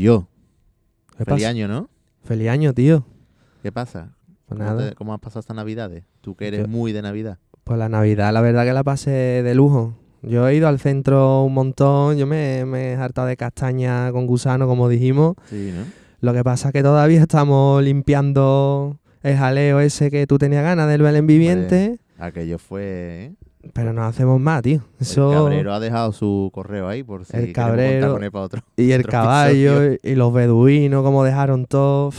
Yo. ¿Qué Feliz pasa? año, ¿no? Feliz año, tío. ¿Qué pasa? Pues ¿Cómo, nada. te- cómo has pasado estas navidades? Tú que eres Yo- muy de Navidad. Pues la Navidad, la verdad que la pasé de lujo. Yo he ido al centro un montón, yo me, me he hartado de castaña con gusano, como dijimos. Sí, ¿no? Lo que pasa es que todavía estamos limpiando el jaleo ese que tú tenías ganas del Belén viviente, Aquello fue... ¿eh? Pero no hacemos más, tío. Eso... El cabrero ha dejado su correo ahí por si El cabrero- con él para otro. y el otro caballo y los beduinos, como dejaron todo.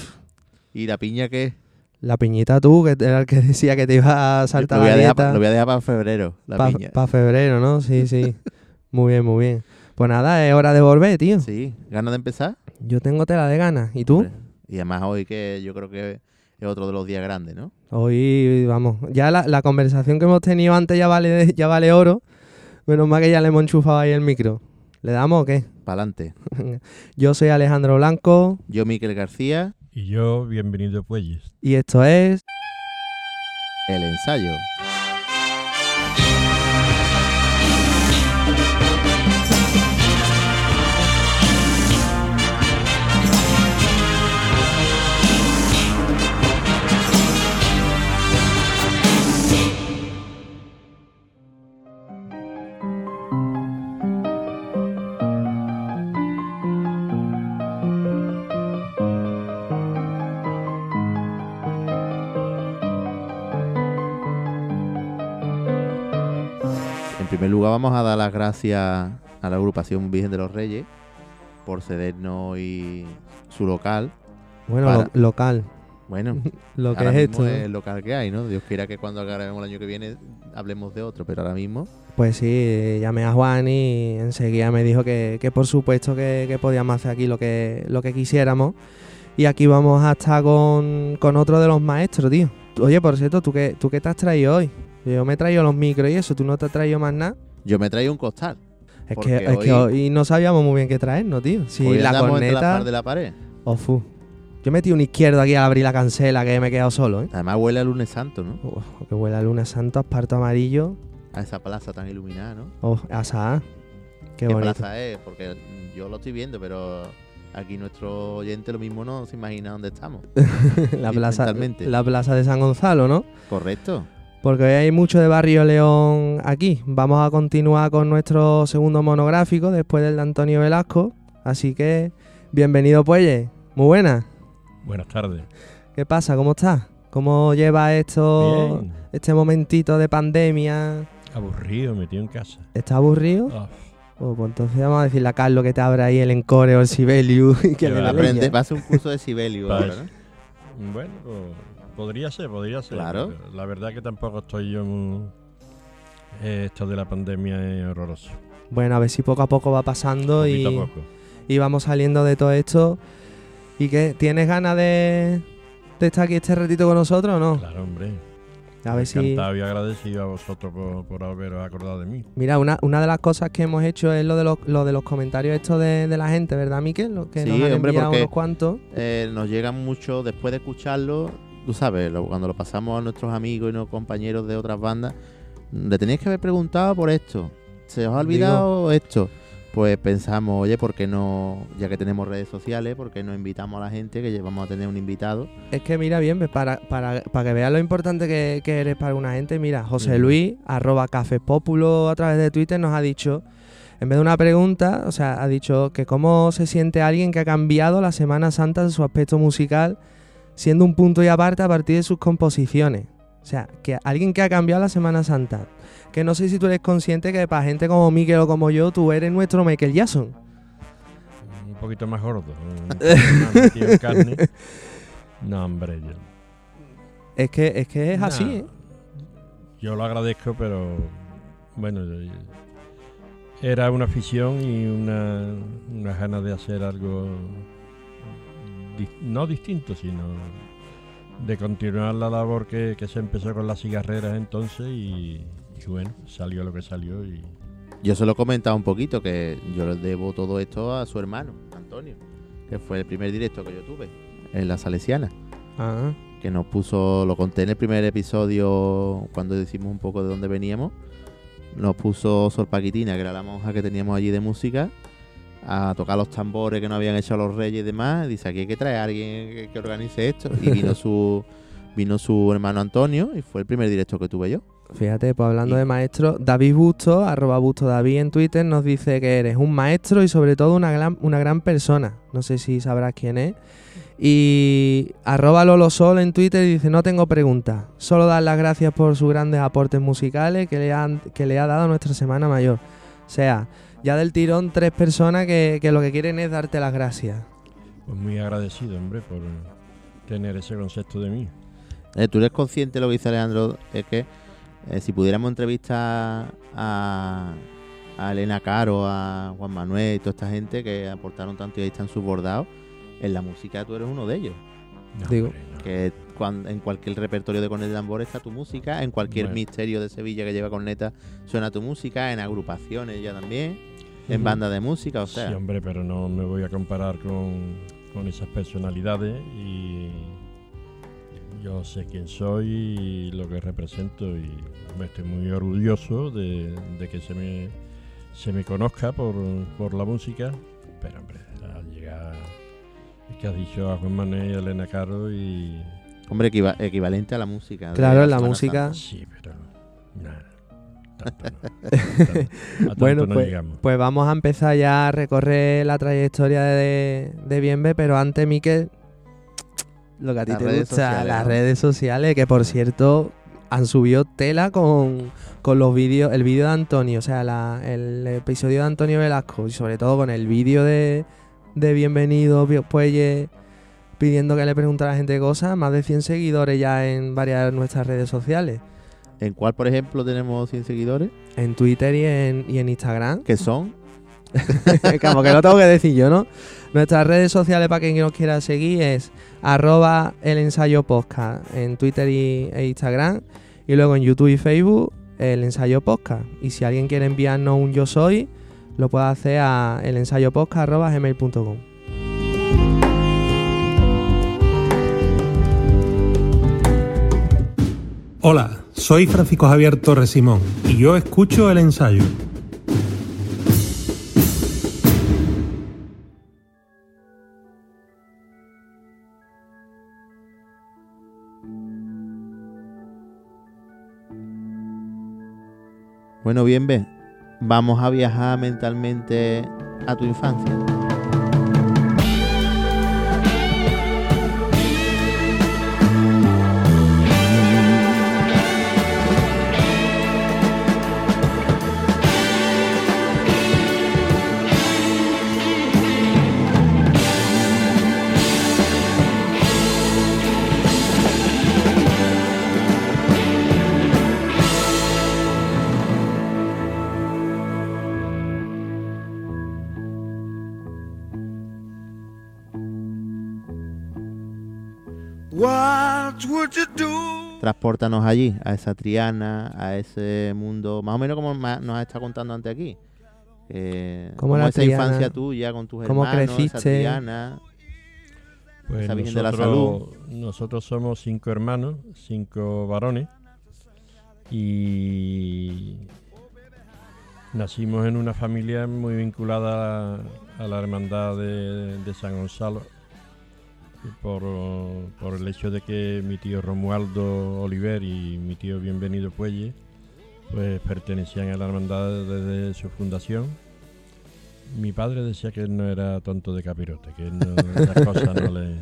¿Y la piña qué? La piñita tú, que era el que decía que te iba a saltar lo, voy la dejar, lo voy a dejar para febrero, la Para piña. febrero, ¿no? Sí, sí. muy bien, muy bien. Pues nada, es hora de volver, tío. Sí, ¿ganas de empezar? Yo tengo tela de ganas. ¿Y tú? Hombre, Y además hoy que yo creo que es otro de los días grandes, ¿no? Hoy, vamos, ya la, la conversación que hemos tenido antes ya vale, ya vale oro. Menos mal que ya le hemos enchufado ahí el micro. ¿Le damos o qué? Para adelante. Yo soy Alejandro Blanco Yo, Miquel García, Y yo, bienvenido Puelles. y esto es... el ensayo. Vamos a dar las gracias a la agrupación Virgen de los Reyes por cedernos y su local. Bueno, Para- lo- local. Bueno, Lo que ahora es mismo esto. el local que hay, ¿no? Dios quiera que cuando grabemos el año que viene hablemos de otro, pero ahora mismo Pues sí, llamé a Juan y enseguida me dijo que, que por supuesto que, que podíamos hacer aquí lo que, lo que quisiéramos. Y aquí vamos a estar con, con otro de los maestros, tío. Oye, por cierto, ¿tú qué, ¿tú qué te has traído hoy? Yo me he traído los micros y eso, ¿tú no te has traído más nada? Yo me traigo un costal. Es, que, es que hoy- hoy no sabíamos muy bien qué traernos, tío. Si Hoy la entre corneta... par de la pared. Oh, fu. Yo metí un izquierdo aquí al abrir la cancela que me he quedado solo, ¿eh? Además huele a lunes santo, ¿no? Uf, que huele a luna santo, asparto amarillo. A esa plaza tan iluminada, ¿no? Oh, asa. Qué, ¿Qué bonito. plaza es? Porque yo lo estoy viendo, pero aquí nuestro oyente lo mismo no se imagina dónde estamos. la, plaza, la plaza de San Gonzalo, ¿no? Correcto. Porque hoy hay mucho de Barrio León aquí. Vamos a continuar con nuestro segundo monográfico después del de Antonio Velasco. Así que, bienvenido, Puelle. Muy buena. Buenas tardes. ¿Qué pasa? ¿Cómo estás? ¿Cómo lleva esto, Bien. este momentito de pandemia? Aburrido, metido en casa. ¿Estás aburrido? Ah, Oh, pues entonces vamos a decirle a Carlos que te abra ahí el encore o el Sibelius y que a Aprende, va a hacer un curso de ahora, ¿no? bueno, pues, podría ser, podría ser. Claro. La verdad que tampoco estoy yo muy... eh, esto de la pandemia es horroroso. Bueno, a ver si poco a poco va pasando y, Poquito a poco. y vamos saliendo de todo esto. ¿Y qué? ¿Tienes ganas de, de estar aquí este ratito con nosotros o no? Claro, hombre. A ver si... Encantado y agradecido a vosotros por, por haberos acordado de mí. Mira, una, una de las cosas que hemos hecho es lo de los, lo de los comentarios estos de, de la gente, ¿verdad, Miquel? Los que Sí, nos han hombre, enviado porque- unos cuantos. Eh, nos llegan mucho después de escucharlo. Tú sabes, lo- cuando lo pasamos a nuestros amigos y no compañeros de otras bandas, le teníais que haber preguntado por esto. ¿Se os ha olvidado esto? Pues pensamos, oye, ¿por qué no, ya que tenemos redes sociales, por qué no invitamos a la gente, que vamos a tener un invitado? Es que mira bien, pues, para, para, para que veas lo importante que, que eres para una gente, mira, José. Luis, arroba Café Populo a través de Twitter nos ha dicho, en vez de una pregunta, o sea, ha dicho que cómo se siente alguien que ha cambiado la Semana Santa en su aspecto musical, siendo un punto y aparte a partir de sus composiciones. O sea, que alguien que ha cambiado la Semana Santa. Que no sé si tú eres consciente que para gente como Mikel o como yo, tú eres nuestro Michael Jackson. Un poquito más gordo. más carne. No, hombre. Yo, Es que es, que es así, ¿eh? Yo lo agradezco, pero bueno, yo- era una afición y una, una ganas de hacer algo no distinto, sino de continuar la labor que, que se empezó con las cigarreras entonces y, y bueno, salió lo que salió y Yo se lo he comentado un poquito, que yo le debo todo esto a su hermano, Antonio, que fue el primer directo que yo tuve en la Salesiana. Ah, que nos puso, lo conté en el primer episodio cuando decimos un poco de dónde veníamos, nos puso Sor Paquitina, que era la monja que teníamos allí de música, a tocar los tambores que no habían hecho los reyes y demás. Dice, aquí hay que traer a alguien que, que organice esto. Y vino su vino su hermano Antonio y fue el primer directo que tuve yo. Fíjate, pues hablando Y- de maestro, David Busto, arroba Busto David en Twitter, nos dice que eres un maestro y sobre todo una gran, una gran persona. No sé si sabrás quién es. Y arroba Lolo Sol en Twitter dice, no tengo preguntas, solo dar las gracias por sus grandes aportes musicales que le, han, que le ha dado nuestra Semana Mayor. O sea, ya del tirón tres personas que, que lo que quieren es darte las gracias. Pues muy agradecido, hombre, por tener ese concepto de mí. Eh, Tú eres consciente de lo que dice Alejandro, es que eh, si pudiéramos entrevistar a, a Elena Caro, a Juan Manuel y toda esta gente que aportaron tanto y ahí están subbordados, en la música tú eres uno de ellos. No, Digo, hombre, no. Que cuan- en cualquier repertorio de corneta de tambor está tu música, en cualquier Bueno. misterio de Sevilla que lleva corneta suena tu música, en agrupaciones ya también, en bandas de música, o sea, Sí, hombre, pero no me voy a comparar con, con esas personalidades y yo sé quién soy y lo que represento y me estoy muy orgulloso de, de que se me, se me conozca por, por la música, pero hombre, al llegar, que has dicho a Juan Manuel y a Elena Caro y... hombre, equiva- equivalente a la música. Claro, en la Semana música. Sí, pero... nada, tanto no. A tanto Bueno, no pues- llegamos. Pues vamos a empezar ya a recorrer la trayectoria de, de Bienve, pero antes, Miquel, lo que a ti Las te gusta, sociales, las ¿no? redes sociales, que por cierto han subido tela con, con los vídeos, el vídeo de Antonio, o sea, la- el episodio de Antonio Velasco y sobre todo con el vídeo de, de Bienvenido Puelle pidiendo que le preguntara a la gente cosas, más de 100 seguidores ya en varias de nuestras redes sociales, En cuál, por ejemplo, tenemos 100 seguidores, en Twitter y en, y en Instagram. que son Como que lo tengo que decir yo, ¿no? Nuestras redes sociales para quien nos quiera seguir es arroba el ensayo podcast en Twitter y, e Instagram y luego en YouTube y Facebook el ensayo podcast. Y si alguien quiere enviarnos un yo soy, lo puede hacer a el ensayo podcast arroba gmail.com. Hola, soy Francisco Javier Torres Simón y yo escucho el ensayo. Bueno, bien, ve. Vamos a viajar mentalmente a tu infancia. What would you do? Transpórtanos allí, a esa Triana, a ese mundo, más o menos como ma- nos has estado contando antes aquí. Eh, ¿Cómo como esa Triana? infancia tuya con tus ¿Cómo hermanos, esa creciste? Triana. Pues Esa de la nosotros, nosotros somos cinco hermanos, cinco varones, y nacimos en una familia muy vinculada a, la hermandad de, de San Gonzalo, por, por el hecho de que mi tío Romualdo Oliver y mi tío Bienvenido Puelle pues pertenecían a la hermandad desde su fundación. Mi padre decía que él no era tonto de capirote, que él no, esas cosas no le...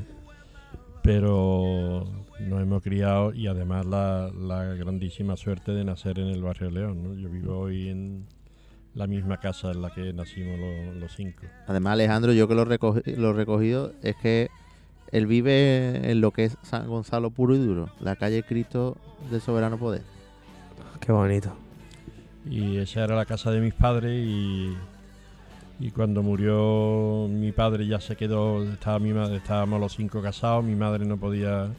Pero nos hemos criado y además la, la grandísima suerte de nacer en el barrio León. ¿no? Yo vivo hoy en la misma casa en la que nacimos lo- los cinco. Además, Alejandro, yo que lo, recogi- lo recogido es que él vive en lo que es San Gonzalo puro y duro, la calle Cristo del Soberano Poder. Qué bonito. Y esa era la casa de mis padres y, y cuando murió mi padre ya se quedó, estaba mi madre, estábamos los cinco casados, mi madre no podía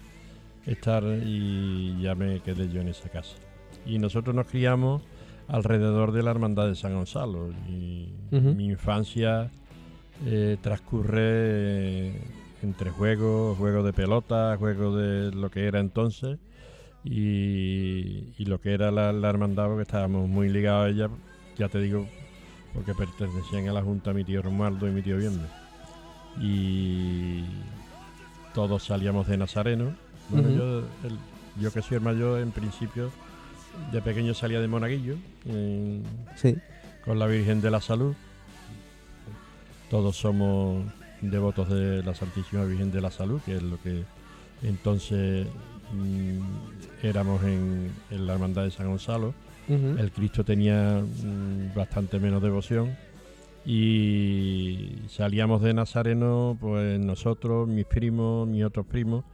estar y ya me quedé yo en esa casa. Y nosotros nos criamos alrededor de la hermandad de San Gonzalo y mi infancia eh, transcurre eh, entre juegos, juegos de pelota, juegos de lo que era entonces y, y lo que era la, la hermandad, porque estábamos muy ligados a ella, ya te digo, porque pertenecían a la Junta mi tío Romualdo y mi tío Bienve. Y todos salíamos de Nazareno. Bueno, yo, el- yo que soy el mayor, en principio, de pequeño salía de Monaguillo, en- Sí. con la Virgen de la Salud. Todos somos devotos de la Santísima Virgen de la Salud, que es lo que entonces mm, éramos en, en la Hermandad de San Gonzalo. El Cristo tenía mm, bastante menos devoción y salíamos de Nazareno, pues nosotros, mis primos, mis otros primos,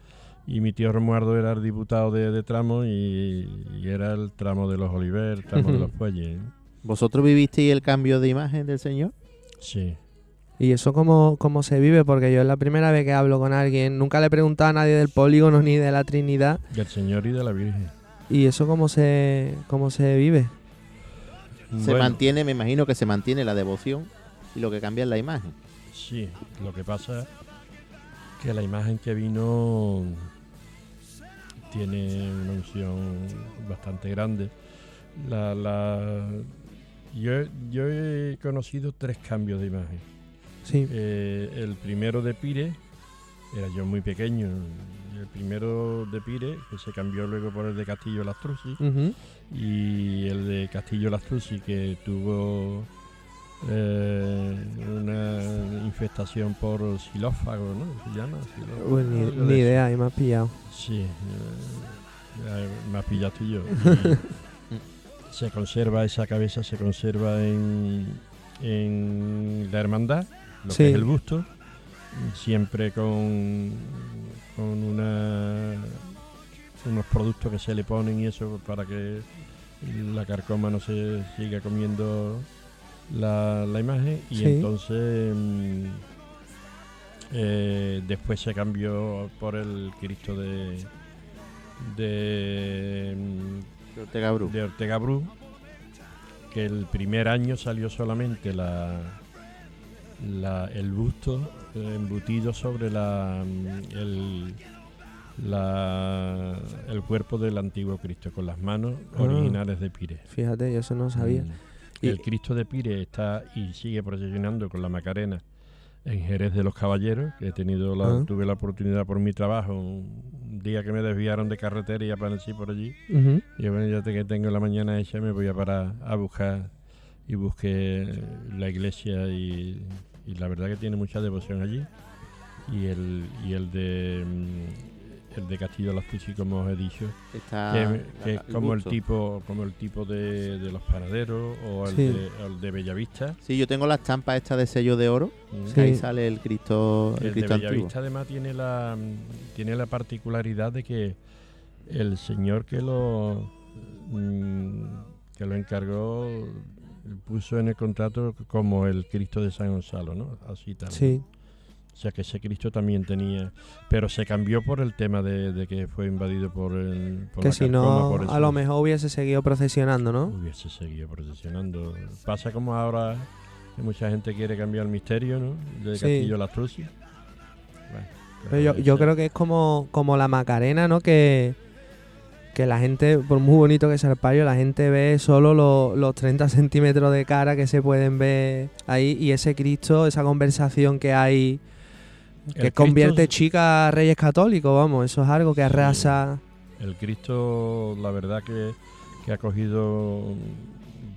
y mi tío Romualdo era el diputado de, de tramo y, y era el tramo de los Oliver, el tramo de los Fuelles. ¿Vosotros vivisteis el cambio de imagen del Señor? Sí. ¿Y eso cómo, cómo se vive? Porque yo es la primera vez que hablo con alguien, nunca le he preguntado a nadie del polígono ni de la Trinidad. Del Señor y de la Virgen. ¿Y eso cómo se, cómo se vive? Se Bueno, mantiene, me imagino que se mantiene la devoción y lo que cambia es la imagen. Sí, lo que pasa que la imagen que vino tiene una unción bastante grande. La, la- yo, yo he conocido tres cambios de imagen. Sí. Eh, el primero de Pire, era yo muy pequeño, el primero de Pire, que se cambió luego por el de Castillo Lastrucci, Ujú. y el de Castillo Lastrucci que tuvo eh, una infestación por xilófago, ¿no? ¿Se llama? Xilófago, Pues ni, idea, y me has pillado. Sí, eh, me has pillado tú y yo. Y se conserva esa cabeza, se conserva en, en la hermandad, lo Sí. que es el busto, siempre con, con una, unos productos que se le ponen y eso para que la carcoma no se siga comiendo la, la imagen y Sí. entonces mm, eh, después se cambió por el Cristo de de, de Ortega Bru. de Ortega Bru, que el primer año salió solamente la, la- el busto eh, embutido sobre la, mm, el, la- el cuerpo del antiguo Cristo, con las manos Ah. originales de Pire. Fíjate, yo eso no sabía. Mm. Y- El Cristo de Pire está y sigue procesionando con la Macarena en Jerez de los Caballeros, que he tenido la, Ah. tuve la oportunidad por mi trabajo, un día que me desviaron de carretera y aparecí por allí. Ujú. Y bueno, ya te- que tengo la mañana hecha, me voy a parar a buscar y busqué la iglesia y, y la verdad que tiene mucha devoción allí. Y el, y el de mm, el de Castillo Las Tusi, como os he dicho, Está que, la- es como el tipo, como el tipo de, de los panaderos o el, Sí. de, el de Bellavista. Sí, yo tengo la estampa esta de sello de oro, Mm. que ahí sale el Cristo, el El de Cristo antiguo. Bellavista además tiene la tiene la particularidad de que el señor que lo mm, que lo encargó puso en el contrato como el Cristo de San Gonzalo, ¿no? Así tal. Sí. O sea que ese Cristo también tenía, pero se cambió por el tema de, de que fue invadido por el por Que la si no, a lo mejor hubiese seguido procesionando, ¿no? hubiese seguido procesionando. Pasa como ahora que mucha gente quiere cambiar el misterio, ¿no? De Sí. Castillo La Truci. Bueno, Pero yo, yo creo que es como, como la Macarena, ¿no? Que, que la gente, por muy bonito que sea el palio, la gente ve solo lo- los 30 centímetros de cara que se pueden ver ahí y ese Cristo, esa conversación que hay, que El convierte Cristo- chicas a reyes católicos, vamos, eso es algo que Sí. arrasa. El Cristo, la verdad que, que ha cogido,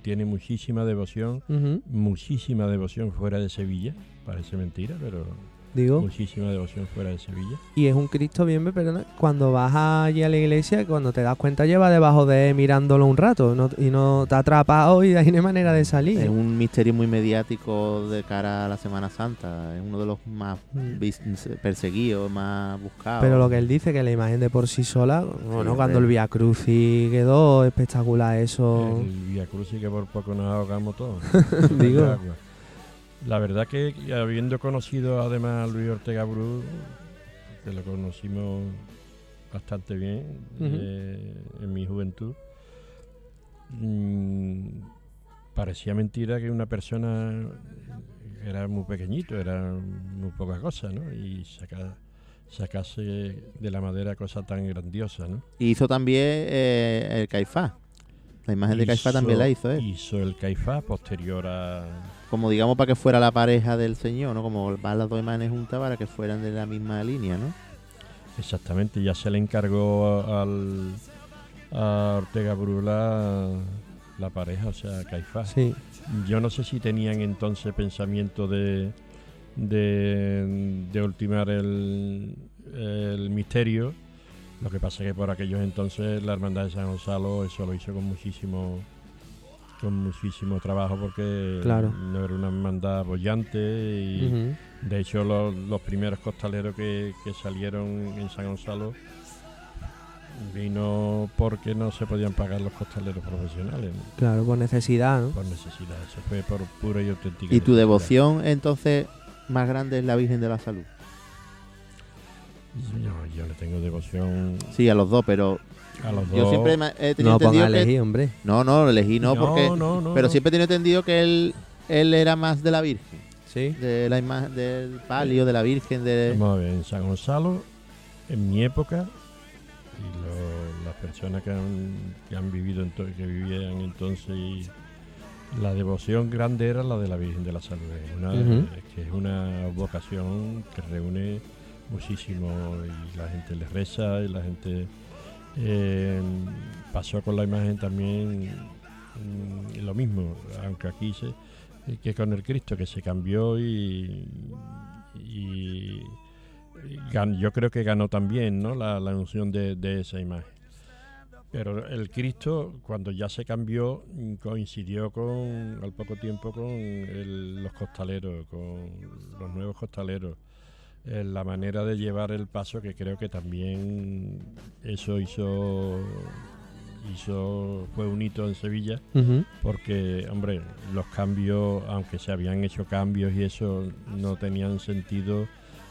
tiene muchísima devoción, muchísima devoción fuera de Sevilla. Parece mentira, pero digo. muchísima devoción fuera de Sevilla. Y es un Cristo bien, perdona, cuando vas allí a la iglesia, cuando te das cuenta lleva debajo de él mirándolo un rato no- y no te ha atrapado y de ahí no hay manera de salir. Es un misterio muy mediático de cara a la Semana Santa. Es uno de los más Mm. perseguidos, más buscados. Pero lo que él dice, que la imagen de por sí sola, bueno, Sí, cuando el Via Crucis quedó espectacular eso. El Via Crucis que por poco nos ahogamos todos. Digo. La verdad que habiendo conocido además a Luis Ortega Bru, que lo conocimos bastante bien eh, en mi juventud, mm, parecía mentira que una persona era muy pequeñito, era muy poca cosa, ¿no? Y saca- sacase de la madera cosa tan grandiosa, ¿no? Y hizo también eh, el Caifás. La imagen de Caifás también la hizo él. Hizo el Caifás posterior a... Como digamos para que fuera la pareja del Señor, ¿no? Como van las dos imágenes juntas para que fueran de la misma línea, ¿no? Exactamente, ya se le encargó al, a Ortega Brula la pareja, o sea, Caifás. Sí. Yo no sé si tenían entonces pensamiento de, de, de ultimar el, el misterio. Lo que pasa es que por aquellos entonces la Hermandad de San Gonzalo eso lo hizo con muchísimo con muchísimo trabajo porque Claro. no era una hermandad bollante y de hecho los, los primeros costaleros que, que salieron en San Gonzalo vino porque no se podían pagar los costaleros profesionales ¿no? Claro, por necesidad, ¿no? por necesidad. Eso fue por pura y auténtica Y tu necesidad. devoción, entonces, más grande es la Virgen de la Salud. No, yo le tengo devoción Sí, a los dos, pero a los dos. yo siempre me he tenido No entendido que... elegir, hombre. No, no, elegí no, porque... no, no, pero no. siempre he tenido entendido que él, él era más de la Virgen. Sí. De la imagen del palio, de la Virgen, de... Vamos a ver, en San Gonzalo, en mi época, y lo- las personas que han, que han vivido, ento- que vivían entonces, y la devoción grande era la de la Virgen de la Salud, que es una vocación que reúne muchísimo y la gente le reza y la gente eh, pasó con la imagen también mm, lo mismo, aunque aquí se que con el Cristo que se cambió y, y- y gan- yo creo que ganó también ¿no? la, la unción de, de esa imagen. Pero el Cristo, cuando ya se cambió, coincidió con al poco tiempo con el- los costaleros, con los nuevos costaleros. Eh, la manera de llevar el paso, que creo que también eso hizo, hizo fue un hito en Sevilla, porque, hombre, los cambios, aunque se habían hecho cambios y eso, no tenían sentido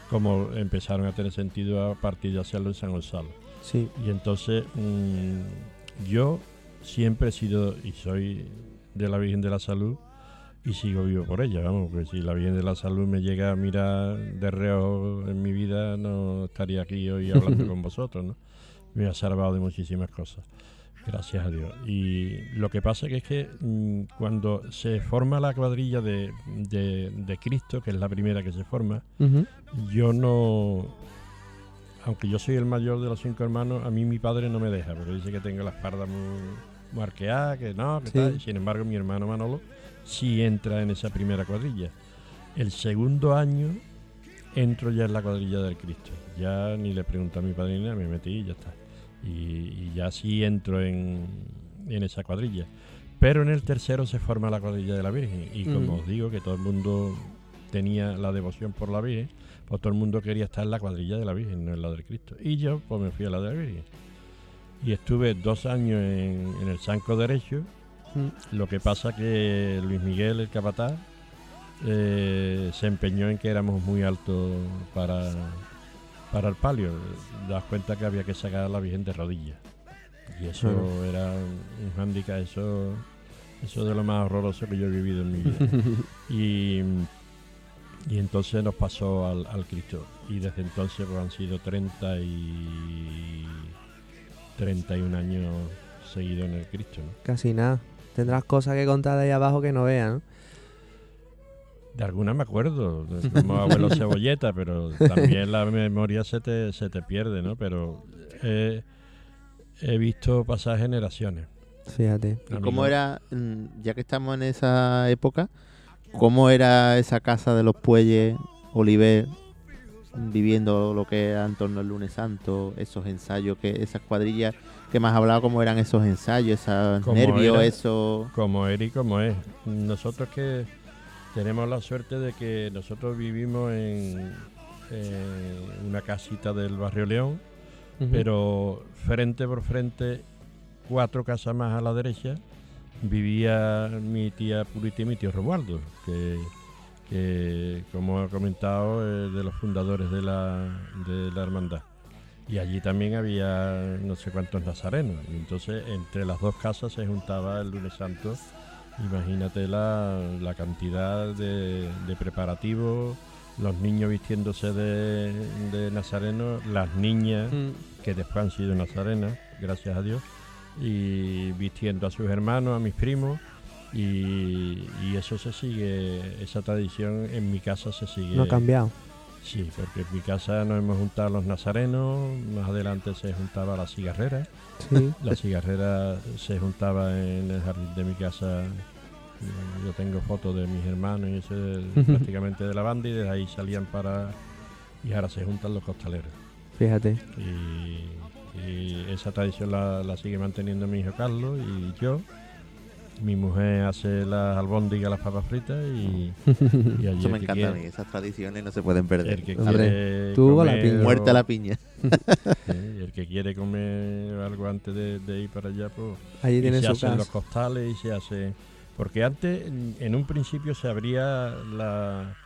como empezaron a tener sentido a partir de hacerlo en San Gonzalo. Sí. Y entonces mm, yo siempre he sido y soy de la Virgen de la Salud y sigo vivo por ella, vamos, porque si la Virgen de la Salud me llega a mirar de reojo en mi vida, no estaría aquí hoy hablando con vosotros, ¿no? Me ha salvado de muchísimas cosas, gracias a Dios. Y lo que pasa que es que mm, cuando se forma la cuadrilla de, de, de Cristo, que es la primera que se forma, yo no. Aunque yo soy el mayor de los cinco hermanos, a mí mi padre no me deja, porque dice que tengo la espalda muy, muy arqueada, que no, que Sí. tal. Sin embargo, mi hermano Manolo sí entra en esa primera cuadrilla. El segundo año entro ya en la cuadrilla del Cristo. Ya ni le pregunto a mi padrina, me metí y ya está. Y, y ya sí entro en, en esa cuadrilla. Pero en el tercero se forma la cuadrilla de la Virgen. Y como os digo, que todo el mundo tenía la devoción por la Virgen, pues todo el mundo quería estar en la cuadrilla de la Virgen, no en la del Cristo. Y yo pues me fui a la de la Virgen. Y estuve dos años en, en el Sanco Derecho. Mm. Lo que pasa que Luis Miguel, el capataz, eh, se empeñó en que éramos muy altos para, para el palio. Das cuenta que había que sacar a la Virgen de rodillas. Y eso era un hándicap, eso, eso de lo más horroroso que yo he vivido en mi vida. y, y entonces nos pasó al, al Cristo. Y desde entonces pues, han sido 30 y 31 años seguidos en el Cristo. ¿no? Casi nada. Tendrás cosas que contar de ahí abajo que no vean, ¿no? De alguna me acuerdo, de- como abuelo cebolleta, pero también la memoria se te, se te pierde, ¿no? Pero eh, he visto pasar generaciones. Fíjate. ¿Y cómo era, mm, ya que estamos en esa época, cómo era esa casa de los Puelles, Oliver, viviendo lo que era en torno al lunes santo, esos ensayos, que esas cuadrillas que me has hablado, cómo eran esos ensayos, esos ¿Cómo nervios, era? eso... Como era y como es. Nosotros que tenemos la suerte de que nosotros vivimos en, en una casita del barrio León, pero frente por frente, cuatro casas más a la derecha, vivía mi tía Purita y mi tío Romualdo, que, que, como he comentado, es de los fundadores de la, de la hermandad. Y allí también había no sé cuántos nazarenos. Y entonces entre las dos casas se juntaba el lunes santo. Imagínate la, la cantidad de, de preparativos, los niños vistiéndose de, de nazareno, las niñas Mm. que después han sido nazarenas, gracias a Dios, y vistiendo a sus hermanos, a mis primos. Y, y eso se sigue, esa tradición en mi casa se sigue. No ha cambiado. Sí, porque en mi casa nos hemos juntado los nazarenos, más adelante se juntaba la cigarrera. Sí. La cigarrera se juntaba en el jardín de mi casa. Yo tengo fotos de mis hermanos y eso prácticamente de la banda y desde ahí salían para... Y ahora se juntan los costaleros. Fíjate. Y, y esa tradición la, la sigue manteniendo mi hijo Carlos y yo. Mi mujer hace las albóndigas, las papas fritas y, y allí Eso me encanta a mí. Esas tradiciones no se pueden perder. el que Hombre, quiere tú con la comer piña. Muerta la piña. Sí, el que quiere comer algo antes de, de ir para allá, pues Allí tiene se su hacen los costales y se hace... Porque antes, en, en un principio, se abría la,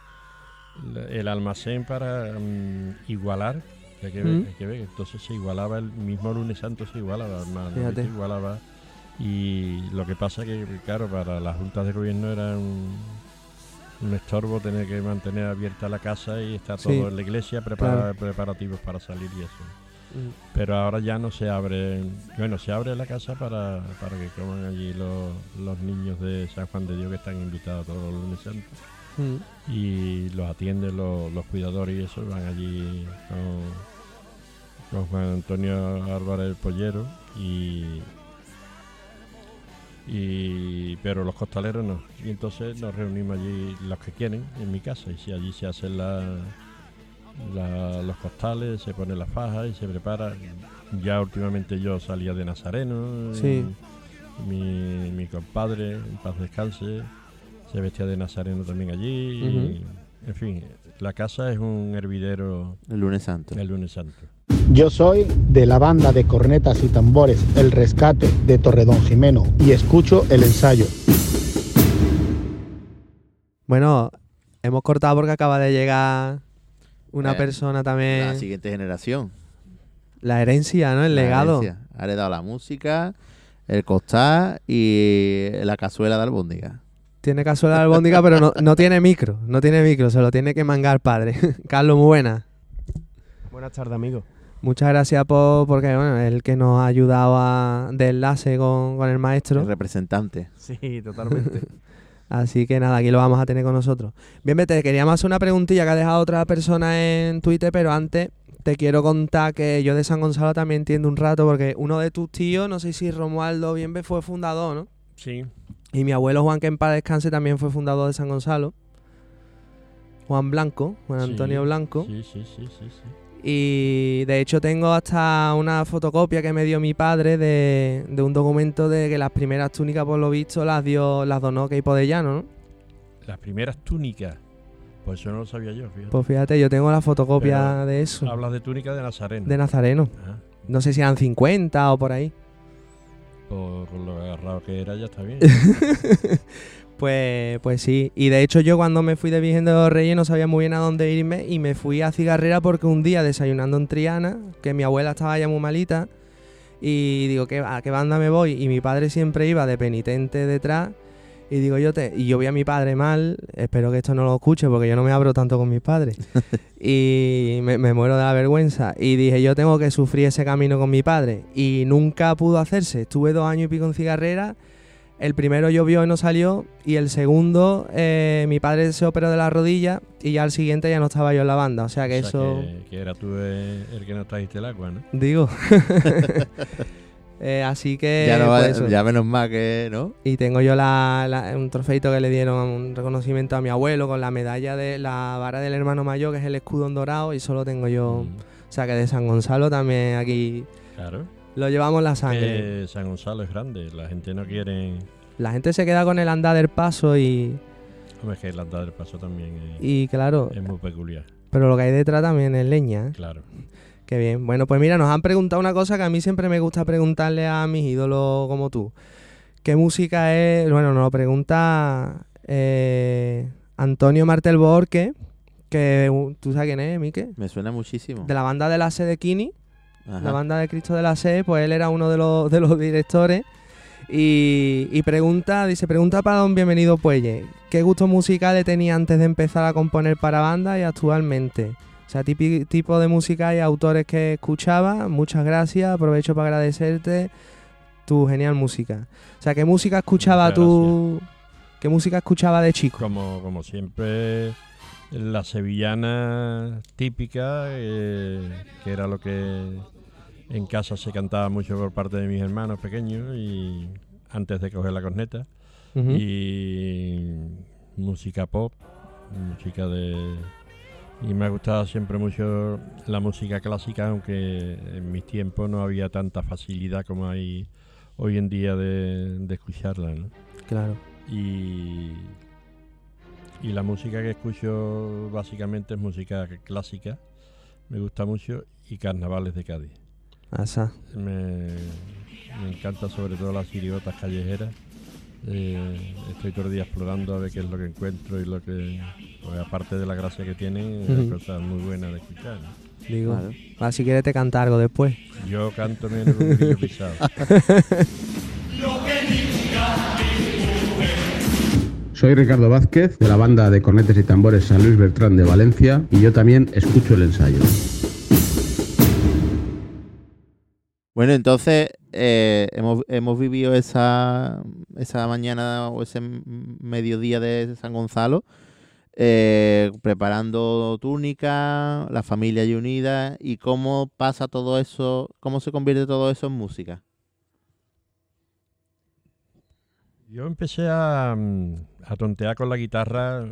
la- el almacén para mm, igualar. Hay que, ver, Mm. hay que ver, entonces se igualaba, el mismo lunes santo se igualaba, hermano, se igualaba. Y lo que pasa que, claro, para las juntas de gobierno era un, un estorbo tener que mantener abierta la casa y estar Sí. todo en la iglesia, prepara- Claro. preparativos para salir y eso. Mm. Pero ahora ya no se abre, bueno, se abre la casa para, para que coman allí los, los niños de San Juan de Dios que están invitados todos los lunes santos. Mm. Y los atienden los, los cuidadores y eso, van allí con, con Juan Antonio Álvarez Pollero y, y pero los costaleros no. Y entonces nos reunimos allí los que quieren en mi casa y si allí se hacen la, la- los costales, se pone la faja y se prepara. Ya últimamente yo salía de Nazareno. Sí. Mi, mi compadre, en paz descanse, se vestía de Nazareno también allí. y, en fin, la casa es un hervidero El lunes santo. el lunes santo. Yo soy de la banda de cornetas y tambores El Rescate de Torredón Jimeno y escucho el ensayo. Bueno, hemos cortado porque acaba de llegar una Eh, persona también. La siguiente generación. La herencia, ¿no? El La legado. herencia. Ha heredado la música, el costar y la cazuela de albóndiga. Tiene cazuela de albóndiga, pero no, no tiene micro. No tiene micro, se lo tiene que mangar padre. Carlos, muy buena. Buenas tardes, amigo. Muchas gracias por, porque bueno, es el que nos ha ayudado a, de enlace con, con el El maestro. representante. Sí, totalmente. Así que nada, aquí lo vamos a tener con nosotros. Bien, te queríamos hacer una preguntilla que ha dejado otra persona en Twitter, pero antes te quiero contar que yo de San Gonzalo también entiendo un rato, porque uno de tus tíos, no sé si Romualdo Bienve fue fundador, ¿no? Sí, Y mi abuelo Juan, que en paz descanse, también fue fundador de San Gonzalo. Juan Blanco, Juan Sí, Antonio Blanco. Sí, sí, sí, sí, sí. Y de hecho tengo hasta una fotocopia que me dio mi padre de, de un documento de que las primeras túnicas, por lo visto, las dio, las donó Keipo de Llano, ¿no? Las primeras túnicas. Pues eso no lo sabía yo, fíjate. Pues fíjate, yo tengo la fotocopia Pero de eso, Hablas de túnica de Nazareno. de Nazareno. Ajá. No sé si eran 50 o por ahí. Por, lo agarrado que era, ya está bien. Pues, pues sí, y de hecho yo cuando me fui de Virgen de los Reyes no sabía muy bien a dónde irme y me fui a Cigarrera porque un día desayunando en Triana, que mi abuela estaba ya muy malita, y digo, ¿qué, ¿a qué banda me voy? Y mi padre siempre iba de penitente detrás, y digo, yo te, y yo vi a mi padre mal, espero que esto no lo escuche porque yo no me abro tanto con mis padres, y me, me muero de la vergüenza, y dije, yo tengo que sufrir ese camino con mi padre, y nunca pudo hacerse, estuve dos años y pico en Cigarrera, el primero llovió y no salió. Y el segundo, eh, mi padre se operó de la rodilla. Y ya el siguiente ya no estaba yo en la banda. O sea que O sea, eso. que, que era tú el que no trajiste el agua, ¿no? Digo. Eh, así que. ya, no va- pues eso. ya menos mal que, ¿no? Y tengo yo la, la- un trofeito que le dieron, un reconocimiento a mi abuelo con la medalla de la vara del hermano mayor, que es el escudo en dorado. Y solo tengo yo. Mm, O sea que de San Gonzalo también aquí claro. lo llevamos la sangre. Que San Gonzalo es grande. La gente no quiere. La gente se queda con el andar del paso y. Hombre, es que la andada del paso también es, Y claro. es muy peculiar. Pero lo que hay detrás también es leña. ¿eh? Claro. Qué bien. Bueno, pues mira, nos han preguntado una cosa que a mí siempre me gusta preguntarle a mis ídolos como tú. ¿Qué música es? Bueno, nos lo pregunta eh, Antonio Martel Borque, que tú sabes quién es, Mike, Me suena muchísimo. de la banda de la sede de Kini, Ajá. la banda de Cristo de la sede, pues él era uno de los, de los directores. Y, y pregunta, dice, pregunta para don Bienvenido Puelle, ¿qué gustos musicales tenía antes de empezar a componer para banda y actualmente? O sea, tipi- tipo de música y autores que escuchaba. Muchas gracias, aprovecho para agradecerte tu genial música. O sea, ¿qué música escuchaba Muchas tú? ¿Qué música escuchaba de chico? Como, como siempre, la sevillana típica, eh, que era lo que en casa se cantaba mucho por parte de mis hermanos pequeños y antes de coger la corneta. Y música pop, música de... Y me ha gustado siempre mucho la música clásica, aunque en mis tiempos no había tanta facilidad como hay hoy en día de, de escucharla. ¿no? Claro. Y, y la música que escucho básicamente es música clásica, me gusta mucho, y carnavales de Cádiz. Asa. Me, me encanta sobre todo las chirigotas callejeras. Eh, estoy todo el día explorando a ver qué es lo que encuentro y lo que, pues, aparte de la gracia que tienen, hay Ujú. cosas muy buenas de escuchar. ¿no? Digo. Claro. Ah, si quieres te canta algo después. Yo canto menos un grillo pisado. Soy Ricardo Vázquez de la banda de cornetes y tambores San Luis Bertrán de Valencia y yo también escucho el ensayo. Bueno, entonces eh, hemos, hemos vivido esa, esa mañana o ese mediodía de San Gonzalo eh, preparando túnica, la familia allí unida y cómo pasa todo eso, cómo se convierte todo eso en música. Yo empecé a, mm, a tontear con la guitarra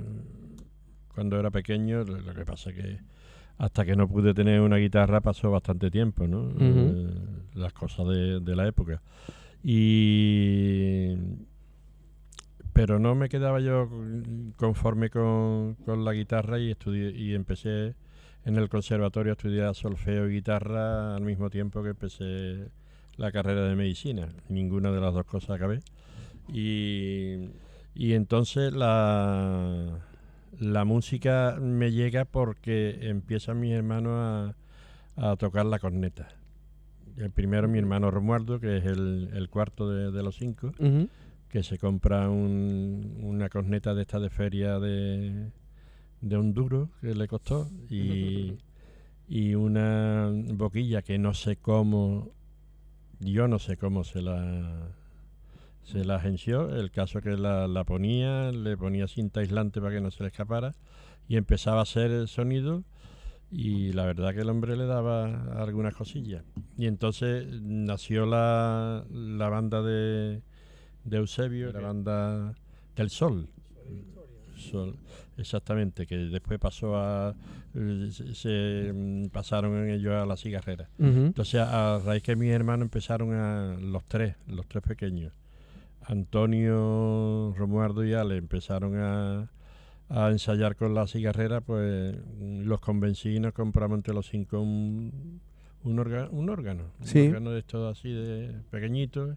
cuando era pequeño, lo lo que pasa que hasta que no pude tener una guitarra pasó bastante tiempo, ¿no? Eh, las cosas de, de la época. Y pero no me quedaba yo conforme con, con la guitarra y estudié y empecé en el conservatorio a estudiar solfeo y guitarra al mismo tiempo que empecé la carrera de medicina. Ninguna de las dos cosas acabé. Y, y entonces la, la música me llega porque empiezan mis hermanos a, a tocar la corneta. El primero mi hermano Romualdo, que es el, el cuarto de, de los cinco. Que se compra un- una corneta de esta de feria de, de un duro que le costó y, y una boquilla que no sé cómo, yo no sé cómo se la se la agenció, el caso que la, la ponía, le ponía cinta aislante para que no se le escapara y empezaba a hacer el sonido y la verdad que el hombre le daba algunas cosillas. Y entonces nació la, la banda de, de Eusebio, la banda del Sol. Sol, exactamente, que después pasó a. se, se, pasaron ellos a la cigarrera. Entonces, a raíz que mis hermanos empezaron a. Los tres, los tres pequeños. Antonio, Romualdo y Ale empezaron a, a ensayar con la cigarrera, pues los convencí y nos compramos entre los cinco un, un, orga- un órgano. Sí. Un órgano de estos así de pequeñito,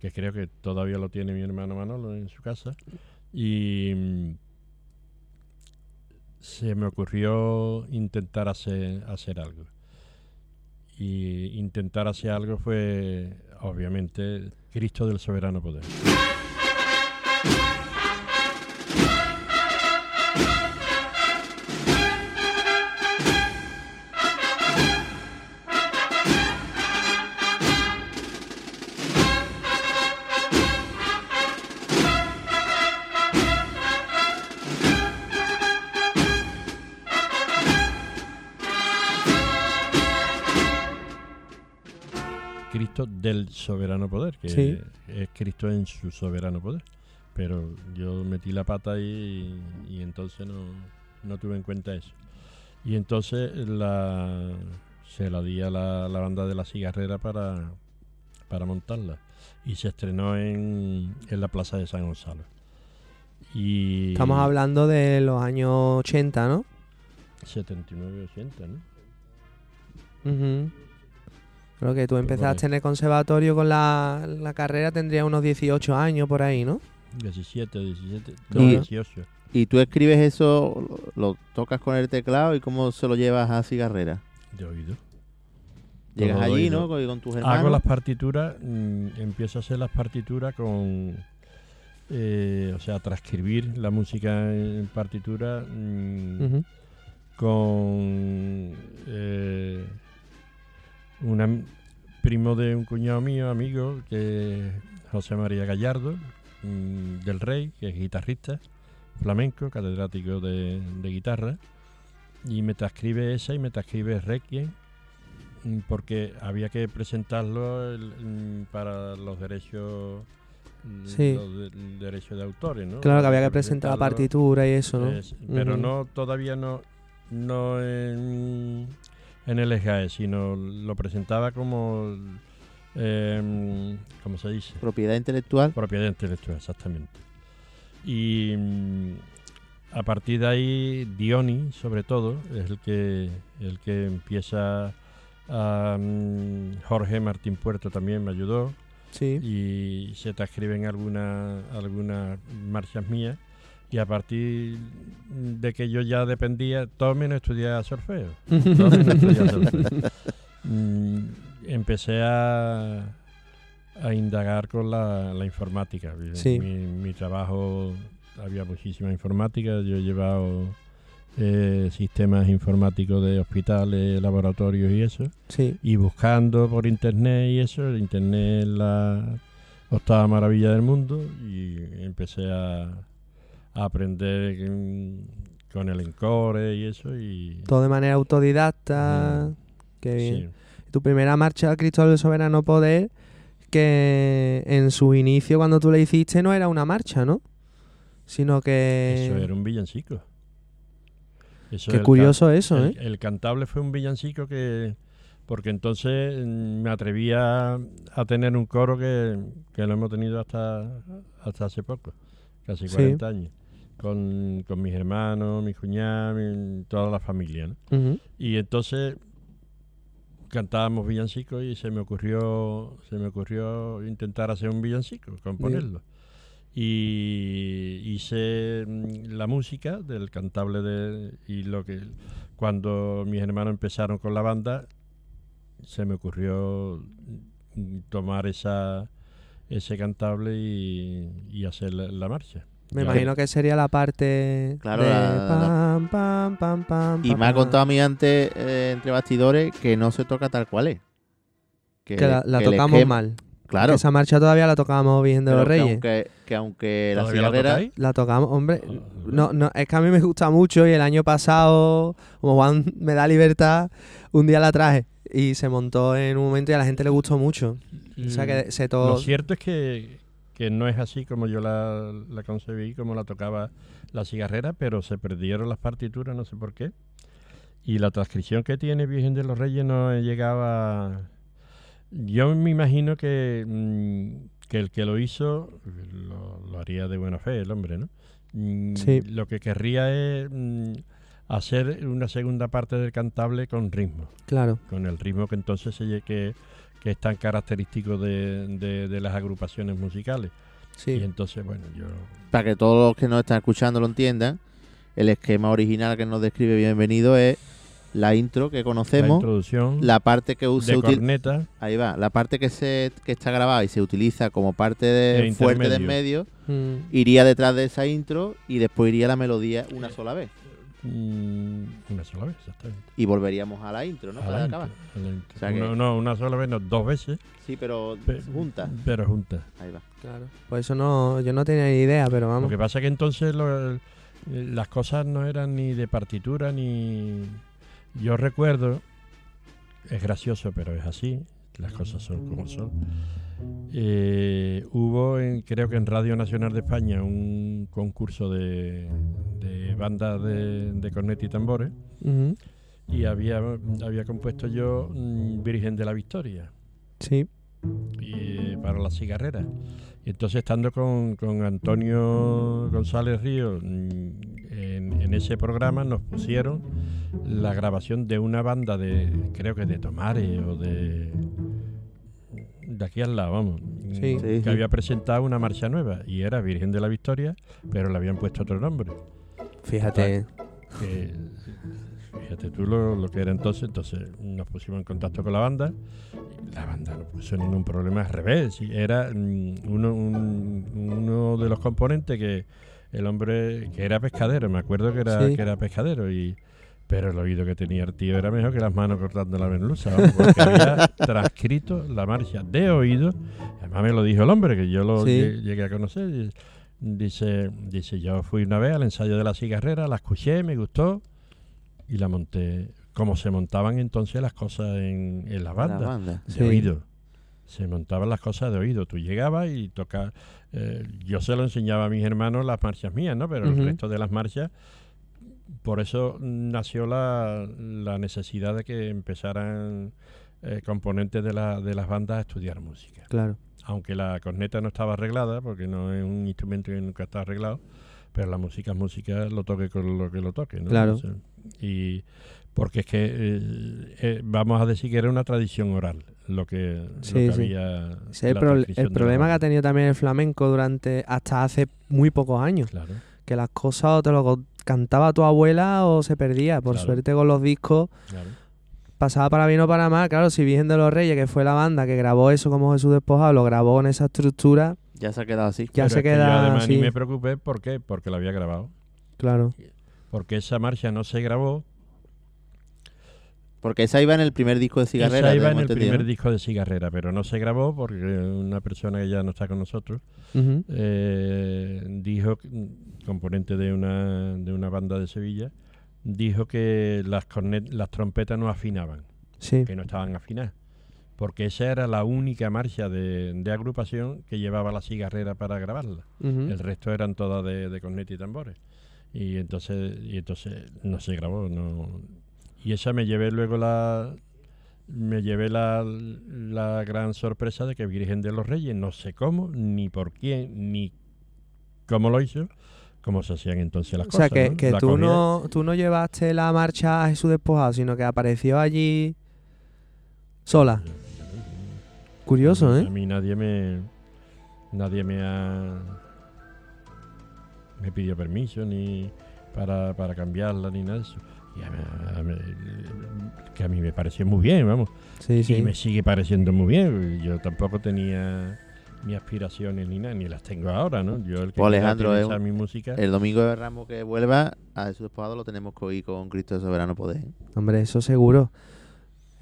que creo que todavía lo tiene mi hermano Manolo en su casa. Y mm, se me ocurrió intentar hacer, hacer algo. Y intentar hacer algo fue, obviamente, Cristo del Soberano Poder. Soberano poder, que Sí. es Cristo en su soberano poder. Pero yo metí la pata ahí y, y entonces no, no tuve en cuenta eso. Y entonces la, se la di a la, la banda de la cigarrera para, para montarla. Y se estrenó en, en la plaza de San Gonzalo. Y Estamos hablando de los años 80, ¿no? 79, 80, ¿no? Ujú. Creo que tú empezaste en el conservatorio con la, la carrera, tendría unos 18 años por ahí, ¿no? 17, 17, Y- no, 18. Y tú escribes eso, lo, lo tocas con el teclado y cómo se lo llevas a cigarrera. De oído. Llegas Todo allí, oído. ¿no? Con, con tus hermanos. Hago las partituras, mm, empiezo a hacer las partituras con. eh, o sea, transcribir la música en partitura mm, con. eh, una, primo de un cuñado mío, amigo, que es José María Gallardo, mm, del Rey, que es guitarrista flamenco, catedrático de, de guitarra, y me transcribe esa y me transcribe Requiem, mm, porque había que presentarlo el- mm, para los derechos Sí. los de- derechos de autores, ¿no? Claro que había que presentar la partitura y eso, ¿no? es- pero no todavía no no en, en el SGAE, sino lo presentaba como eh, ¿cómo se dice? Propiedad intelectual. Propiedad intelectual, exactamente. Y mm, a partir de ahí, Dioni, sobre todo, es el que, el que empieza a... mm, Jorge Martín Puerto también me ayudó Sí. y se transcriben algunas algunas marchas mías y a partir de que yo ya dependía, todo menos estudiar solfeo. Todo menos estudiar solfeo. Mm, empecé a, a indagar con la, la informática. Mi- Sí. Mi, mi trabajo había muchísima informática. Yo he llevado eh, sistemas informáticos de hospitales, laboratorios y eso. Sí. Y buscando por internet y eso, internet es la octava maravilla del mundo y empecé a, a aprender con el encore y eso y Todo de manera autodidacta. Qué bien. sí, Tu primera marcha al Cristo del Soberano Poder, que en su inicio, cuando tú le hiciste, no era una marcha, ¿no? Sino que. eso era un villancico. Eso Qué curioso eso, ¿eh? el cantable fue un villancico que porque entonces mm, me atrevía a tener un coro que, que lo hemos tenido hasta hasta hace poco, casi Sí. 40 años, con, con mis hermanos, mis cuñados, mi- toda la familia. Y entonces cantábamos villancicos y se me ocurrió se me ocurrió intentar hacer un villancico, componerlo. Y hice mm, la música del cantable de y lo que cuando mis hermanos empezaron con la banda se me ocurrió mm, tomar esa ese cantable y, y hacer la, la marcha. Me imagino que sería la parte. Claro, de la- la- pam, pam, pam, pam, Y pam, me ha contado a mí antes, eh, entre bastidores, que no se toca tal cual es. Que la, la que el tocamos mal. Claro. Esa marcha todavía la tocábamos Virgen de pero los que Reyes. aunque, que aunque la ¿Todavía la tocamos, hombre. Ah, No, no, es que a mí me gusta mucho y el año pasado, como Juan me da libertad, un día la traje y se montó en un momento y a la gente le gustó mucho. O sea que se Lo todo. cierto es que, que no es así como yo la, la concebí, como la tocaba la cigarrera, pero se perdieron las partituras, no sé por qué. Y la transcripción que tiene Virgen de los Reyes no llegaba... Yo me imagino que, mm, que el que lo hizo lo, lo haría de buena fe, el hombre, ¿no? Mm, Sí. Lo que querría es mm, hacer una segunda parte del cantable con ritmo Claro. con el ritmo que entonces se que, que es tan característico de, de- de las agrupaciones musicales. Y Sí. entonces, bueno, yo... Para que todos los que nos están escuchando lo entiendan, el esquema original que nos describe Bienvenido es la intro que La conocemos, introducción la, parte que se utiliza... Ahí va, la parte que se que está grabada y se utiliza como parte de fuerte de en intermedio. medio, Mm. iría detrás de esa intro y después iría la melodía una sola vez. Mm, una sola vez, exactamente. Y volveríamos a la intro, ¿no? A Para la acabar. intro, a la intro. O sea que- Uno- no, una sola vez, no, dos veces. Sí, pero pe- juntas. Pero juntas. Ahí va. Claro. Pues eso no, yo no tenía ni idea, pero Lo vamos. que pasa es que entonces lo- las cosas no eran ni de partitura ni... Yo recuerdo, es gracioso, pero es así, las cosas son como son. Eh, hubo, en, creo que en Radio Nacional de España, un concurso de, de bandas de, de cornet y tambores y había, había compuesto yo mm, Virgen de la Victoria Sí. y, para la cigarrera. Y entonces estando con, con Antonio González Ríos mm, en, en ese programa nos pusieron la grabación de una banda de, creo que de Tomare o de... De aquí al lado, vamos. Sí. Que sí. había presentado una marcha nueva y era Virgen de la Victoria, pero le habían puesto otro nombre. Fíjate. que fíjate tú lo, lo que era entonces, entonces nos pusimos en contacto con la banda, y la banda no puso ningún problema, al revés, era mm, uno, un- uno de los componentes que el hombre que era pescadero, me acuerdo que era, Sí. que era pescadero y Pero el oído que tenía el tío era mejor que las manos cortando la merluza, porque había transcrito la marcha de oído. Además me lo dijo el hombre, que yo lo Sí. llegué a conocer. Dice, dice, yo fui una vez al ensayo de la cigarrera, la escuché, me gustó y la monté. Como se montaban entonces las cosas en, en la La banda de Sí. oído. Se montaban las cosas de oído. Tú llegabas y tocabas. eh, yo se lo enseñaba a mis hermanos las marchas mías, ¿no? Pero el resto de las marchas. Por eso nació la, la necesidad de que empezaran eh, componentes de, la, de las bandas a estudiar música. Claro. Aunque la corneta no estaba arreglada, porque no es un instrumento que nunca está arreglado, pero la música es música, lo toque con lo que lo toque, ¿no? Claro. O sea, y porque es que eh, eh, vamos a decir que era una tradición oral lo que, lo Sí, que sí. había. Es el, pro- problema que ha tenido también el flamenco durante hasta hace muy pocos años. Claro, Que las cosas o te lo co- cantaba tu abuela o se perdía. Por Claro. suerte con los discos claro. pasaba para bien o para mal. Claro, si Virgen de los Reyes, que fue la banda que grabó eso como Jesús Despojado, lo grabó en esa estructura, Ya se ha quedado así. ya Pero se es que yo queda además así. ni me preocupé, ¿por qué? Porque la había grabado. Claro. Porque esa marcha no se grabó. Porque esa iba en el primer disco de Cigarrera. esa iba en el primer disco de Cigarrera, pero no se grabó porque una persona que ya no está con nosotros eh, dijo, componente de una, de una banda de Sevilla, dijo que las, cornet- las trompetas no afinaban, Sí. que no estaban afinadas. Porque esa era la única marcha de, de agrupación que llevaba la cigarrera para grabarla. El resto eran todas de, de corneta y tambores. Y entonces, y entonces no se grabó. No. Y esa me llevé luego la. Me llevé la, la gran sorpresa de que Virgen de los Reyes, no sé cómo, ni por quién, ni cómo lo hizo, cómo se hacían entonces las O sea, cosas. que, ¿no? que tú, no, tú no llevaste la marcha a Jesús Despojado, sino que apareció allí sola. Curioso, A ¿eh? mí nadie me. Nadie me ha. Me pidió permiso ni para, para cambiarla ni nada de eso. Y a mí- a que a mí me pareció muy bien, vamos. Sí, Y sí. me sigue pareciendo muy bien. Yo tampoco tenía ni aspiraciones ni nada, ni las tengo ahora, ¿no? Yo el que Pues, Alejandro, es mi música. El domingo de Ramos que vuelva, a Jesús Despojado lo tenemos que oír con Cristo de Soberano Poder. Hombre, eso seguro.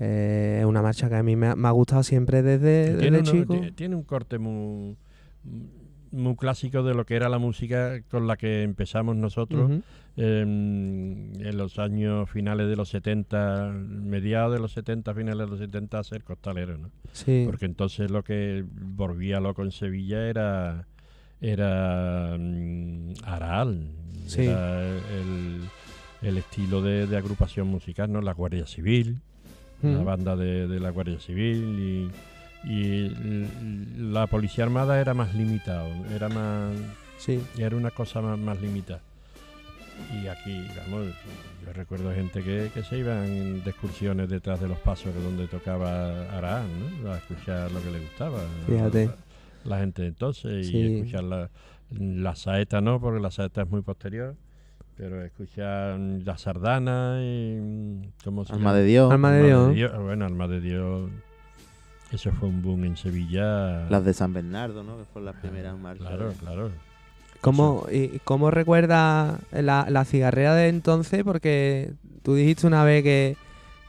Eh, Es una marcha que a mí me ha, me ha gustado siempre desde, desde tiene, uno- chico. ti- tiene un corte muy, muy clásico de lo que era la música con la que empezamos nosotros. Ujú. en, en los años finales de los 70, mediados de los 70, finales de los 70, a ser costalero, ¿no? Sí. Porque entonces lo que volvía loco en Sevilla era era Sí. era el, el estilo de, de agrupación musical, ¿no? La Guardia Civil, la banda de, de la Guardia Civil y, y la Policía Armada era más limitado, era más Sí. era una cosa más, más limitada. Y aquí, vamos, yo recuerdo gente que, que se iban de excursiones detrás de los pasos de donde tocaba Arán, ¿no? A escuchar lo que le gustaba. Fíjate. La, la gente de entonces Sí. y escuchar la, la saeta no, porque la saeta es muy posterior. Pero escuchar la sardana y... ¿Cómo se Alma llama? de Dios. Alma de Dios. Bueno, Alma de Dios. Eso fue un boom en Sevilla. Las de San Bernardo, ¿no? Que fueron las primeras marchas. Claro, claro. ¿Cómo, y, ¿Cómo recuerdas la, la cigarrera de entonces? Porque tú dijiste una vez que,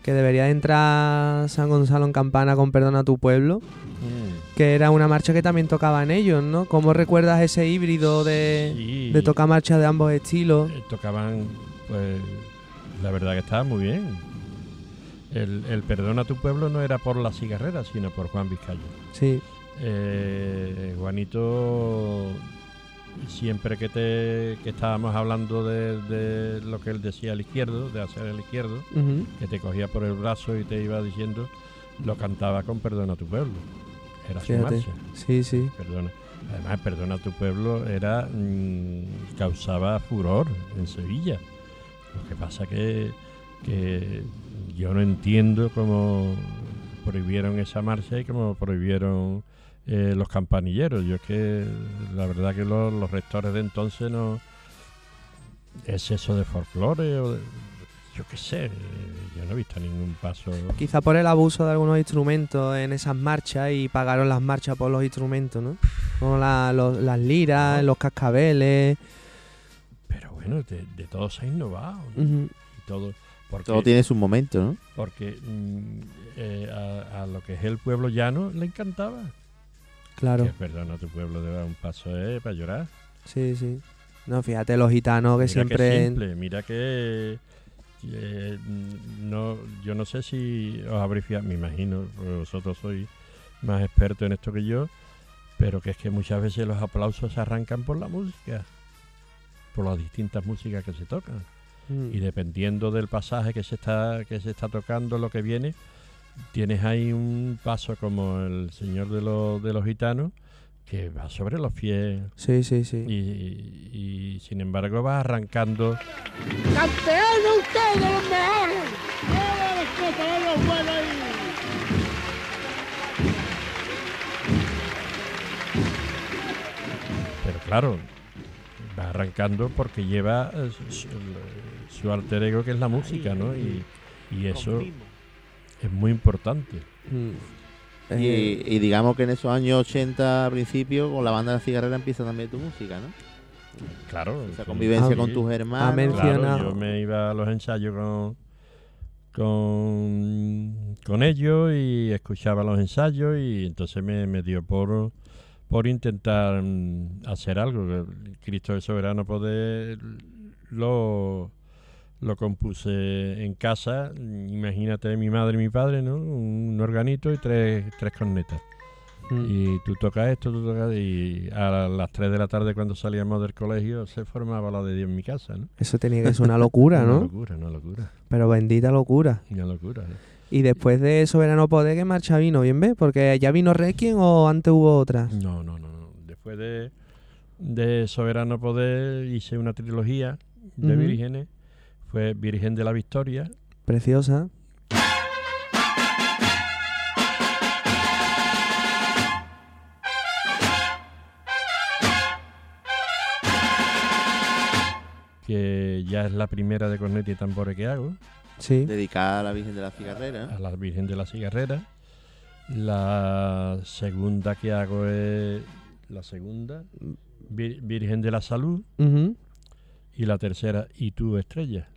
que debería de entrar San Gonzalo en campana con Perdona tu pueblo, Mm. que era una marcha que también tocaban ellos, ¿no? ¿Cómo recuerdas ese híbrido de, Sí. de tocar marchas de ambos estilos? Eh, tocaban, pues, la verdad que estaba muy bien. El, el Perdona a tu pueblo no era por la cigarrera, sino por Juan Vizcayo. Sí, Eh, Juanito, siempre que, te, que estábamos hablando de, de lo que él decía al izquierdo, de hacer el izquierdo, que te cogía por el brazo y te iba diciendo, lo cantaba con Perdona a tu pueblo. Era su marcha. Sí, sí. Perdona. Además, Perdona a tu pueblo era mm, causaba furor en Sevilla. Lo que pasa que, que yo no entiendo cómo prohibieron esa marcha y cómo prohibieron eh, los campanilleros. Yo es que la verdad que los, los rectores de entonces no es eso de folclore o de- yo qué sé, yo no he visto ningún paso. Quizá por el abuso de algunos instrumentos en esas marchas y pagaron las marchas por los instrumentos, ¿no? Como la- los- las liras, los cascabeles. Pero bueno, de, de todo se ha innovado. ¿no? ujú. y todo. Porque, Todo tiene su momento, ¿no? porque mm, eh, a, a lo que es el pueblo llano le encantaba. Claro. Que, perdona, tu pueblo de un paso eh, para llorar. Sí, sí. No, fíjate, los gitanos que mira siempre... que simple, mira que eh, no, yo no sé si os habréis fijado, me imagino, porque vosotros sois más expertos en esto que yo, pero que es que muchas veces los aplausos se arrancan por la música, por las distintas músicas que se tocan. Mm. Y dependiendo del pasaje que se está, que se está tocando, lo que viene, tienes ahí un paso como el Señor de los, de los Gitanos, que va sobre los pies. Sí, sí, sí. Y, y, sin embargo va arrancando ¡Campeones ustedes los mejores! ¡Todos los que traen los buenos ahí! Pero claro, va arrancando porque lleva eh, su, alter ego que es la música, ¿no? Y, y eso es muy importante. Mm. Y, Eh, y digamos que en esos años 80 a principio, con la banda de la cigarrera empieza también tu música, ¿no? Claro. Esa convivencia Ah, con sí. tus hermanos. mencionado- Claro, yo me iba a los ensayos con, con, con ellos y escuchaba los ensayos y entonces me, me dio por, por intentar mm, hacer algo. Cristo el Soberano Poder lo, lo compuse en casa. Imagínate mi madre y mi padre, ¿no? Un organito y tres, tres cornetas. mm. Y tú tocas esto, tú tocas... Y a las 3 de la tarde cuando salíamos del colegio se formaba la de Dios en mi casa, ¿no? Eso tenía que ser una locura, Una ¿no? locura, una locura. Pero bendita locura. Una locura. ¿no? Y después de Soberano Poder, ¿qué marcha vino? ¿Bien ves? Porque ya vino Requiem o antes hubo otras. No, no, no, no. Después de, de Soberano Poder hice una trilogía de vírgenes. Fue Virgen de la Victoria, Preciosa. que ya es la primera de corneta y tambores que hago. Sí. Dedicada a la Virgen de la Cigarrera. a la Virgen de la Cigarrera. La segunda que hago es la segunda, Vir- Virgen de la Salud. Y la tercera, Y tú, estrella.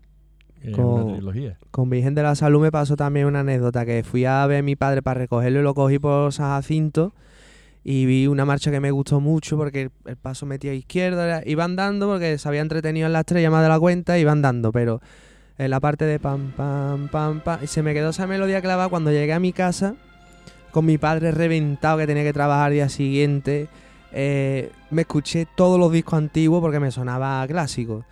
Con- Virgen de la Salud me pasó también una anécdota que fui a ver a mi padre para recogerlo y lo cogí por San Jacinto y vi una marcha que me gustó mucho porque el, el paso metía a izquierda, iban dando porque se había entretenido en la estrella más de la cuenta, iban dando, pero en la parte de pam, pam, pam, pam, y se me quedó esa melodía clavada cuando llegué a mi casa con mi padre reventado que tenía que trabajar al día siguiente. eh, me escuché todos los discos antiguos porque me sonaba clásico.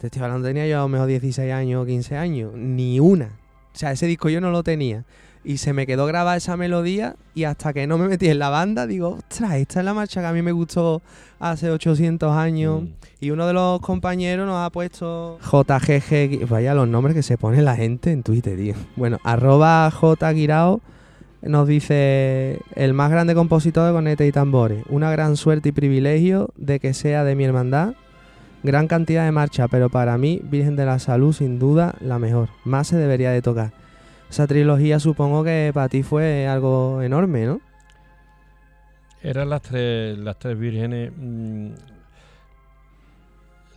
Te estoy hablando, tenía yo a lo mejor 16 años o 15 años. Ni una. O sea, ese disco yo no lo tenía. Y se me quedó grabada esa melodía y hasta que no me metí en la banda, digo, ostras, esta es la marcha que a mí me gustó hace 800 años. Mm. Y uno de los compañeros nos ha puesto JGG, vaya los nombres que se pone la gente en Twitter, tío. Bueno, arroba JGirao nos dice el más grande compositor de cornetas y tambores. Una gran suerte y privilegio de que sea de mi hermandad. Gran cantidad de marcha, pero para mí, Virgen de la Salud, sin duda, la mejor. Más se debería de tocar. Esa trilogía supongo que para ti fue algo enorme, ¿no? Eran las tres, las tres vírgenes. mm,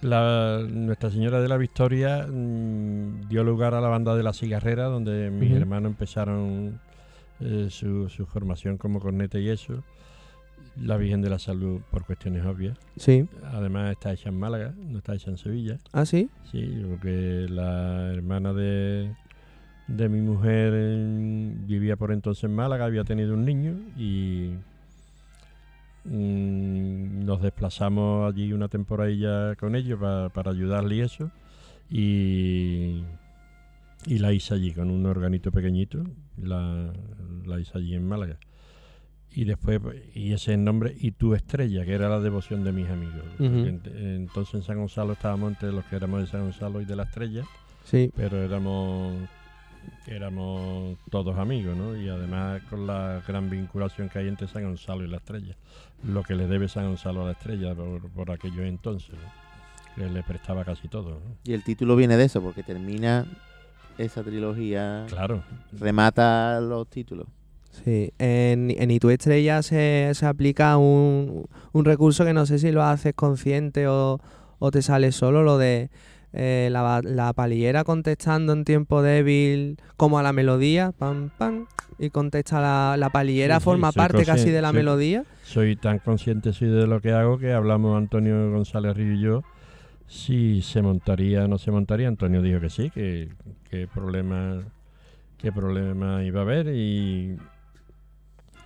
la, Nuestra Señora de la Victoria mm, dio lugar a la banda de la cigarrera, donde mis hermanos empezaron eh, su, su formación como corneta y eso. La Virgen de la Salud, por cuestiones obvias. Sí. Además, está hecha en Málaga, no está hecha en Sevilla. ¿Ah, sí? Sí, porque la hermana de, de mi mujer eh, vivía por entonces en Málaga, había tenido un niño y mm, nos desplazamos allí una temporadilla con ellos pa- para ayudarle y eso. Y, y la hice allí con un organito pequeñito, la, la hice allí en Málaga. Y después, y ese es el nombre, y tu estrella, que era la devoción de mis amigos. Ent- Entonces en San Gonzalo estábamos entre los que éramos de San Gonzalo y de la estrella, Sí. pero éramos éramos todos amigos, ¿no? Y además con la gran vinculación que hay entre San Gonzalo y la estrella. Lo que le debe San Gonzalo a la estrella por, por aquellos entonces, ¿no? Que le prestaba casi todo, ¿no? Y el título viene de eso, porque termina esa trilogía, Claro. remata los títulos. Sí, en, en Y tu estrella se, se aplica un, un recurso que no sé si lo haces consciente o, o te sale solo, lo de eh, la, la palillera contestando en tiempo débil como a la melodía, pam, pam, y contesta la, la palillera, Sí, forma parte casi de la soy- melodía. Soy tan consciente soy de lo que hago que hablamos Antonio González Río y yo si se montaría o no se montaría. Antonio dijo que sí, que qué problema, qué problema iba a haber y,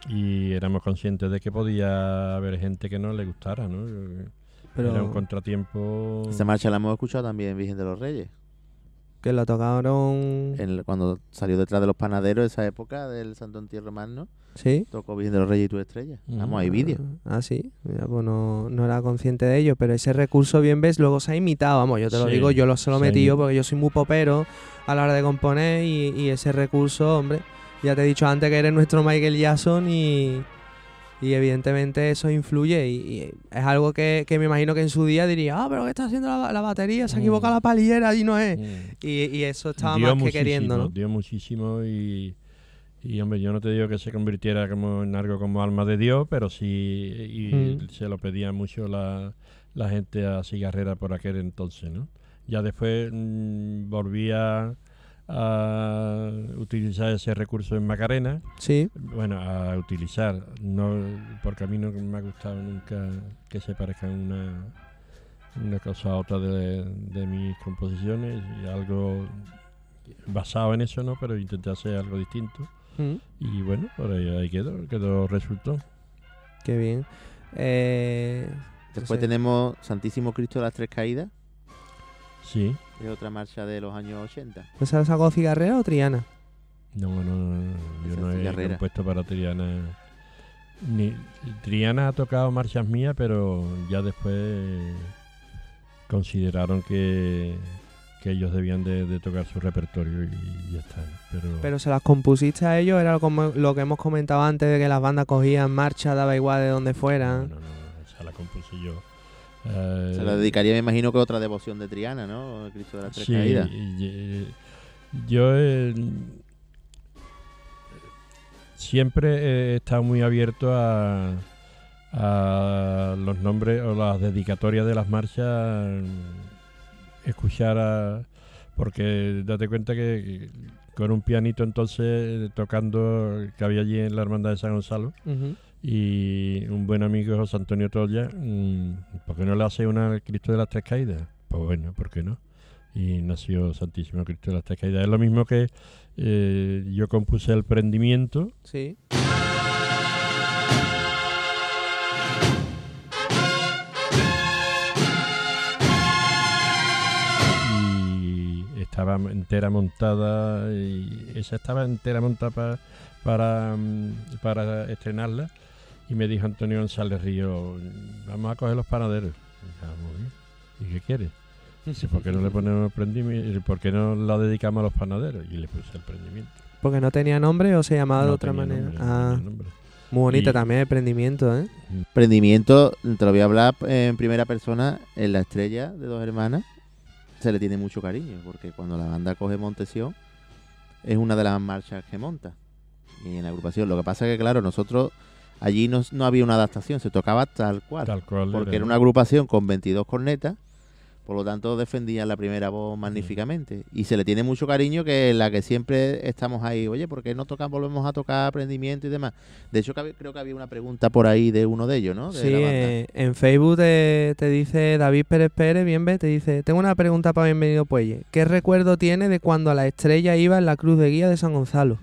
y éramos conscientes de que podía haber gente que no le gustara, ¿no? Pero Era un contratiempo. Esta marcha la hemos escuchado también en Virgen de los Reyes. que lo tocaron... En el- cuando salió detrás de los panaderos, esa época del Santo Entierro Magno, ¿Sí? tocó Virgen de los Reyes y tu estrella. Mm. Vamos, hay vídeo. Ah, sí. Mira, pues no, no era consciente de ello, pero ese recurso, bien ves, luego se ha imitado. Vamos, yo te lo digo, yo lo se lo metido imi- porque yo soy muy popero a la hora de componer y, y ese recurso, hombre, ya te he dicho antes que eres nuestro Michael Jackson y, y evidentemente eso influye y, y es algo que, que me imagino que en su día diría, ah, pero ¿qué está haciendo la, la batería? Se Mm. equivocado la palillera y no es. Mm. Y, y eso estaba dio más que queriendo, ¿no? Dio muchísimo y, y, hombre, yo no te digo que se convirtiera como en algo como alma de Dios, pero sí y Mm. se lo pedía mucho la, la gente a Cigarrera por aquel entonces, ¿no? Ya después mm, volví a, utilizar ese recurso en Macarena, Sí, bueno, a utilizar, no porque a mí no me ha gustado nunca que se parezcan una, una cosa a otra de, de mis composiciones, y algo basado en eso, ¿no? Pero intenté hacer algo distinto. Mm, Y bueno, por ahí, ahí quedó, quedó resultó. qué bien. Eh, Después tenemos Santísimo Cristo de las Tres Caídas, Sí. Es otra marcha de los años 80. ¿Pues se la sacó cigarrera o Triana? No, no, no, yo Esa no he compuesto para Triana. Ni, Triana ha tocado marchas mías, pero ya después consideraron que, que ellos debían de, de tocar su repertorio y ya está. Pero, Pero se las compusiste a ellos, era como lo que hemos comentado antes de que las bandas cogían marcha, daba igual de donde no, fueran. no, no, esa la compuse yo. Eh, Se la dedicaría, me imagino, que a otra devoción de Triana, ¿no? El Cristo de las Tres Sí, Caídas. y- y- yo eh, siempre he estado muy abierto a, a los nombres o las dedicatorias de las marchas, escuchar a... Porque date cuenta que con un pianito entonces tocando que había allí en la Hermandad de San Gonzalo. Y un buen amigo José Antonio Tolla, mm, ¿por qué no le hace una al Cristo de las Tres Caídas? Pues bueno, ¿por qué no? Y nació Santísimo Cristo de las Tres Caídas. Es lo mismo que eh, yo compuse el prendimiento, Sí. y estaba entera montada y esa estaba entera montada pa- para, mm, para estrenarla y me dijo Antonio González Río vamos a coger los panaderos Y, "Ah, muy bien. ¿y qué quieres? Dice, ¿por qué no le ponemos prendimiento? ¿por qué no la dedicamos a los panaderos? y le puse el prendimiento Porque no tenía nombre o se llamaba de No otra manera. nombre, no ah, tenía nombre. muy bonita Y- también el prendimiento, ¿eh? Prendimiento, te lo voy a hablar en primera persona, en la estrella de dos hermanas se le tiene mucho cariño, porque cuando la banda coge Montesión es una de las marchas que monta. Y en la agrupación, lo que pasa es que, claro, nosotros allí no, no había una adaptación, se tocaba tal cual. tal cual porque era una agrupación con 22 cornetas, por lo tanto defendían la primera voz magníficamente. Y se le tiene mucho cariño que la que siempre estamos ahí, oye, ¿por qué no tocamos, volvemos a tocar aprendimiento y demás? De hecho, creo que había una pregunta por ahí de uno de ellos, ¿no? De Sí, la banda. eh, en Facebook te, te dice David Pérez Pérez, bien ve, te dice, tengo una pregunta para Bienvenido Puelle. ¿Qué recuerdo tiene de cuando la estrella iba en la cruz de guía de San Gonzalo?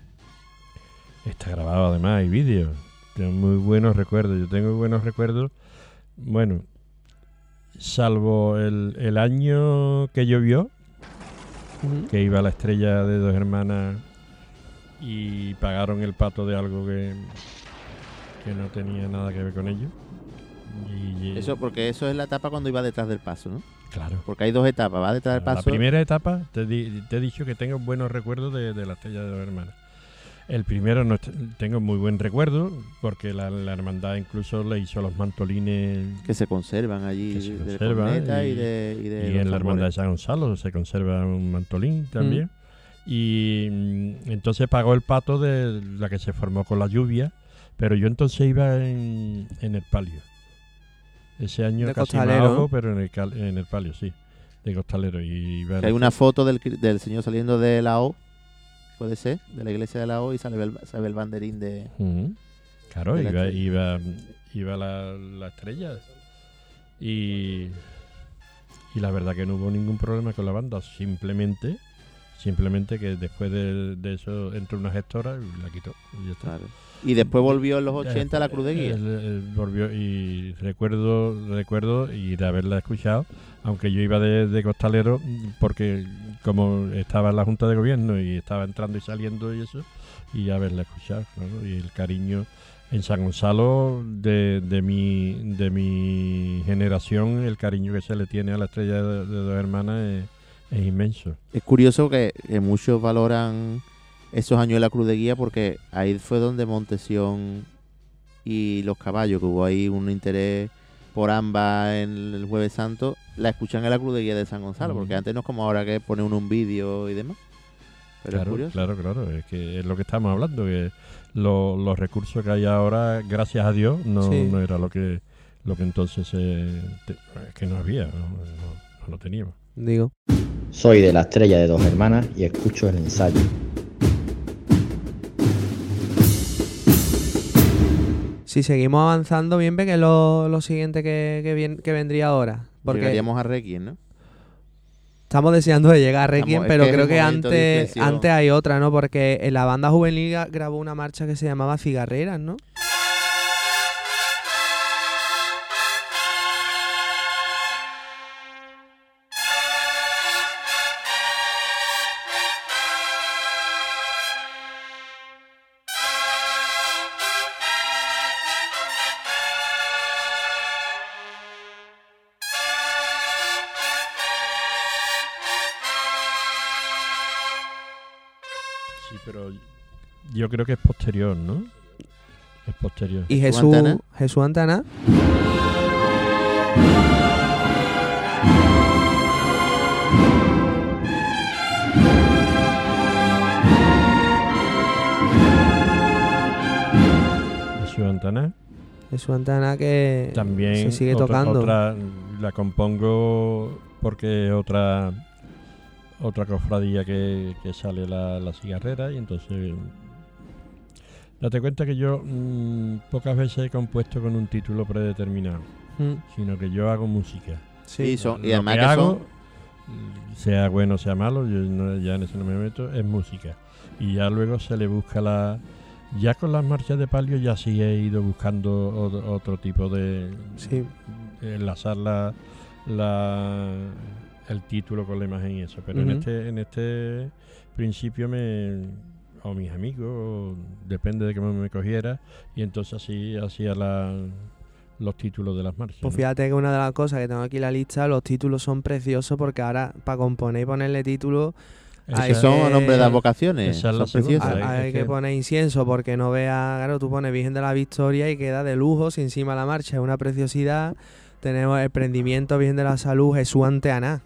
Está grabado además, hay vídeos. Tengo muy buenos recuerdos. Yo tengo buenos recuerdos. Bueno, salvo el, el año que llovió, que iba la estrella de dos hermanas y pagaron el pato de algo que, que no tenía nada que ver con ello. Y, Eso porque eso es la etapa cuando iba detrás del paso, ¿no? claro. Porque hay dos etapas, va detrás del La paso. primera etapa, te, di- te he dicho que tengo buenos recuerdos de, de la estrella de dos hermanas. El primero no tengo muy buen recuerdo porque la, la hermandad incluso le hizo los mantolines que se conservan allí Que se de conservan y, y- de, y de y los en la hermandad de. San Gonzalo se conserva un mantolín también. Y mm, entonces pagó el pato de la que se formó con la lluvia, pero yo entonces iba en, en el palio. Ese año De casi me costalero, pero en el, cal- en el palio, sí. de costalero. Y hay una foto del, del señor saliendo de la O, puede ser, de la iglesia de la O, y sale el, se ve el banderín de... Claro, de iba, iba, iba la, la estrella. Y, y la verdad que no hubo ningún problema con la banda. Simplemente, simplemente que después de, de eso entró una gestora y la quitó. Y ya está. Claro. Y después volvió en los 80 a la Cruz de Guía. Él- él volvió y recuerdo, recuerdo y de haberla escuchado, aunque yo iba de, costalero, porque como estaba en la Junta de Gobierno y estaba entrando y saliendo y eso, y haberla escuchado, claro, y el cariño en San Gonzalo de, de mi de mi generación, el cariño que se le tiene a la estrella de, de dos hermanas es, es inmenso. Es curioso que, que muchos valoran esos años de la Cruz de Guía porque ahí fue donde Montesión y los caballos, que hubo ahí un interés por ambas en el Jueves Santo, la escuchan en la Cruz de Guía de San Gonzalo, Mm. porque antes no es como ahora que pone uno un vídeo y demás. Pero es claro, curioso. claro, claro, es que es lo que estamos hablando, que lo- los recursos que hay ahora, gracias a Dios, no, Sí. no era lo que lo que entonces eh, te- es que no había, no, no- no lo teníamos. Digo. Soy de la estrella de dos hermanas y escucho el ensayo. Si seguimos avanzando, bien ve que es lo, lo siguiente que, que, vien- que vendría ahora. Porque Llegaríamos a Requiem, ¿no? estamos deseando de llegar a Requiem, Estamos- es pero que creo que antes, antes hay otra, ¿no? Porque en la banda juvenil grabó una marcha que se llamaba Cigarreras, ¿no? Yo creo que es posterior, ¿no? Es posterior. Y ¿Jesús Jesús Antana? Jesús Antana. Jesús Antana. Jesús Antana que También se sigue otra- tocando. otra- la compongo porque es otra otra cofradía que, que sale la, la cigarrera y entonces date cuenta que yo mm, pocas veces he compuesto con un título predeterminado, Mm, sino que yo hago música. Sí, son, y Lo además que que hago, son- mm, sea bueno o sea malo, yo no- ya en eso no me meto, es música. Y ya luego se le busca la... Ya con las marchas de palio ya sí he ido buscando otro, otro tipo de... Sí. Enlazar la, la- el título con la imagen y eso. Pero en este en este principio me... O mis amigos, depende de cómo me cogiera. Y entonces así hacía la, los títulos de las marchas. Pues ¿no? fíjate que una de las cosas que tengo aquí en la lista, los títulos son preciosos porque ahora para componer y ponerle título que son que- nombres de advocaciones. esa es Son la hay, hay que- que poner incienso porque no vea, claro, tú pones Virgen de la Victoria y queda de lujo, si encima la marcha es una preciosidad. Tenemos el prendimiento Virgen de la Salud, Jesús ante Aná.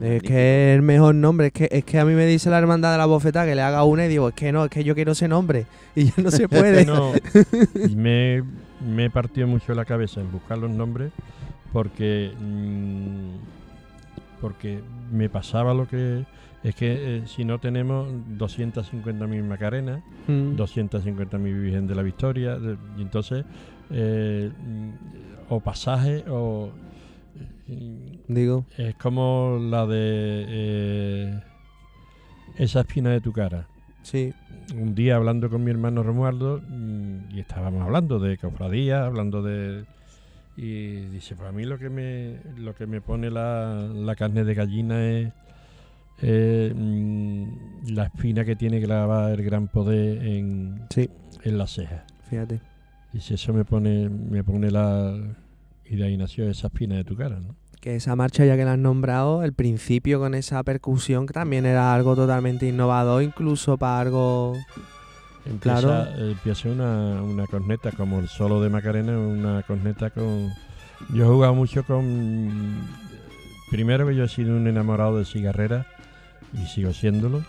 Es que es el mejor nombre, es que, es que a mí me dice la hermandad de la bofetada que le haga una y digo, es que no, es que yo quiero ese nombre y ya no se puede. No, me, me he partido mucho la cabeza en buscar los nombres porque mm, porque me pasaba lo que es que eh, si no tenemos 250.000 Macarenas, Mm. 250.000 Virgen de la Victoria, de- y entonces eh, mm, o pasaje o Digo, es como la de eh, esa espina de tu cara sí, un día hablando con mi hermano Romualdo mm, y estábamos hablando de cofradía, hablando de y dice, pues a mí lo que me lo que me pone la, la carne de gallina es eh, mm, la espina que tiene clavada el gran poder en, Sí. en la ceja. fíjate. Y si eso me pone me pone la y de ahí nació esa espina de tu cara, ¿no? Que esa marcha, ya que la has nombrado, el principio con esa percusión que también era algo totalmente innovador, incluso para algo. Empieza, Claro. empieza una, una corneta, como el solo de Macarena, una corneta con... Yo he jugado mucho con... Primero que yo he sido un enamorado de cigarrera y sigo siéndolo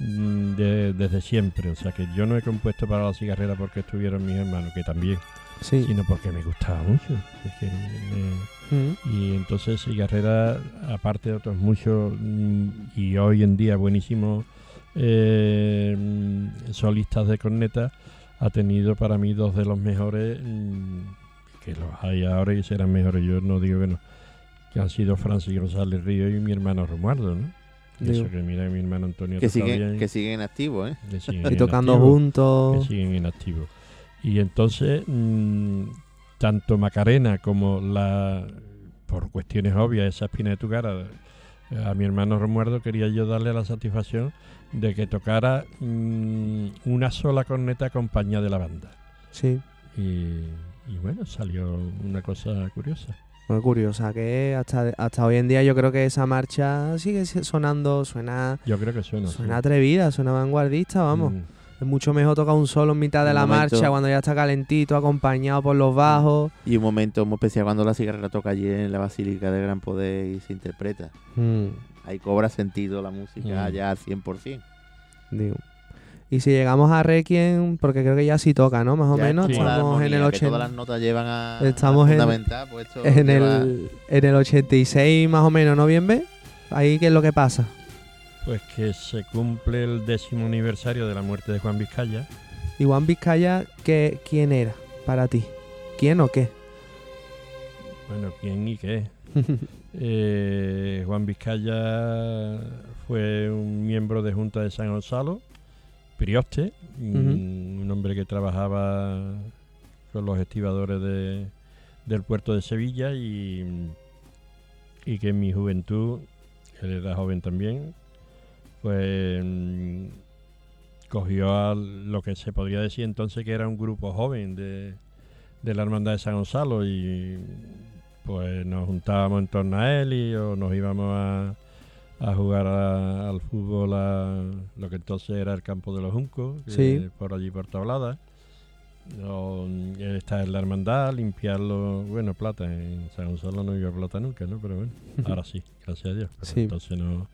mm, de- desde siempre. O sea que yo no he compuesto para la cigarrera porque estuvieron mis hermanos, que también. Sí. sino porque me gustaba mucho. Es que me- Mm. y entonces Cigarrera, aparte de otros muchos, mm, y hoy en día buenísimos eh, mm, solistas de corneta, ha tenido para mí dos de los mejores, que los hay ahora y serán mejores, yo no digo que no, que han sido Francis González Río y mi hermano Romualdo, ¿no? Eso que mira, mi hermano Antonio Que siguen, bien, que siguen activos, ¿eh? que siguen Y en tocando activo juntos. que siguen en activo. Y entonces, mm, tanto Macarena como la, por cuestiones obvias, esa espina de tu cara, a mi hermano Romualdo quería yo darle la satisfacción de que tocara mm, una sola corneta acompañada de la banda. Sí. Y, y bueno, salió una cosa curiosa. Muy curiosa, que hasta, hasta hoy en día yo creo que esa marcha sigue si- sonando, suena, Yo creo que suena. suena atrevida, suena vanguardista, vamos. Mm, Es mucho mejor tocar un solo en mitad de Un la momento- marcha cuando ya está calentito, acompañado por los bajos. Y un momento muy especial cuando la cigarra toca allí en la Basílica del Gran Poder y se interpreta. Mm, Ahí cobra sentido la música Mm. ya al 100%. digo. Y si llegamos a Requiem, porque creo que ya sí toca, ¿no? Más o Ya menos. Estamos en el armonía, que 80. todas las notas llevan a, Estamos a en- pues esto en lleva- el, en el 86 más o menos, ¿no? Bien, ve? Ahí, ¿qué es lo que pasa? Pues que se cumple el décimo aniversario de la muerte de Juan Vizcaya. Y Juan Vizcaya, ¿qué, ¿quién era para ti? ¿Quién o qué? Bueno, ¿quién y qué? Eh, Juan Vizcaya fue un miembro de Junta de San Gonzalo, Prioste, un- un hombre que trabajaba con los estibadores de- del puerto de Sevilla y, y que en mi juventud, él era joven también, pues mm, cogió a lo que se podría decir entonces que era un grupo joven de, de la Hermandad de San Gonzalo y pues nos juntábamos en torno a él y o nos íbamos a, a jugar a- al fútbol a lo que entonces era el campo de los Juncos, Sí. por allí por Tablada. O, mm, estar en la hermandad, limpiarlo, bueno, plata, en San Gonzalo no iba plata nunca, ¿no? Pero bueno, ahora sí, gracias a Dios. Pero Sí. entonces no.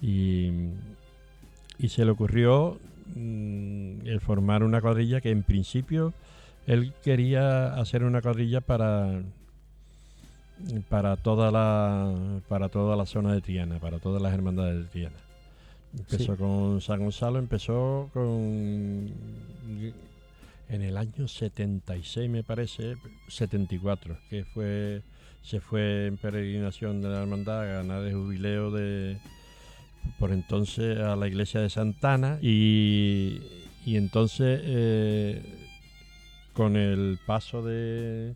Y, y se le ocurrió mm, el formar una cuadrilla que en principio él quería hacer una cuadrilla para para toda la para toda la zona de Triana, para todas las hermandades de Triana. Empezó Sí. con San Gonzalo, empezó con en el año 76 me parece, 74, que fue se fue en peregrinación de la hermandad a ganar el jubileo de por entonces a la iglesia de Santana y, y entonces eh, con el paso de,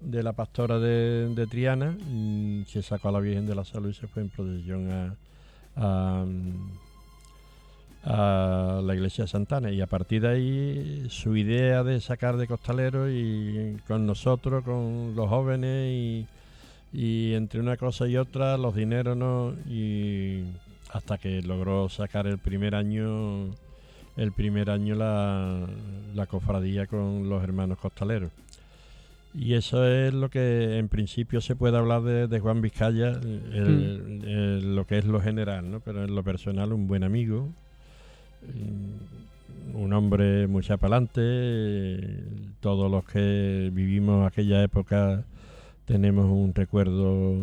de la pastora de, Triana mm, se sacó a la Virgen de la Salud y se fue en procesión a, a, a la iglesia de Santana. Y a partir de ahí su idea de sacar de costalero y con nosotros, con los jóvenes y, y entre una cosa y otra los dineros no y hasta que logró sacar el primer año el primer año la, la cofradía con los hermanos costaleros. Y eso es lo que en principio se puede hablar de, de Juan Vizcaya el- el- lo que es lo general ¿no? pero en lo personal un buen amigo mm, un hombre muy chapalante. Todos los que vivimos aquella época tenemos un recuerdo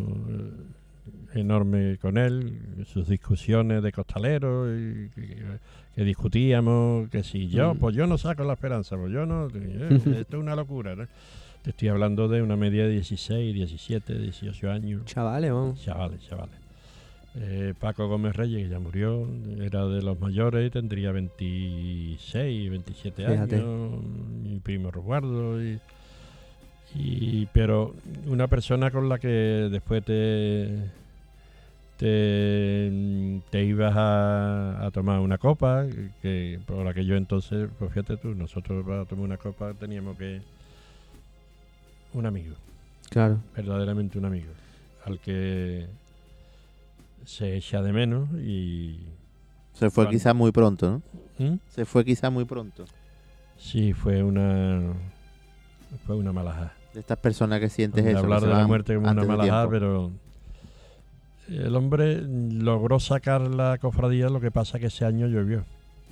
enorme con él, sus discusiones de costalero, y que, que discutíamos, que si yo, Mm. pues yo no saco la esperanza, pues yo no, eh, esto es una locura, ¿no? Te estoy hablando de una media de 16, 17, 18 años. Chavales, vamos. Chavales, chavales. Eh, Paco Gómez Reyes, que ya murió, era de los mayores, tendría 26, 27 Fíjate. años. Mi primo Romualdo. Y, y- pero una persona con la que después te, te, te ibas a, a tomar una copa, que por aquello entonces, pues fíjate tú, nosotros para tomar una copa teníamos que... Un amigo Claro. verdaderamente un amigo, al que se echa de menos y... Se fue Juan. quizás muy pronto, ¿no? ¿Mm? Se fue quizás muy pronto. Sí, fue una... Fue una malajá. De estas personas que sientes De eso. hablar de la muerte como una tiempo. pero... El hombre logró sacar la cofradía, lo que pasa que ese año llovió.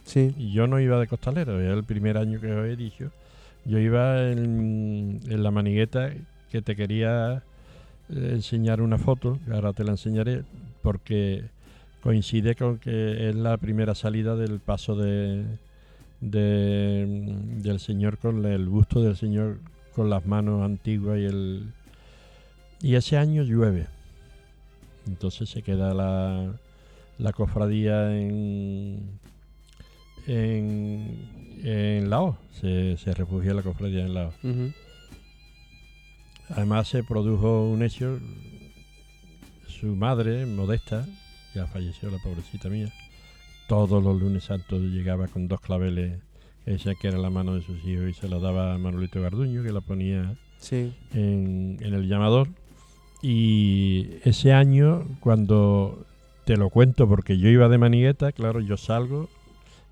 Sí. Y yo no iba de costalero, era el primer año que os he dicho. Yo iba en, en la manigueta que te quería eh, enseñar una foto, que ahora te la enseñaré, porque coincide con que es la primera salida del paso de, de- del Señor con el busto del Señor con las manos antiguas y el y ese año llueve. Entonces se queda la, la cofradía en en, en Laos, se, se refugia la cofradía en Laos. Además se produjo un hecho, su madre, Modesta, ya falleció la pobrecita mía, todos los lunes santos llegaba con dos claveles que decía que era la mano de sus hijos y se la daba a Manolito Garduño, que la ponía Sí. en, en el llamador. Y ese año, cuando te lo cuento, porque yo iba de manigueta, claro, yo salgo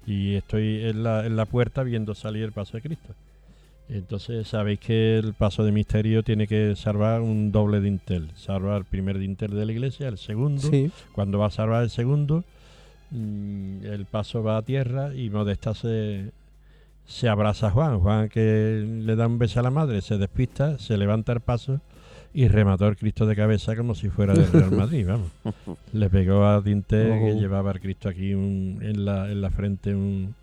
y estoy en la, en la puerta viendo salir el paso de Cristo. Entonces sabéis que el paso de misterio tiene que salvar un doble dintel. Salva el primer dintel de la iglesia, el segundo. Sí. Cuando va a salvar el segundo, mm, el paso va a tierra y Modesta se, se abraza a Juan. Juan que le da un beso a la madre, se despista, se levanta el paso y remató el Cristo de cabeza como si fuera del Real Madrid, vamos. Le pegó a Tinte que Ojo. llevaba al Cristo aquí un- en, la, en la frente un-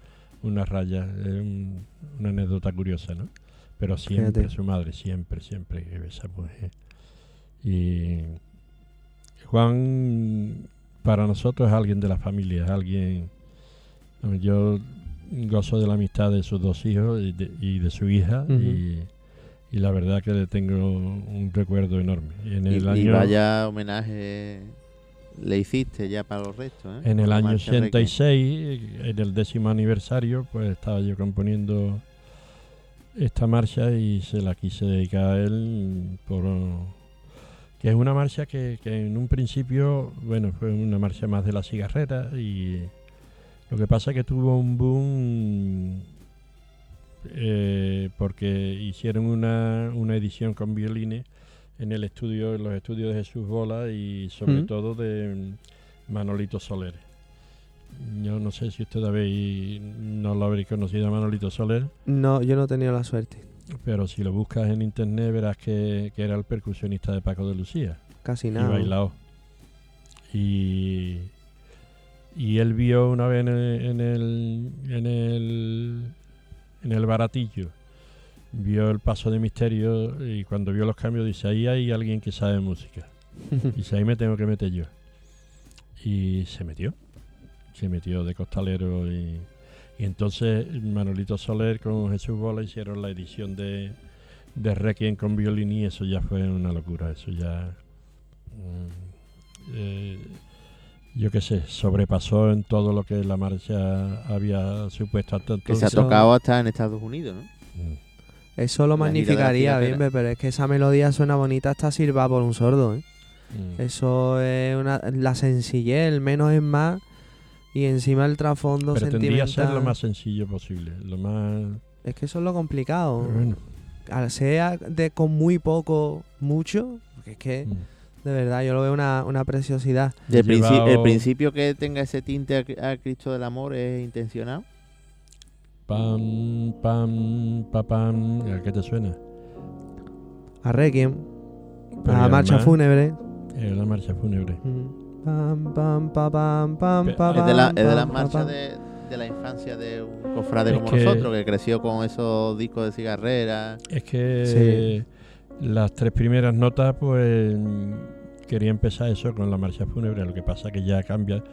una raya. Es un- una anécdota curiosa, ¿no? Pero siempre Fíjate. su madre, siempre, siempre que esa mujer. Y Juan para nosotros es alguien de la familia, es alguien... Yo gozo de la amistad de sus dos hijos y de, y de su hija y, y la verdad que le tengo un recuerdo enorme. En Y, el y año, vaya homenaje le hiciste ya para los restos, ¿eh? en el año marcha Requiem. 86, en el décimo aniversario, pues estaba yo componiendo esta marcha y se la quise dedicar a él por que es una marcha que, que en un principio, bueno, fue una marcha más de la cigarrera y lo que pasa que tuvo un boom eh, porque hicieron una, una edición con violines en el estudio, en los estudios de Jesús Bola y sobre Mm. todo de Manolito Soler. Yo no sé si ustedes habéis, no lo habréis conocido a Manolito Soler, No, yo no he tenido la suerte. pero si lo buscas en internet verás que, que era el percusionista de Paco de Lucía Casi y nada. bailao. Y, y él vio una vez en el, en el, en el, en el baratillo, vio el paso de misterio y cuando vio los cambios dice, ahí hay alguien que sabe música. Dice, ahí me tengo que meter yo. Y se metió. Se metió de costalero y, y entonces Manolito Soler con Jesús Bola hicieron la edición de, de Requiem con violín y eso ya fue una locura. Eso ya... mm, eh, yo qué sé, sobrepasó en todo lo que la marcha había supuesto hasta Que se ha entonces. tocado hasta en Estados Unidos, ¿no? Mm. Eso lo magnificaría, bien, pero es que esa melodía suena bonita hasta sirva por un sordo, ¿eh? Mm. Eso es una, la sencillez, el menos es más. Y encima el trasfondo Pretendía sentimental. ser lo más sencillo posible, lo más... Es que eso es lo complicado. Bueno, Al sea de con muy poco, mucho, porque es que mm. De verdad yo lo veo una, una preciosidad. El, el principio que tenga ese tinte a, a Cristo del Amor es intencionado. Pam, pam, pa, pam. ¿A qué te suena? A Requiem, Pero a y Marcha Fúnebre. eh, la marcha fúnebre. Mm. Pam, pam, pa, pam, pam, Pe- pa, Es de, la, pam, es de pam, marchas pam. de, de la infancia de un cofrade Es como que- nosotros, que creció con esos discos de cigarrera. Es que las tres primeras notas, pues quería empezar eso con la marcha fúnebre. Lo que pasa que ya cambia.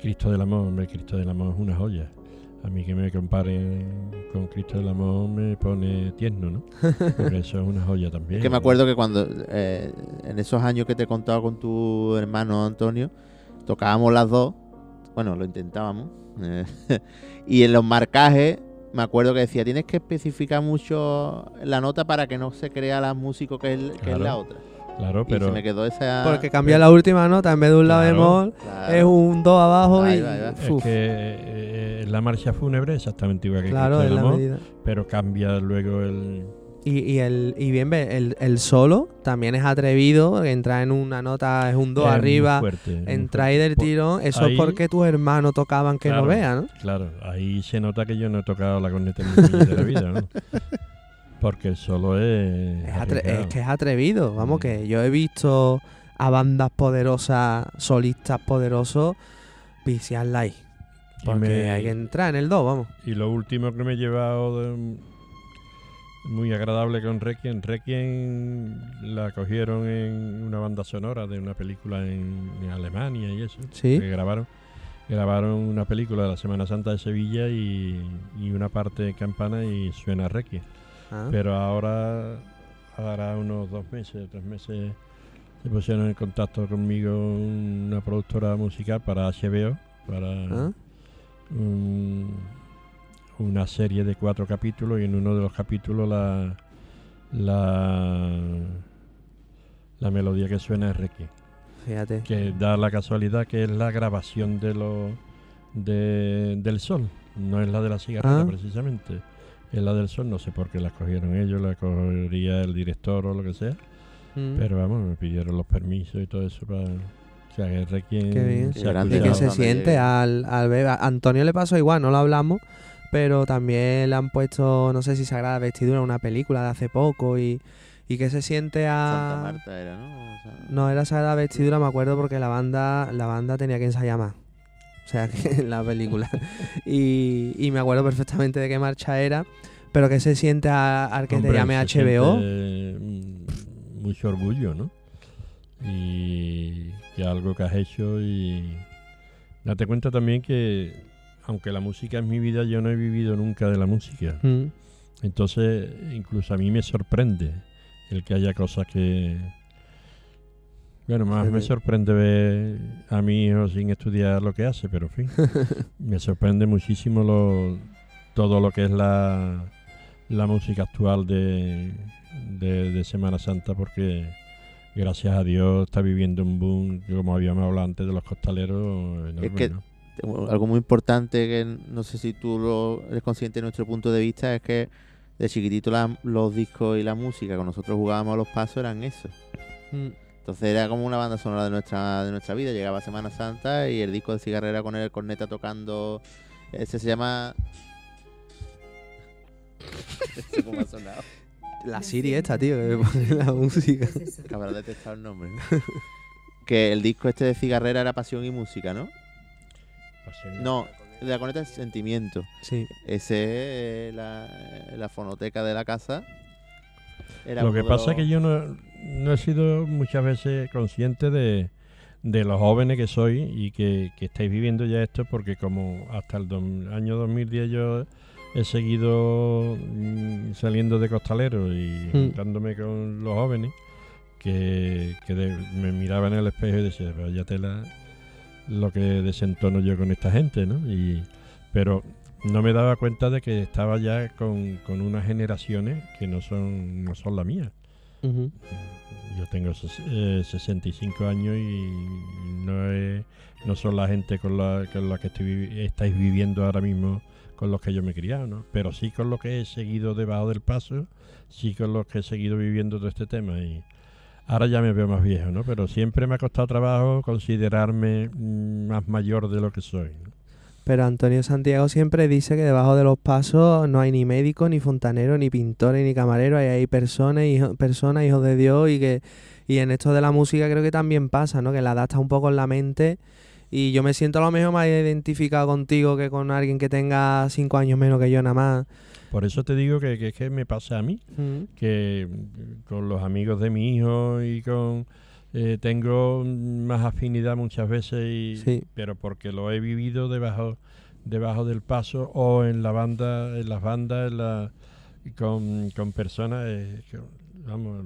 Cristo del Amor, hombre, Cristo del Amor es una joya. A mí que me comparen con Cristo del Amor me pone tierno, ¿no? Porque eso es una joya también. Es que me acuerdo que cuando, eh, en esos años que te he contado con tu hermano Antonio, tocábamos las dos, bueno, lo intentábamos, eh, y en los marcajes me acuerdo que decía, tienes que especificar mucho la nota para que no se crea la músico que es, que es Claro. la otra. Claro, Y se pero me quedó esa... Porque cambia la última nota, en vez de un la Claro. bemol, Claro. es un do abajo Ahí y. va, ahí va. es que eh, la marcha fúnebre es exactamente igual que claro, del la Amor, medida. pero cambia luego el... Y, y el y bien el, el solo también es atrevido, entra en una nota, es un do es arriba, fuerte, entra ahí del tirón, eso ahí- es porque tus hermanos tocaban que no Claro. vean, ¿no? Claro, ahí se nota que yo no he tocado la corneta en mi de la vida, ¿no? Porque el solo es. Es, atre- arriesgado. es que es atrevido. Vamos, Mm. que yo he visto a bandas poderosas, solistas poderosos, viciarla ahí. Porque me- hay que entrar en el 2, vamos. Y lo último que me he llevado de- muy agradable con Requiem. Requiem la cogieron en una banda sonora de una película en, en Alemania y eso. Sí. Que grabaron, grabaron una película de la Semana Santa de Sevilla y, y una parte de campana y suena Requiem. Ah, Pero ahora, hará unos dos meses, tres meses, se pusieron en contacto conmigo una productora musical para HBO, para ah. un- una serie de cuatro capítulos y en uno de los capítulos la la, la melodía que suena es Requiem, Fíjate. que da la casualidad que es la grabación de lo de, del sol, no es la de la cigarrera Ah. precisamente, es la del sol, no sé por qué la cogieron ellos, la cogería el director o lo que sea, Mm. pero vamos, me pidieron los permisos y todo eso para o sea, que Qué bien. se Qué ha grande ¿Y qué Ya, se donde siente llegue. al, al ver? A Antonio le pasó igual, no lo hablamos, pero también le han puesto, no sé si Sagrada Vestidura, una película de hace poco y, y qué se siente Santa a... Marta era, ¿no? O sea, No, era Sagrada Vestidura, me acuerdo, porque la banda, la banda tenía que ensayar más. O sea, que en la película. y, y me acuerdo perfectamente de qué marcha era. Pero que se siente a- al que Hombre, te llame se HBO. mm, mucho orgullo, ¿no? Y que algo que has hecho y date cuenta también que aunque la música es mi vida, yo no he vivido nunca de la música. Mm, Entonces, incluso a mí me sorprende el que haya cosas que... Bueno, más Sí, me sorprende ver a mi hijo sin estudiar lo que hace, pero en fin, me sorprende muchísimo lo, todo lo que es la, la música actual de, de, de Semana Santa, porque gracias a Dios está viviendo un boom, como habíamos hablado antes de los costaleros, enorme, que- ¿no? algo muy importante que no sé si tú lo eres consciente de nuestro punto de vista es que de chiquitito la- los discos y la música que nosotros jugábamos a los pasos eran eso. mm. Entonces era como una banda sonora de nuestra de nuestra vida. Llegaba Semana Santa y el disco de cigarrera con el corneta tocando. Ese se llama. Ese cómo ha sonado. La Siri esta, tío, que me pone la música. Que habrá detectado el nombre. ¿no? que el disco este de cigarrera era pasión y música, ¿no? No, el de la corneta es sentimiento. Sí. Ese es la, la fonoteca de la casa. Era Lo que pasa es que yo no, no he sido muchas veces consciente de, de los jóvenes que soy y que, que estáis viviendo ya esto porque como hasta el dom- año 2010 yo he seguido mm, saliendo de costalero y Mm. juntándome con los jóvenes que, que de- me miraba en el espejo y decía, vaya tela lo que desentono yo con esta gente, ¿no? Y, pero no me daba cuenta de que estaba ya con, con unas generaciones que no son, no son la mía. Yo tengo eh, 65 años y no, he- no son la gente con la, con la que estoy, estáis viviendo ahora mismo con los que yo me he criado, ¿no? Pero sí con los que he seguido debajo del paso, sí con los que he seguido viviendo todo este tema y ahora ya me veo más viejo, ¿no? Pero siempre me ha costado trabajo considerarme mm, más mayor de lo que soy. Pero Antonio Santiago siempre dice que debajo de los pasos no hay ni médico, ni fontanero, ni pintores, ni camarero, hay, hay personas, hijo- personas, hijos de Dios, y que y en esto de la música creo que también pasa, ¿no? Que la adaptas un poco en la mente y yo me siento a lo mejor más identificado contigo que con alguien que tenga cinco años menos que yo nada más. Por eso te digo que, que es que me pasa a mí. Mm. que con los amigos de mi hijo y con eh, tengo más afinidad muchas veces y Sí. pero porque lo he vivido debajo debajo del paso o en la banda en las bandas en la- con, con personas eh, que, vamos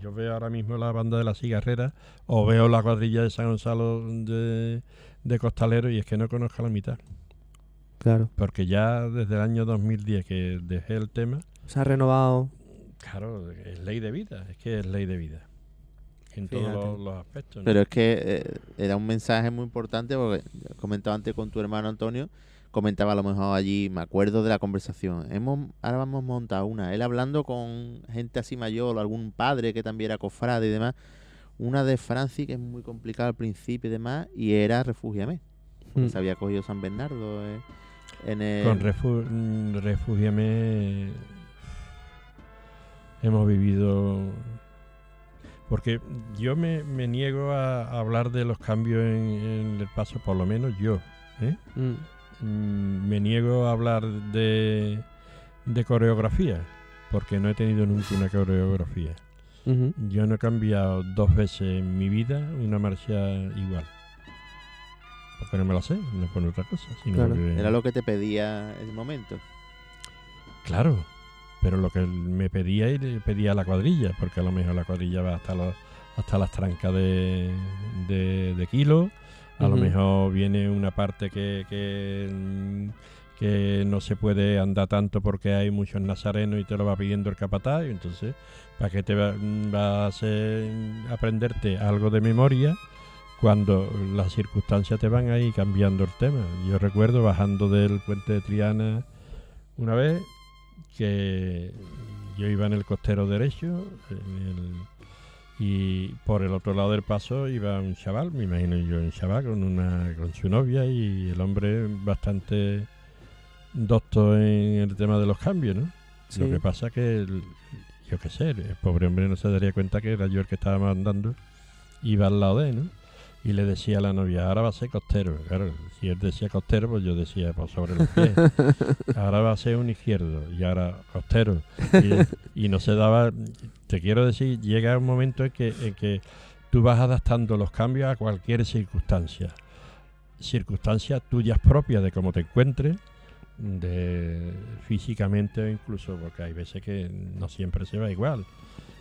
yo veo ahora mismo la banda de la cigarrera o veo la cuadrilla de San Gonzalo de, de Costalero y es que no conozco la mitad Claro. porque ya desde el año 2010 que dejé el tema Se ha renovado. Claro, es ley de vida, es que es ley de vida. En todos los, los aspectos. ¿no? Pero es que eh, era un mensaje muy importante porque comentaba antes con tu hermano Antonio, comentaba a lo mejor allí, me acuerdo de la conversación. Hemos, ahora vamos a montar una, él hablando con gente así mayor, algún padre que también era cofrade y demás. Una de Franci, que es muy complicada al principio y demás, y era Refúgiame. porque Mm. Se había cogido San Bernardo eh, en el... Con refu mm, Refúgiame. hemos vivido... Porque yo me, me niego a, a hablar de los cambios en, en el paso, por lo menos yo. ¿eh? Mm, me niego a hablar de, de coreografía, porque no he tenido nunca una coreografía. Yo no he cambiado dos veces en mi vida una marcha igual. Porque no me lo sé, no por otra cosa. Sino Claro. porque- Era lo que te pedía el momento. Claro, pero lo que me pedía y le pedía a la cuadrilla, porque a lo mejor la cuadrilla va hasta, hasta las trancas de, de, de kilo, a lo mejor viene una parte que, que, que no se puede andar tanto porque hay muchos nazarenos y te lo va pidiendo el capataz, y entonces, ¿para qué te va, va a hacer aprenderte algo de memoria? cuando las circunstancias te van ahí cambiando el tema. Yo recuerdo bajando del puente de Triana una vez que yo iba en el costero derecho en el- y por el otro lado del paso iba un chaval, me imagino yo un chaval con una con su novia y el hombre bastante docto en el tema de los cambios, ¿no? Sí. Lo que pasa que el- yo qué sé, el pobre hombre no se daría cuenta que era yo el que estaba mandando, iba al lado de él, ¿no? Y le decía a la novia, ahora va a ser costero. Claro, si él decía costero, pues yo decía, pues sobre los pies. ahora va a ser un izquierdo y ahora costero. Y, y no se daba, te quiero decir, llega un momento en que, en que tú vas adaptando los cambios a cualquier circunstancia. Circunstancias tuyas propias de cómo te encuentres, de físicamente o incluso porque hay veces que no siempre se va igual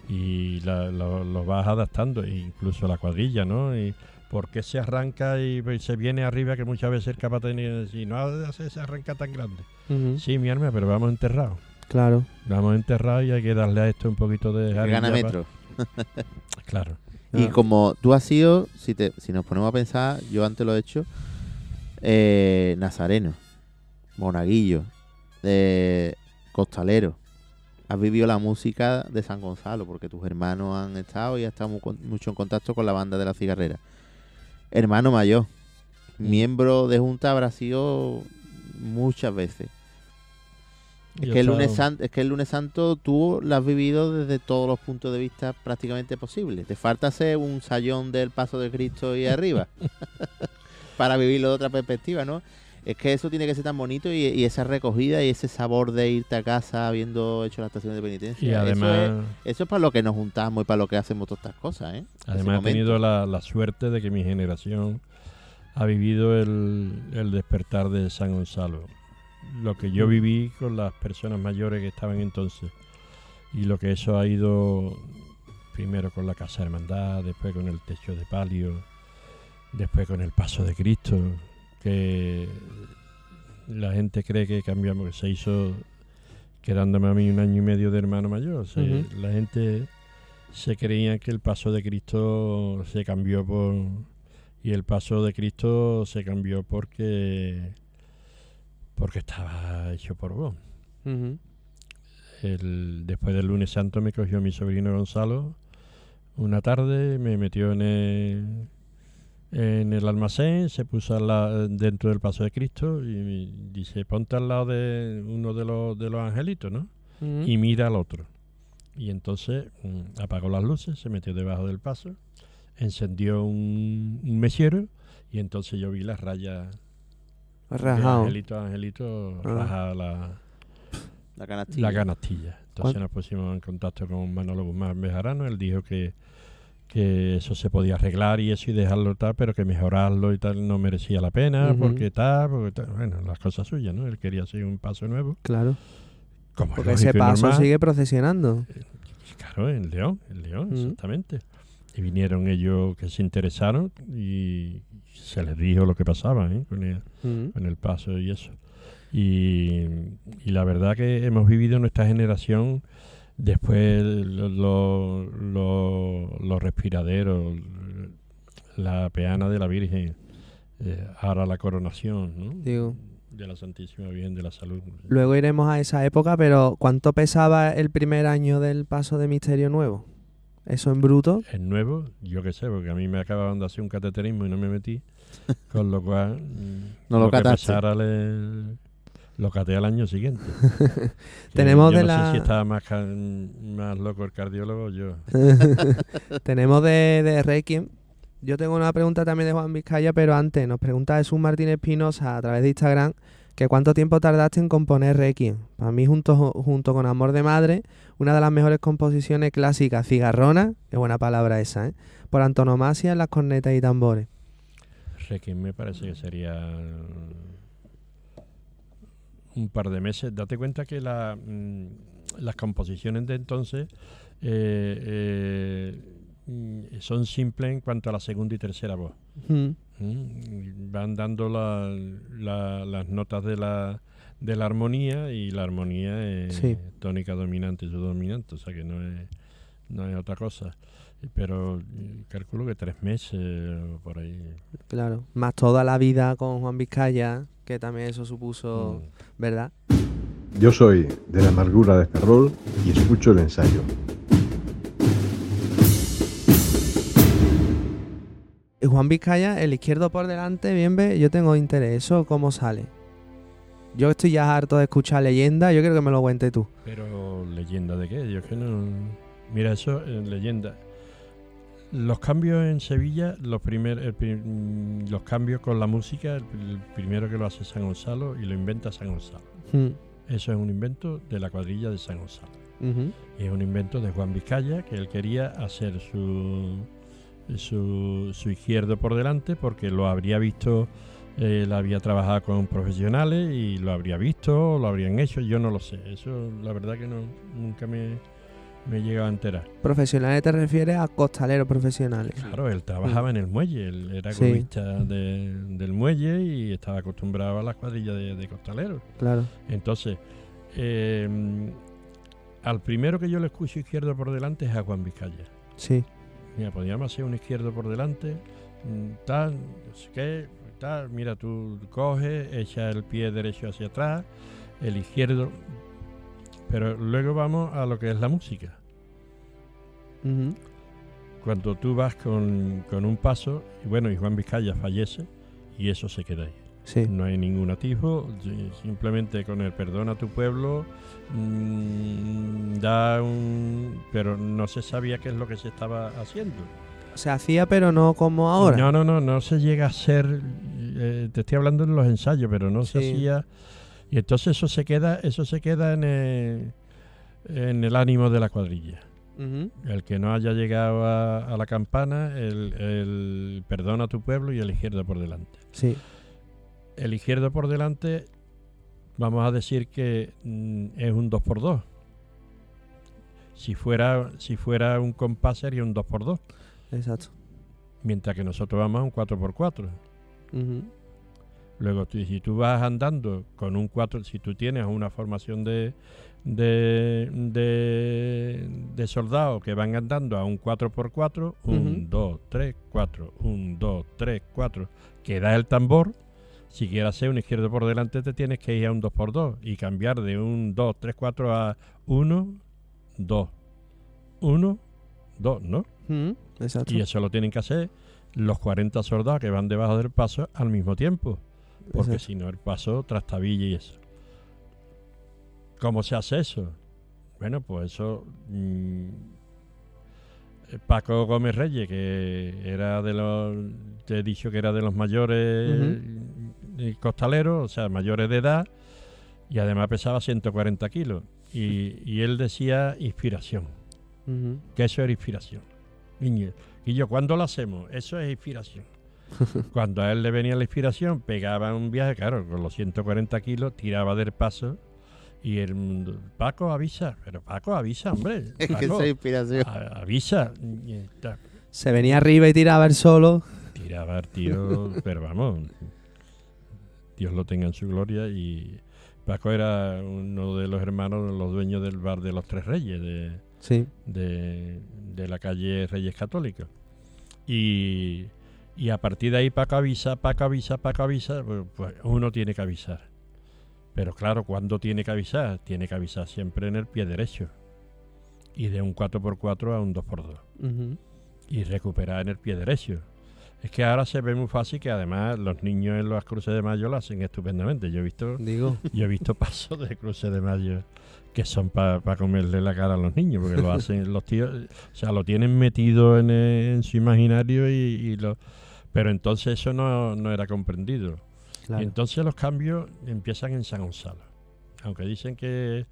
y la- lo, lo vas adaptando incluso la cuadrilla no y por qué se arranca y se viene arriba que muchas veces el capataz tiene que decir no hace ese arranca tan grande sí mi arma pero vamos enterrados Claro. vamos enterrados y hay que darle a esto un poquito de gana metro. claro Y Ah. como tú has sido, si, te, si nos ponemos a pensar, yo antes lo he hecho, eh, nazareno, monaguillo, de costalero. Has vivido la música de San Gonzalo, porque tus hermanos han estado y has estado mucho en contacto con la banda de la cigarrera. Hermano mayor, miembro de Junta habrá sido muchas veces. Es que, el lunes santo, es que el lunes santo tú lo has vivido desde todos los puntos de vista prácticamente posibles. Te falta ser un sayón del paso de Cristo y arriba para vivirlo de otra perspectiva, ¿no? Es que eso tiene que ser tan bonito y, y esa recogida y ese sabor de irte a casa habiendo hecho la estación de penitencia. y eso, es, eso es para lo que nos juntamos y para lo que hacemos todas estas cosas, ¿eh? Además he tenido la, la suerte de que mi generación ha vivido el, el despertar de San Gonzalo. Lo que yo viví con las personas mayores que estaban entonces. Y lo que eso ha ido primero con la Casa de Hermandad, después con el Techo de Palio, después con el Paso de Cristo, que la gente cree que cambiamos, que se hizo quedándome a mí un año y medio de hermano mayor. La gente se creía que el paso de Cristo se cambió por y el paso de Cristo se cambió porque porque estaba hecho por vos. El, después del lunes santo me cogió mi sobrino Gonzalo una tarde, me metió en el, en el almacén, se puso al la- dentro del paso de Cristo y dice, ponte al lado de uno de los, de los angelitos, ¿no? Y mira al otro. Y entonces mm, apagó las luces, se metió debajo del paso, encendió un, un mesiero y entonces yo vi las rayas Rajado. Angelito Angelito Ah. rajada la, La canastilla. la canastilla. Entonces ¿Cuán- nos pusimos en contacto con Manolo Guzmán Bejarano, él dijo que, que eso se podía arreglar y eso y dejarlo tal, pero que mejorarlo y tal no merecía la pena, porque tal, porque tal, bueno, las cosas suyas, ¿no? Él quería hacer un paso nuevo. Claro. Como Porque ese paso normal. sigue procesionando. Claro, en León, en León, exactamente. Y vinieron ellos que se interesaron y se les dijo lo que pasaba ¿eh? con, el, Ujú. con el paso y eso. Y, y la verdad que hemos vivido nuestra generación después lo- lo- lo- los respiraderos, la peana de la Virgen, eh, ahora la coronación ¿no? Digo. de la Santísima Virgen de la Salud. Luego iremos a esa época, pero ¿cuánto pesaba el primer año del paso de Misterio Nuevo? Eso en bruto. Es nuevo, yo qué sé, porque a mí me acababan de hacer un cateterismo y no me metí, con lo cual No lo que cataste. pesara le, lo caté al año siguiente. Tenemos yo de no la- sé si estaba más, más loco el cardiólogo yo. Tenemos de, de Requiem. Yo tengo una pregunta también de Juan Vizcaya, pero antes nos pregunta Jesús Martínez Espinosa a través de Instagram que cuánto tiempo tardaste en componer Requiem. Para mí, junto, junto con Amor de Madre, una de las mejores composiciones clásicas, cigarrona, qué buena palabra esa, ¿eh? por antonomasia en las cornetas y tambores. Requiem me parece que sería un par de meses. Date cuenta que la, mm, las composiciones de entonces eh, eh, son simples en cuanto a la segunda y tercera voz. Mm, Mm, Van dando la- la- las notas de la, de la armonía y la armonía es Sí. tónica dominante y subdominante, o sea que no es, no es otra cosa. Pero mm, calculo que tres meses o por ahí. claro. Más toda la vida con Juan Vizcaya, que también eso supuso, Mm. ¿verdad? Yo soy de la amargura de Ferrol y escucho el ensayo. Y Juan Vizcaya, el izquierdo por delante, bien ve, yo tengo interés. ¿Eso cómo sale? Yo estoy ya harto de escuchar leyendas, yo quiero que me lo cuentes tú. Pero leyenda de qué? Yo es que no. Mira, eso en leyenda. Los cambios en Sevilla, los, primer, el los cambios con la música, el, el primero que lo hace San Gonzalo y lo inventa San Gonzalo. Mm, Eso es un invento de la cuadrilla de San Gonzalo. Y es un invento de Juan Vizcaya, que él quería hacer su, su, su izquierdo por delante porque lo habría visto, él había trabajado con profesionales y lo habría visto, lo habrían hecho, yo no lo sé. Eso la verdad que no, nunca me, me he llegado a enterar. Profesionales te refieres a costaleros profesionales. Claro, él trabajaba en el muelle, él era Sí. de- del muelle y estaba acostumbrado a las cuadrillas de, de costaleros. Claro. Entonces, eh, al primero que yo le escucho izquierdo por delante es a Juan Vizcaya. Sí. Mira, podríamos hacer un izquierdo por delante, mm, tal, no sé qué, tal. Mira, tú coges, echa el pie derecho hacia atrás, el izquierdo. Pero luego vamos a lo que es la música. Cuando tú vas con, con un paso, y bueno, y Juan Vizcaya fallece, y eso se queda ahí. Sí. No hay ningún atisbo, si- simplemente con el perdón a tu pueblo, mm, da un. Pero no se sabía qué es lo que se estaba haciendo. Se hacía, pero no como ahora. No, no, no, no se llega a ser. eh, te estoy hablando en los ensayos, pero no se hacía. Y entonces eso se queda, eso se queda en el, en el ánimo de la cuadrilla. El que no haya llegado a, a la campana, el, el perdón a tu pueblo y el izquierdo por delante. Sí. El izquierdo por delante, vamos a decir que mm, es un 2x2. Si fuera, si fuera un compás sería un 2x2, Exacto. mientras que nosotros vamos a un 4x4. Ujú, Luego, tú- si tú vas andando con un 4, si tú tienes una formación de, de, de, de soldados que van andando a un 4x4, 1, Ujú. 2, 3, 4, 1, 2, 3, 4, que da el tambor, si quieres hacer un izquierdo por delante te tienes que ir a un 2x2 y cambiar de un 2, 3, 4 a 1, 2, 1, 2, ¿no? ujú, Exacto. Y eso lo tienen que hacer los 40 soldados que van debajo del paso al mismo tiempo. Porque si no, el paso trastabilla y eso. ¿Cómo se hace eso? Bueno, pues eso. mm, eh, Paco Gómez Reyes, que era de los. Te he dicho que era de los mayores eh, costaleros, o sea, mayores de edad, y además pesaba 140 kilos. Y, y él decía inspiración que eso era inspiración. Niño, y yo, ¿cuándo lo hacemos? Eso es inspiración. Cuando a él le venía la inspiración, pegaba un viaje, claro, con los 140 kilos, tiraba del paso y el mundo, Paco avisa, pero Paco avisa, hombre. Es que Paco, esa inspiración. a- avisa. Se venía arriba y tiraba el solo. Tiraba el tío, pero vamos, Dios lo tenga en su gloria. Y Paco era uno de los hermanos, los dueños del bar de los Tres Reyes, de, Sí. de, de la calle Reyes Católicos. Y, y a partir de ahí Paco avisa, Paco avisa, Paco avisa, pues, pues uno tiene que avisar. Pero claro, ¿cuándo tiene que avisar? Tiene que avisar siempre en el pie derecho. Y de un 4x4 a un 2x2. Ujú, Y recuperar en el pie derecho. Es que ahora se ve muy fácil que además los niños en las cruces de mayo lo hacen estupendamente. Yo he visto, Digo, yo he visto pasos de cruces de mayo que son para comerle la cara a los niños, porque lo hacen los tíos, o sea, lo tienen metido en, en su imaginario y, y lo, pero entonces eso no, no era comprendido. claro. Y entonces los cambios empiezan en San Gonzalo. Aunque dicen que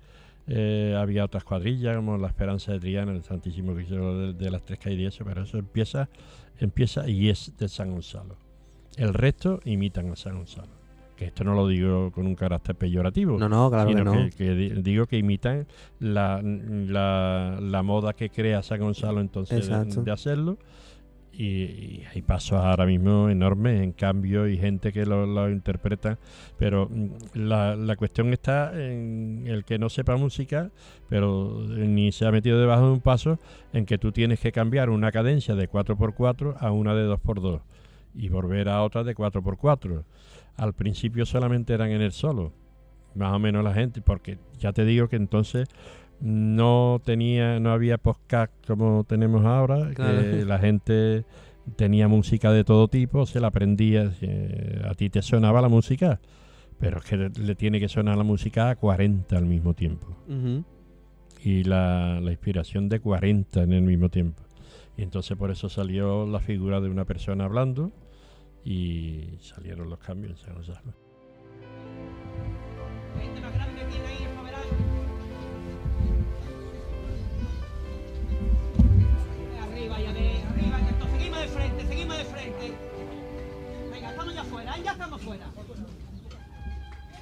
eh, había otras cuadrillas, como la Esperanza de Triana, el Santísimo Cristo de, de las Tres y eso, pero eso empieza, empieza y es de San Gonzalo. El resto imitan a San Gonzalo. Que esto no lo digo con un carácter peyorativo, No, no, claro que no. que, que di- digo que imitan la, la, la moda que crea San Gonzalo entonces de hacerlo. Y, hay pasos ahora mismo enormes en cambio y gente que lo, lo interpreta. Pero mm, la, la cuestión está en el que no sepa música, pero ni se ha metido debajo de un paso, en que tú tienes que cambiar una cadencia de 4x4 a una de 2x2 y volver a otra de 4x4. Al principio solamente eran en el solo, más o menos la gente, porque ya te digo que entonces no tenía, no había podcast como tenemos ahora, que la gente tenía música de todo tipo, se la aprendía, eh, a ti te sonaba la música, pero es que le, tiene que sonar la música a 40 al mismo tiempo. Y la, la inspiración de 40 en el mismo tiempo. Y entonces por eso salió la figura de una persona hablando y salieron los cambios en San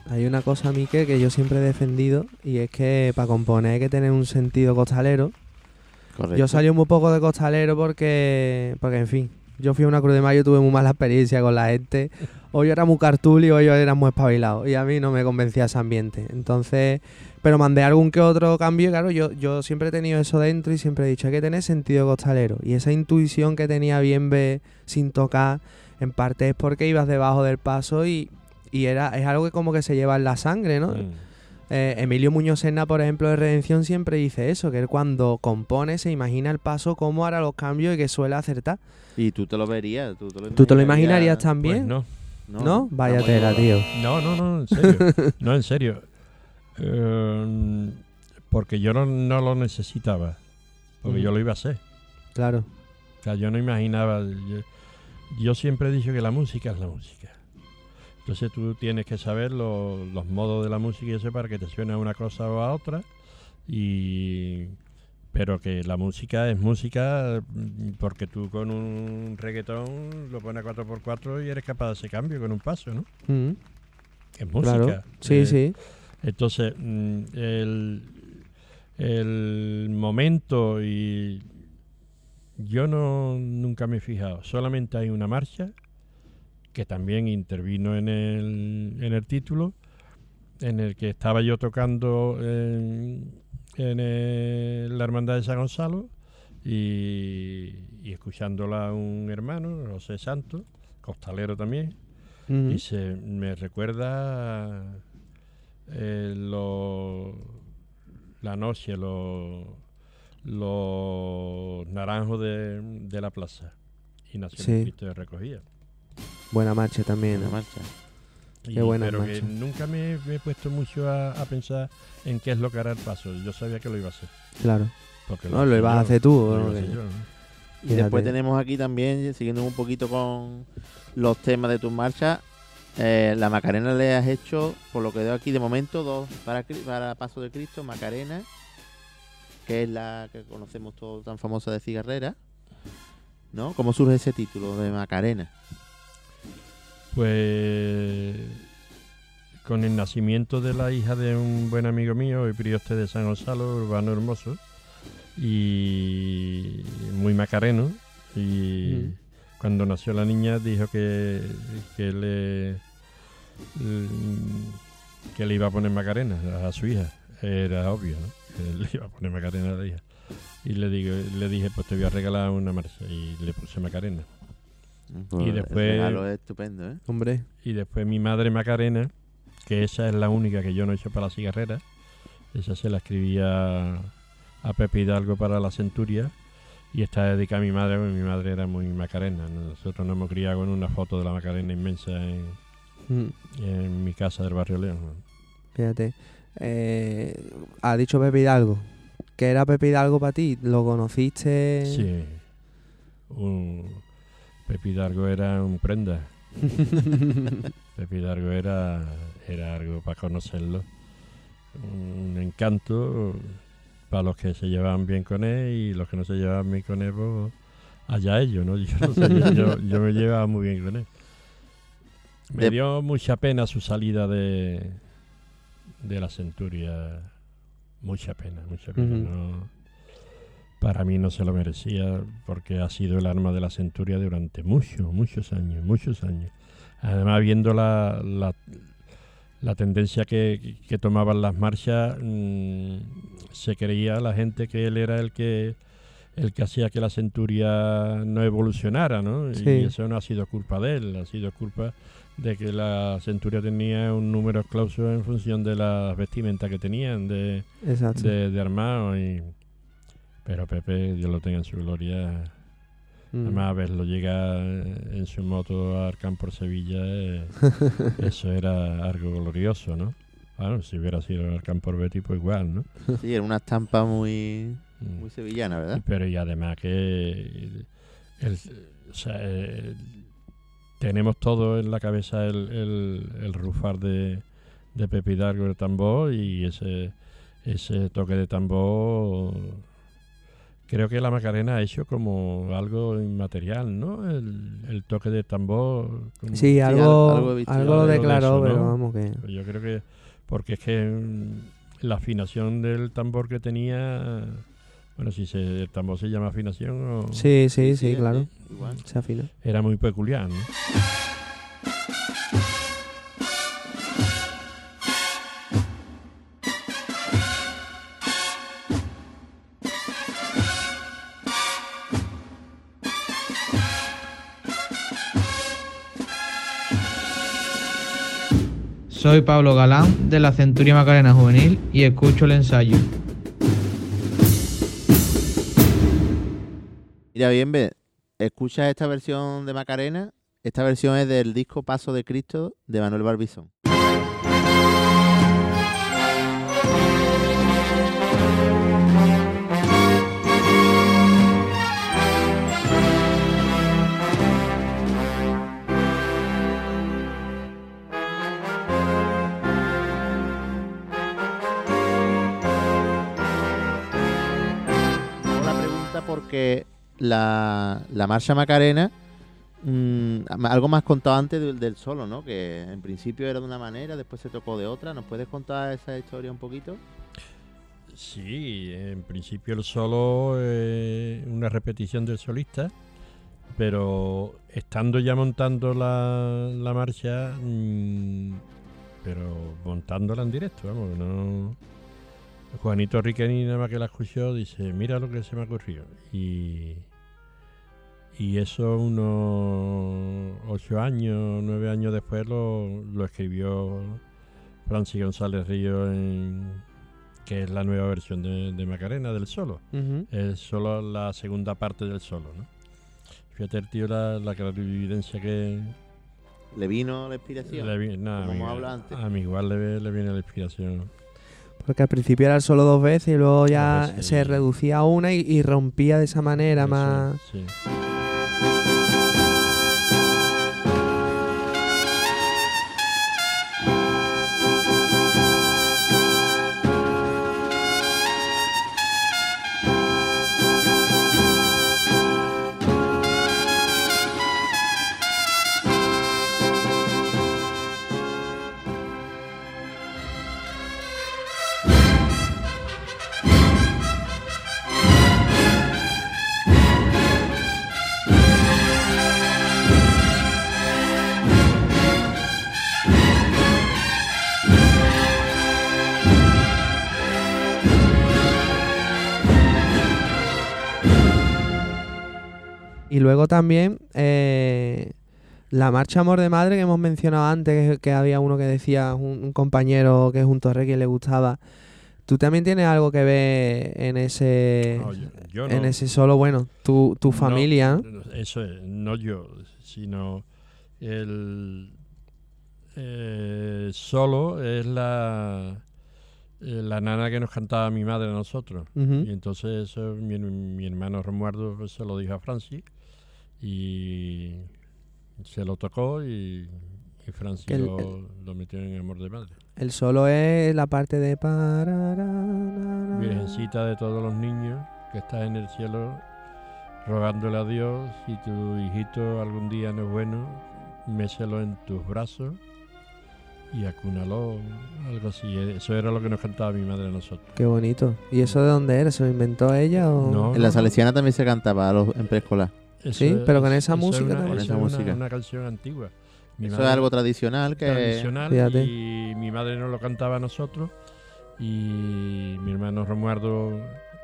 Hay una cosa, Miquel, que yo siempre he defendido y es que para componer hay que tener un sentido costalero. Correcto. Yo salí muy poco de costalero porque, porque en fin, yo fui a una Cruz de Mayo y tuve muy mala experiencia con la gente. O yo era muy cartulio o yo era muy espabilado. Y a mí no me convencía ese ambiente. Entonces, pero mandé algún que otro cambio. y Claro, yo, yo siempre he tenido eso dentro y siempre he dicho, hay que tener sentido costalero. Y esa intuición que tenía bien ve sin tocar, en parte es porque ibas debajo del paso y, y era, es algo que como que se lleva en la sangre, ¿no? Mm. Eh, Emilio Muñoz Serna, por ejemplo, de Redención, siempre dice eso, que él cuando compone se imagina el paso, cómo hará los cambios y que suele acertar. Y tú te lo verías. Tú te lo, ¿Tú te lo imaginarías también? Pues no. ¿No? Vaya Estamos tela, igual. tío. No, no, no, en serio. no, en serio. Eh, porque yo no, no lo necesitaba. Porque Ujú. yo lo iba a hacer. Claro. O sea, yo no imaginaba. Yo, yo siempre he dicho que la música es la música. Entonces tú tienes que saber lo- los modos de la música y eso para que te suene a una cosa o a otra. Y. Pero que la música es música mm, porque tú con un reggaetón lo pones a 4x4 y eres capaz de ese cambio con un paso, ¿no? Mm, Es música. claro. Sí, Eh, sí. entonces, mm, el, el momento y yo no nunca me he fijado. Solamente hay una marcha que también intervino en el, en el título, en el que estaba yo tocando en, en el- la Hermandad de San Gonzalo y, y escuchándola un hermano, José Santos, costalero también, Ujú. y se me recuerda eh, lo- la noche, lo- los naranjos de, de la plaza. Y nació Sí. de recogida. Buena marcha también. Buena marcha. Y- Qué buena pero que marcha. nunca me, me he puesto mucho a, a pensar en qué es lo que hará el paso. Yo sabía que lo iba a hacer. Claro. Porque No, lo ibas a hacer tú, lo Que-. Y Fíjate. después tenemos aquí también, siguiendo un poquito con los temas de tus marchas, eh, la Macarena le has hecho, por lo que veo aquí de momento, dos para, para Paso de Cristo, Macarena, que es la que conocemos todos tan famosa de Cigarrera. ¿No? ¿Cómo surge ese título de Macarena? Pues con el nacimiento de la hija de un buen amigo mío, el prioste de San Gonzalo, Urbano Hermoso, y muy macareno. Y Ujú. cuando nació la niña dijo que, que le que le iba a poner Macarena a su hija. Era obvio, ¿no? Le iba a poner Macarena a la hija. Y le digo, le dije, pues te voy a regalar una marcha y le puse Macarena. Pues Y el después- regalo es estupendo, ¿eh? Hombre. Y después mi madre Macarena, que esa es la única que yo no he hecho para la cigarrera. Esa se la escribía a Pepe Hidalgo para la Centuria. Y está dedicada a mi madre, porque mi madre era muy macarena. Nosotros nos hemos criado con una foto de la macarena inmensa en, Mm, en mi casa del barrio León. ¿no? fíjate. Eh, ha dicho Pepe Hidalgo. ¿Qué era Pepe Hidalgo para ti? ¿Lo conociste? Sí. Un, Pepe Hidalgo era un prenda. Pepe Hidalgo era, era algo para conocerlo. Un encanto para los que se llevaban bien con él y los que no se llevaban bien con él, pues allá ellos, ¿no? Yo, no sé, yo- yo- yo me llevaba muy bien con él. Me dio mucha pena su salida de, de la Centuria. Mucha pena, mucha pena. No, para mí no se lo merecía porque ha sido el arma de la Centuria durante muchos, muchos años, muchos años. Además, viendo la, la, la tendencia que, que tomaban las marchas, mm, se creía la gente que él era el que el que hacía que la Centuria no evolucionara, ¿no? Sí. Y eso no ha sido culpa de él, ha sido culpa de que la Centuria tenía un número clauso en función de las vestimentas que tenían, de, de, de armado y pero Pepe Dios lo tenga en su gloria Mm. además verlo llegar en su moto al campo por Sevilla eh, eso era algo glorioso ¿no? Bueno, si hubiera sido al campo por Betty pues igual ¿no? Sí, era una estampa muy, Mm. muy sevillana, ¿verdad? pero y además que el- o sea, eh, tenemos todo en la cabeza el, el, el rufar de, de Pepe Hidalgo el tambor y ese ese toque de tambor creo que la Macarena ha hecho como algo inmaterial, ¿no? El, el toque de tambor. como- Sí, algo, algo de declaró, eso, ¿no? pero vamos que... Yo creo que porque es que mm, la afinación del tambor que tenía, bueno, si se, el tambor se llama afinación, o- Sí, sí, sí, sí, claro. sí, igual. Se afina. era muy peculiar, ¿no? Soy Pablo Galán de la Centuria Macarena Juvenil y escucho el ensayo. Mira, bien, ve, escucha esta versión de Macarena. Esta versión es del disco Paso de Cristo de Manuel Barbizón. Hago la pregunta porque la, la marcha Macarena, mm, algo más contado antes del, del solo, ¿no? Que en principio era de una manera, después se tocó de otra. ¿Nos puedes contar esa historia un poquito? Sí, en principio el solo es una repetición del solista, pero estando ya montando la, la marcha, mm, pero montándola en directo, vamos, no... Juanito Riqueni nada más que la escuchó dice, mira lo que se me ha ocurrido. Y, y eso unos ocho años, nueve años después lo, lo escribió Francis González Río en, que es la nueva versión de, de Macarena del solo. Es solo la segunda parte del solo, ¿no? Fíjate el tío la, la clarividencia que ¿Le vino la inspiración? le vi- no, a Como mí- hemos hablado antes. A mí igual le, le viene la inspiración. Porque al principio era el solo dos veces y luego ya veces, se reducía a una y, y rompía de esa manera Eso, más... sí. También eh, la marcha Amor de Madre que hemos mencionado antes, que, que había uno que decía, un, un compañero que es un torre que le gustaba. ¿Tú también tienes algo que ver en ese No, yo- yo en no. ese solo, bueno, tu, tu familia? no, eso es, no yo, sino el eh, solo es la eh, la nana que nos cantaba mi madre a nosotros. Y entonces eso mi, mi hermano Romualdo se lo dijo a Francis y se lo tocó y, y Francis el- lo, lo metió en Amor de Madre. El solo es la parte de Virgencita de todos los niños que estás en el cielo rogándole a Dios si tu hijito algún día no es bueno, méselo en tus brazos y acúnalo, algo así. Eso era lo que nos cantaba mi madre a nosotros. Qué bonito. ¿Y eso de dónde era? ¿Se lo inventó ella o...? No, En la Salesiana también se cantaba a los, en preescolar. Eso Sí, es- pero con esa eso es música una- Con esa es una- música. Una, canción antigua. Mi Eso madre- es algo tradicional que... tradicional Fíjate. y mi madre nos lo cantaba a nosotros y mi hermano Romualdo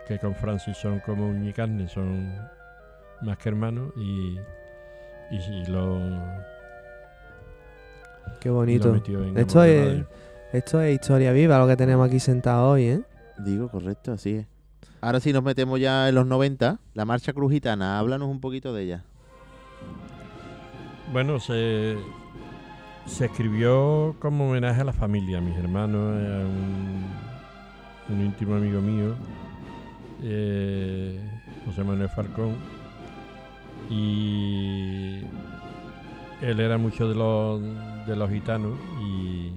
que con Francis son como uña y carne son más que hermanos y y sí, lo, Qué y lo bonito. Esto es, esto es historia viva lo que tenemos aquí sentado hoy, ¿eh? Digo, correcto, así es. Ahora sí nos metemos ya en los 90. La marcha crujitana, háblanos un poquito de ella. bueno se se escribió como homenaje a la familia a mis hermanos a un, un íntimo amigo mío eh, José Manuel Falcón y él era mucho de los de los gitanos y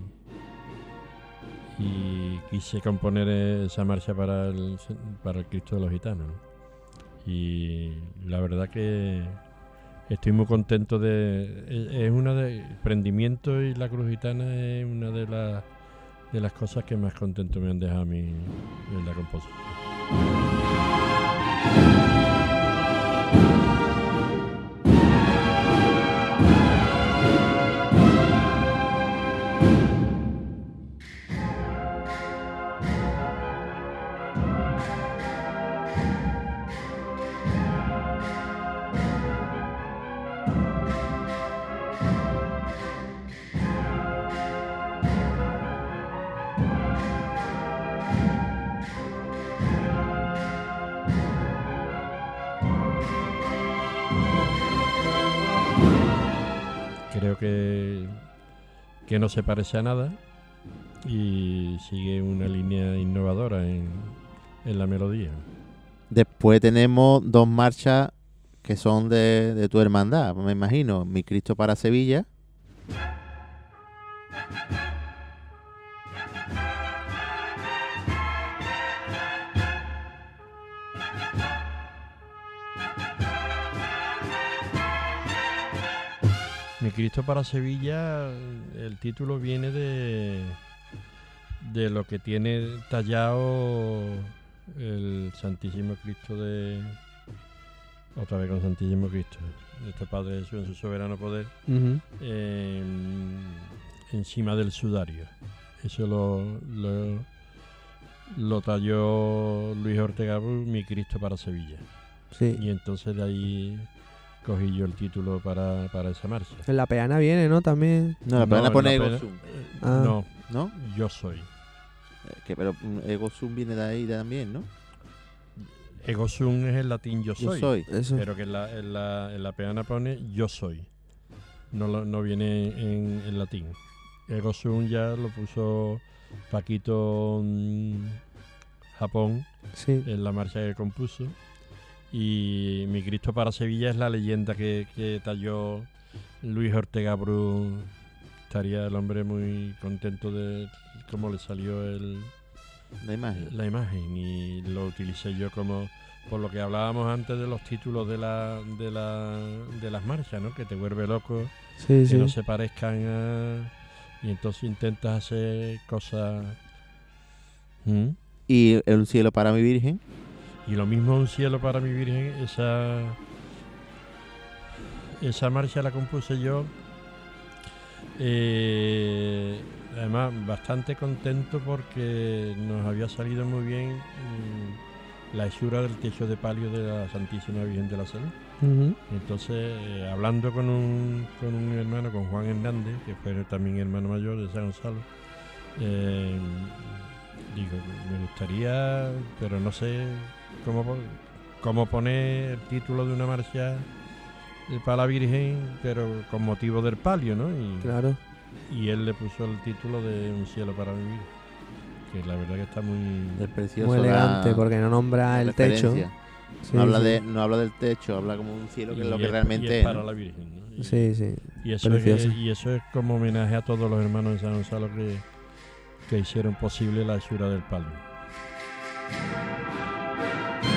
y quise componer esa marcha para el para el Cristo de los gitanos ¿no? y la verdad que estoy muy contento de es- es una de prendimiento y la cruz gitana es una de las de las cosas que más contento me han dejado a mí en la composición se parece a nada y sigue una línea innovadora en, en la melodía. Después tenemos dos marchas que son de, de tu hermandad, me imagino. Mi Cristo para Sevilla. Mi Cristo para Sevilla, el título viene de, de lo que tiene tallado el Santísimo Cristo de... Otra vez con Santísimo Cristo, este Padre Jesús en su soberano poder, encima del sudario. Eso lo, lo, lo talló Luis Ortega Mi Cristo para Sevilla. Sí. Y entonces de ahí cogí yo el título para, para esa marcha. En la peana viene, ¿no? También. No, la pena en pone la Ego eh, Ah. No, ¿No? yo soy. Eh, Que, pero mm, Ego Sum viene de ahí también, ¿no? Ego sum es el latín yo Yo soy. soy. Eso. Pero que en la, en la, en la peana pone yo soy. No, lo- no viene en, en latín. Ego sum ya lo puso Paquito mm, Japón Sí. en la marcha que compuso. Y Mi Cristo para Sevilla es la leyenda que, que talló Luis Ortega Bru. Estaría el hombre muy contento de cómo le salió el, La imagen. la imagen y lo utilicé yo como por lo que hablábamos antes de los títulos de la de la de las marchas no que te vuelve loco Sí, que sí. no se parezcan a y entonces intentas hacer cosas ¿Mm? Y Un cielo para mi Virgen. Y lo mismo un cielo para mi virgen esa esa marcha la compuse yo eh, además bastante contento porque nos había salido muy bien mm, la hechura del techo de palio de la Santísima Virgen de la Salud. Entonces, eh, hablando con un, con un hermano, con Juan Hernández, que fue también hermano mayor de San Gonzalo, eh, digo, me gustaría, pero no sé cómo, pon- cómo poner el título de una marcha para la Virgen, pero con motivo del palio, ¿no? Y, Claro. y él le puso el título de Un cielo para vivir, que la verdad que está muy... Es precioso. Muy elegante, la- porque no nombra el techo. Sí, no, habla sí. de, no habla del techo, habla como un cielo, que es lo que realmente y es. para ¿no? la Virgen, ¿no? Y- Sí, sí. Y eso, es, y eso es como homenaje a todos los hermanos de San Gonzalo que, que hicieron posible la hechura del palio. あ!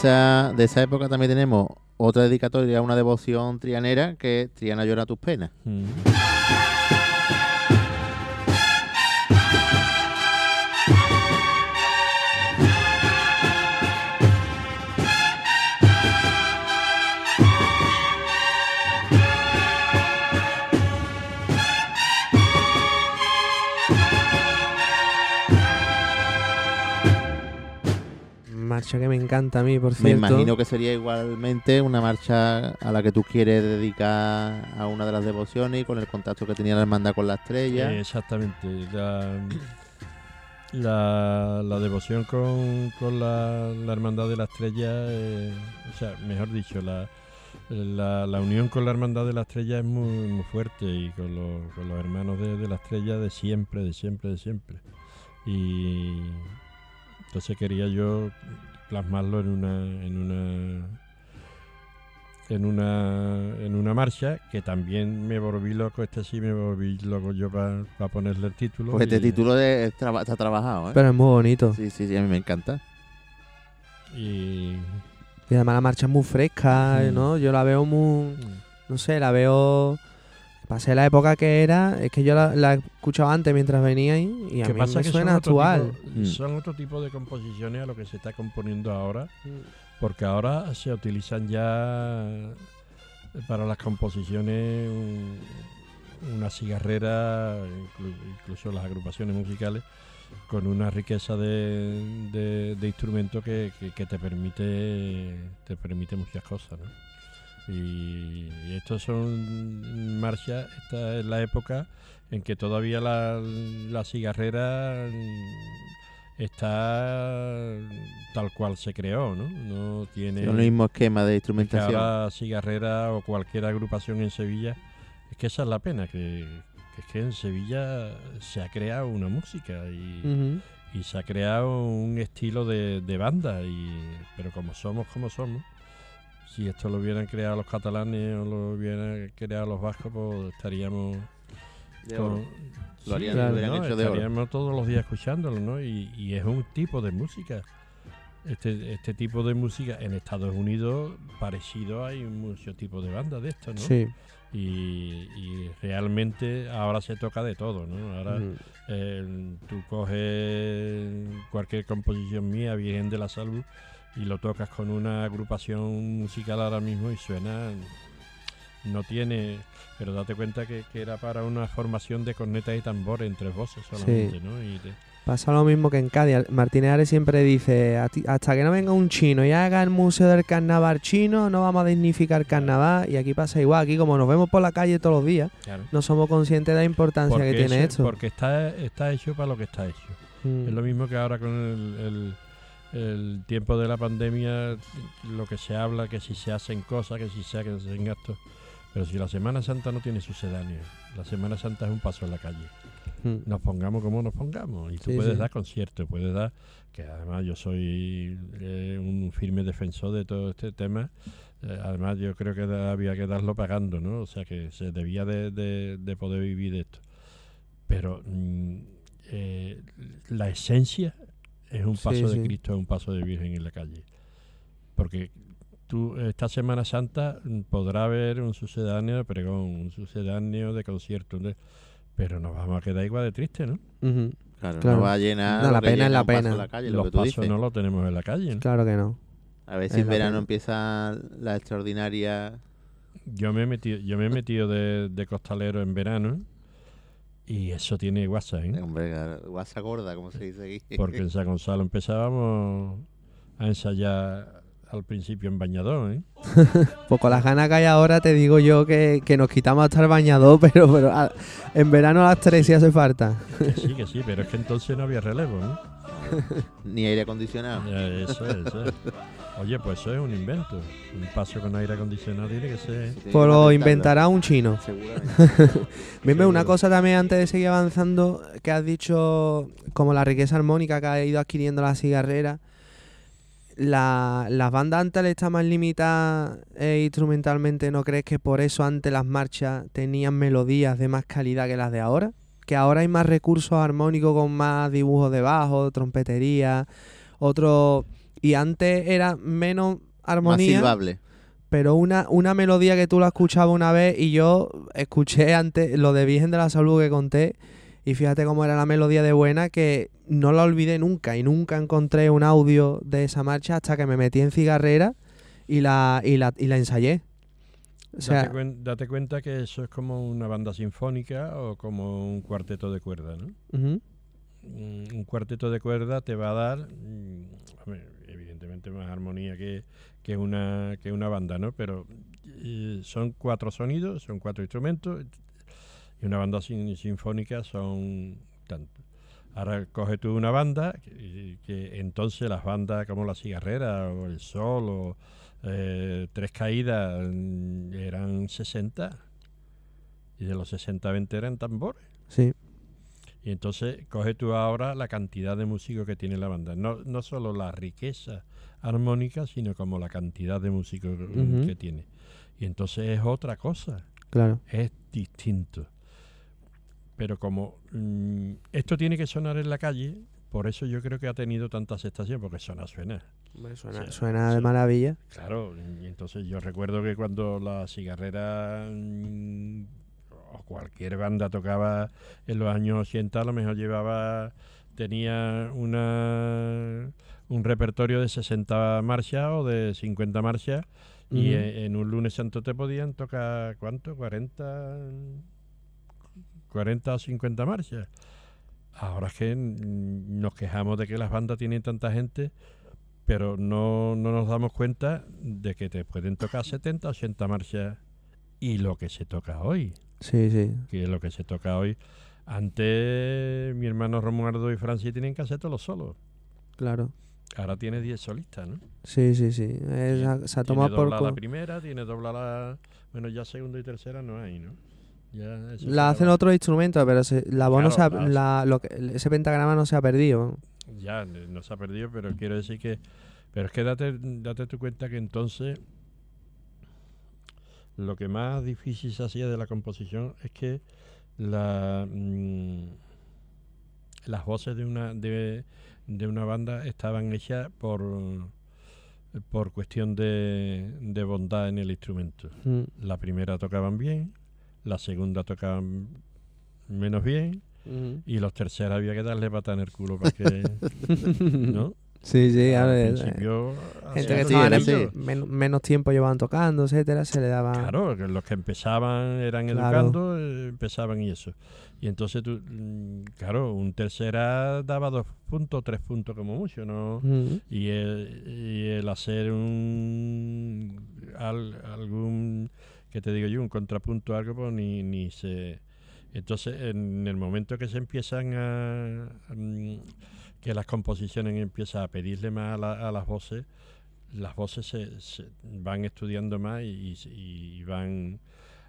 De esa época también tenemos otra dedicatoria una devoción trianera que es Triana llora tus penas. Mm. Marcha que me encanta a mí, por Me cierto. imagino que sería igualmente una marcha a la que tú quieres dedicar a una de las devociones y con el contacto que tenía la hermandad con la estrella. Eh, exactamente. La, la, la devoción con, con la, la Hermandad de la Estrella, eh, o sea, mejor dicho, la, la, la unión con la Hermandad de la Estrella es muy, muy fuerte y con los, con los hermanos de, de la Estrella de siempre, de siempre, de siempre. Y entonces quería yo plasmarlo en una, en una en una en una marcha que también me volví loco, este sí me volví loco yo para ponerle el título. Pues este y- título de- es traba- está trabajado, ¿eh? Pero es muy bonito. Sí, sí, sí, a mí me encanta. Y Y además la marcha es muy fresca, Mm. ¿no? Yo la veo muy... No sé, la veo... Pasé la época que era, es que yo la, la escuchaba antes mientras venía y, y a ¿Qué mí pasa me que suena son otro actual. tipo- Mm. son otro tipo de composiciones a lo que se está componiendo ahora, Mm. porque ahora se utilizan ya para las composiciones un- una cigarrera, inclu- incluso las agrupaciones musicales, con una riqueza de, de, de instrumentos que, que- que te permite te permite muchas cosas, ¿no? Y, y estos son marchas, esta es la época en que todavía la, la cigarrera está tal cual se creó, ¿no? No tiene el mismo esquema de instrumentación. ahora cigarrera o cualquier agrupación en Sevilla, es que esa es la pena, que, que es que en Sevilla se ha creado una música y, y se ha creado un estilo de, de banda, y, pero como somos como somos, si esto lo hubieran creado los catalanes o lo hubieran creado los vascos, pues estaríamos... De con-. Lo harían- lo hubieran ¿no? hecho de oro. Estaríamos todos los días escuchándolo, ¿no? Y, y es un tipo de música. Este, este tipo de música en Estados Unidos parecido hay muchos tipos de bandas de esto, ¿no? Sí. Y, y realmente ahora se toca de todo, ¿no? Ahora Ujú. eh, tú coges cualquier composición mía, Virgen de la Salud, y lo tocas con una agrupación musical ahora mismo y suena, no tiene, pero date cuenta que, que era para una formación de cornetas y tambores en tres voces solamente, ¿no? Y te- Pasa lo mismo que en Cádiz. Martínez Ares siempre dice, "A ti- hasta que no venga un chino y haga el Museo del Carnaval chino, no vamos a dignificar carnaval. Y aquí pasa igual. Aquí como nos vemos por la calle todos los días, Claro. no somos conscientes de la importancia que tiene esto. Porque está, está hecho para lo que está hecho. Mm. Es lo mismo que ahora con el, el- el tiempo de la pandemia, lo que se habla, que si se hacen cosas, que si se hacen gastos. Pero si la Semana Santa no tiene sucedáneo, la Semana Santa es un paso en la calle. Mm. Nos pongamos como nos pongamos. Y tú Sí, puedes sí. dar conciertos, puedes dar, que además yo soy eh, un firme defensor de todo este tema. Eh, además yo creo que da- había que darlo pagando, ¿no? O sea que se debía de, de- de poder vivir de esto. Pero mm, eh, la esencia es un Sí, paso de sí. Cristo, es un paso de Virgen en la calle. Porque tú esta Semana Santa mm, podrá haber un sucedáneo de pregón, un sucedáneo de concierto, pero nos vamos a quedar igual de triste, ¿no? Claro, Claro. no va a llenar. No, lo la pena es la pena. en la calle, lo Los que tú pasos dices. no lo tenemos en la calle. ¿no? Claro que no. A ver si en verano pena. empieza la extraordinaria. Yo me he metido, yo me he metido de, de costalero en verano y eso tiene guasa, ¿eh? Hombre, guasa gorda, como se dice aquí. Porque en San Gonzalo empezábamos a ensayar al principio en bañador, ¿eh? Pues con las ganas que hay ahora te digo yo que, que nos quitamos hasta el bañador, pero, pero a- en verano a las 3 sí hace falta. Que sí, que sí, pero es que entonces no había relevo, ¿no? Ni aire acondicionado. Eso es, eso es. Oye, pues eso es un invento. Un paso con aire acondicionado tiene que ser. Pues lo inventará un chino. Seguramente. Bien, ve, una cosa también antes de seguir avanzando, que has dicho como la riqueza armónica que ha ido adquiriendo la cigarrera. La, las bandas antes estar más limitadas eh, instrumentalmente, ¿no crees que por eso antes las marchas tenían melodías de más calidad que las de ahora? Que ahora hay más recursos armónicos con más dibujos de bajo, trompetería, otro... Y antes era menos Más armonía silbable. pero una, una melodía que tú la escuchabas una vez y yo escuché antes lo de Virgen de la Salud que conté y fíjate cómo era la melodía de buena que no la olvidé nunca y nunca encontré un audio de esa marcha hasta que me metí en cigarrera y la, y la, y la ensayé. O sea, date, cuen- date cuenta que eso es como una banda sinfónica o como un cuarteto de cuerda, ¿no? ujú, un un cuarteto de cuerda te va a dar, mm, evidentemente más armonía que, que, una, que una banda, ¿no? Pero son cuatro sonidos, son cuatro instrumentos, y una banda sin- sinfónica son tantos. Ahora coge tú una banda, que, que entonces las bandas como La Cigarrera o El Sol o eh, Tres Caídas mm, eran 60, y de los 60 20 eran tambores. sí, Y entonces coge tú ahora la cantidad de músicos que tiene la banda. No, no solo la riqueza armónica, sino como la cantidad de músicos que tiene. Y entonces es otra cosa, claro. es distinto. Pero como mm, esto tiene que sonar en la calle, por eso yo creo que ha tenido tanta aceptación, porque suena, suena. Suena, suena de maravilla. Claro, y entonces yo recuerdo que cuando la cigarrera mm, o cualquier banda tocaba en los años 80, a lo mejor llevaba, tenía una un repertorio de 60 marchas o de 50 marchas y en, en un lunes santo te podían tocar, ¿cuánto? 40, 40 o 50 marchas. Ahora es que nos quejamos de que las bandas tienen tanta gente, pero no, no nos damos cuenta de que te pueden tocar 70, 80 marchas y lo que se toca hoy, Sí, sí. que es lo que se toca hoy. Antes mi hermano Romualdo y Francis tienen que hacer todos los solos. Claro. Ahora tiene 10 solistas, ¿no? Sí, sí, sí. Es- se ha tomado por... la primera, tiene doblada la... Bueno, ya segunda y tercera no hay, ¿no? Ya La hacen va- otros instrumentos, pero se- la voz no se ha- Claro, la- la- lo que- ese pentagrama no se ha perdido. Ya, no se ha perdido, pero quiero decir que... Pero es que date, date tu cuenta que entonces lo que más difícil se hacía de la composición es que la, mm, las voces de una, de, de una banda estaban hechas por, por cuestión de, de bondad en el instrumento. Mm. La primera tocaban bien, la segunda tocaban menos bien Ujú. y los terceros había que darle pata en el culo para que... ¿No? Sí, sí, a ver, principio, eh, gente que estaban en- men- menos tiempo llevaban tocando, etcétera, se le daba. Claro, los que empezaban eran Claro. educando, eh, empezaban y eso. Y entonces, tú, mm, claro, un tercera daba dos puntos, tres puntos como mucho, ¿no? Y, el, y el hacer un al- algún, que te digo yo, un contrapunto algo, pues ni, ni se Entonces, en el momento que se empiezan a... mm, que las composiciones empiezan a pedirle más a, la- a las voces, las voces se, se van estudiando más y, y van...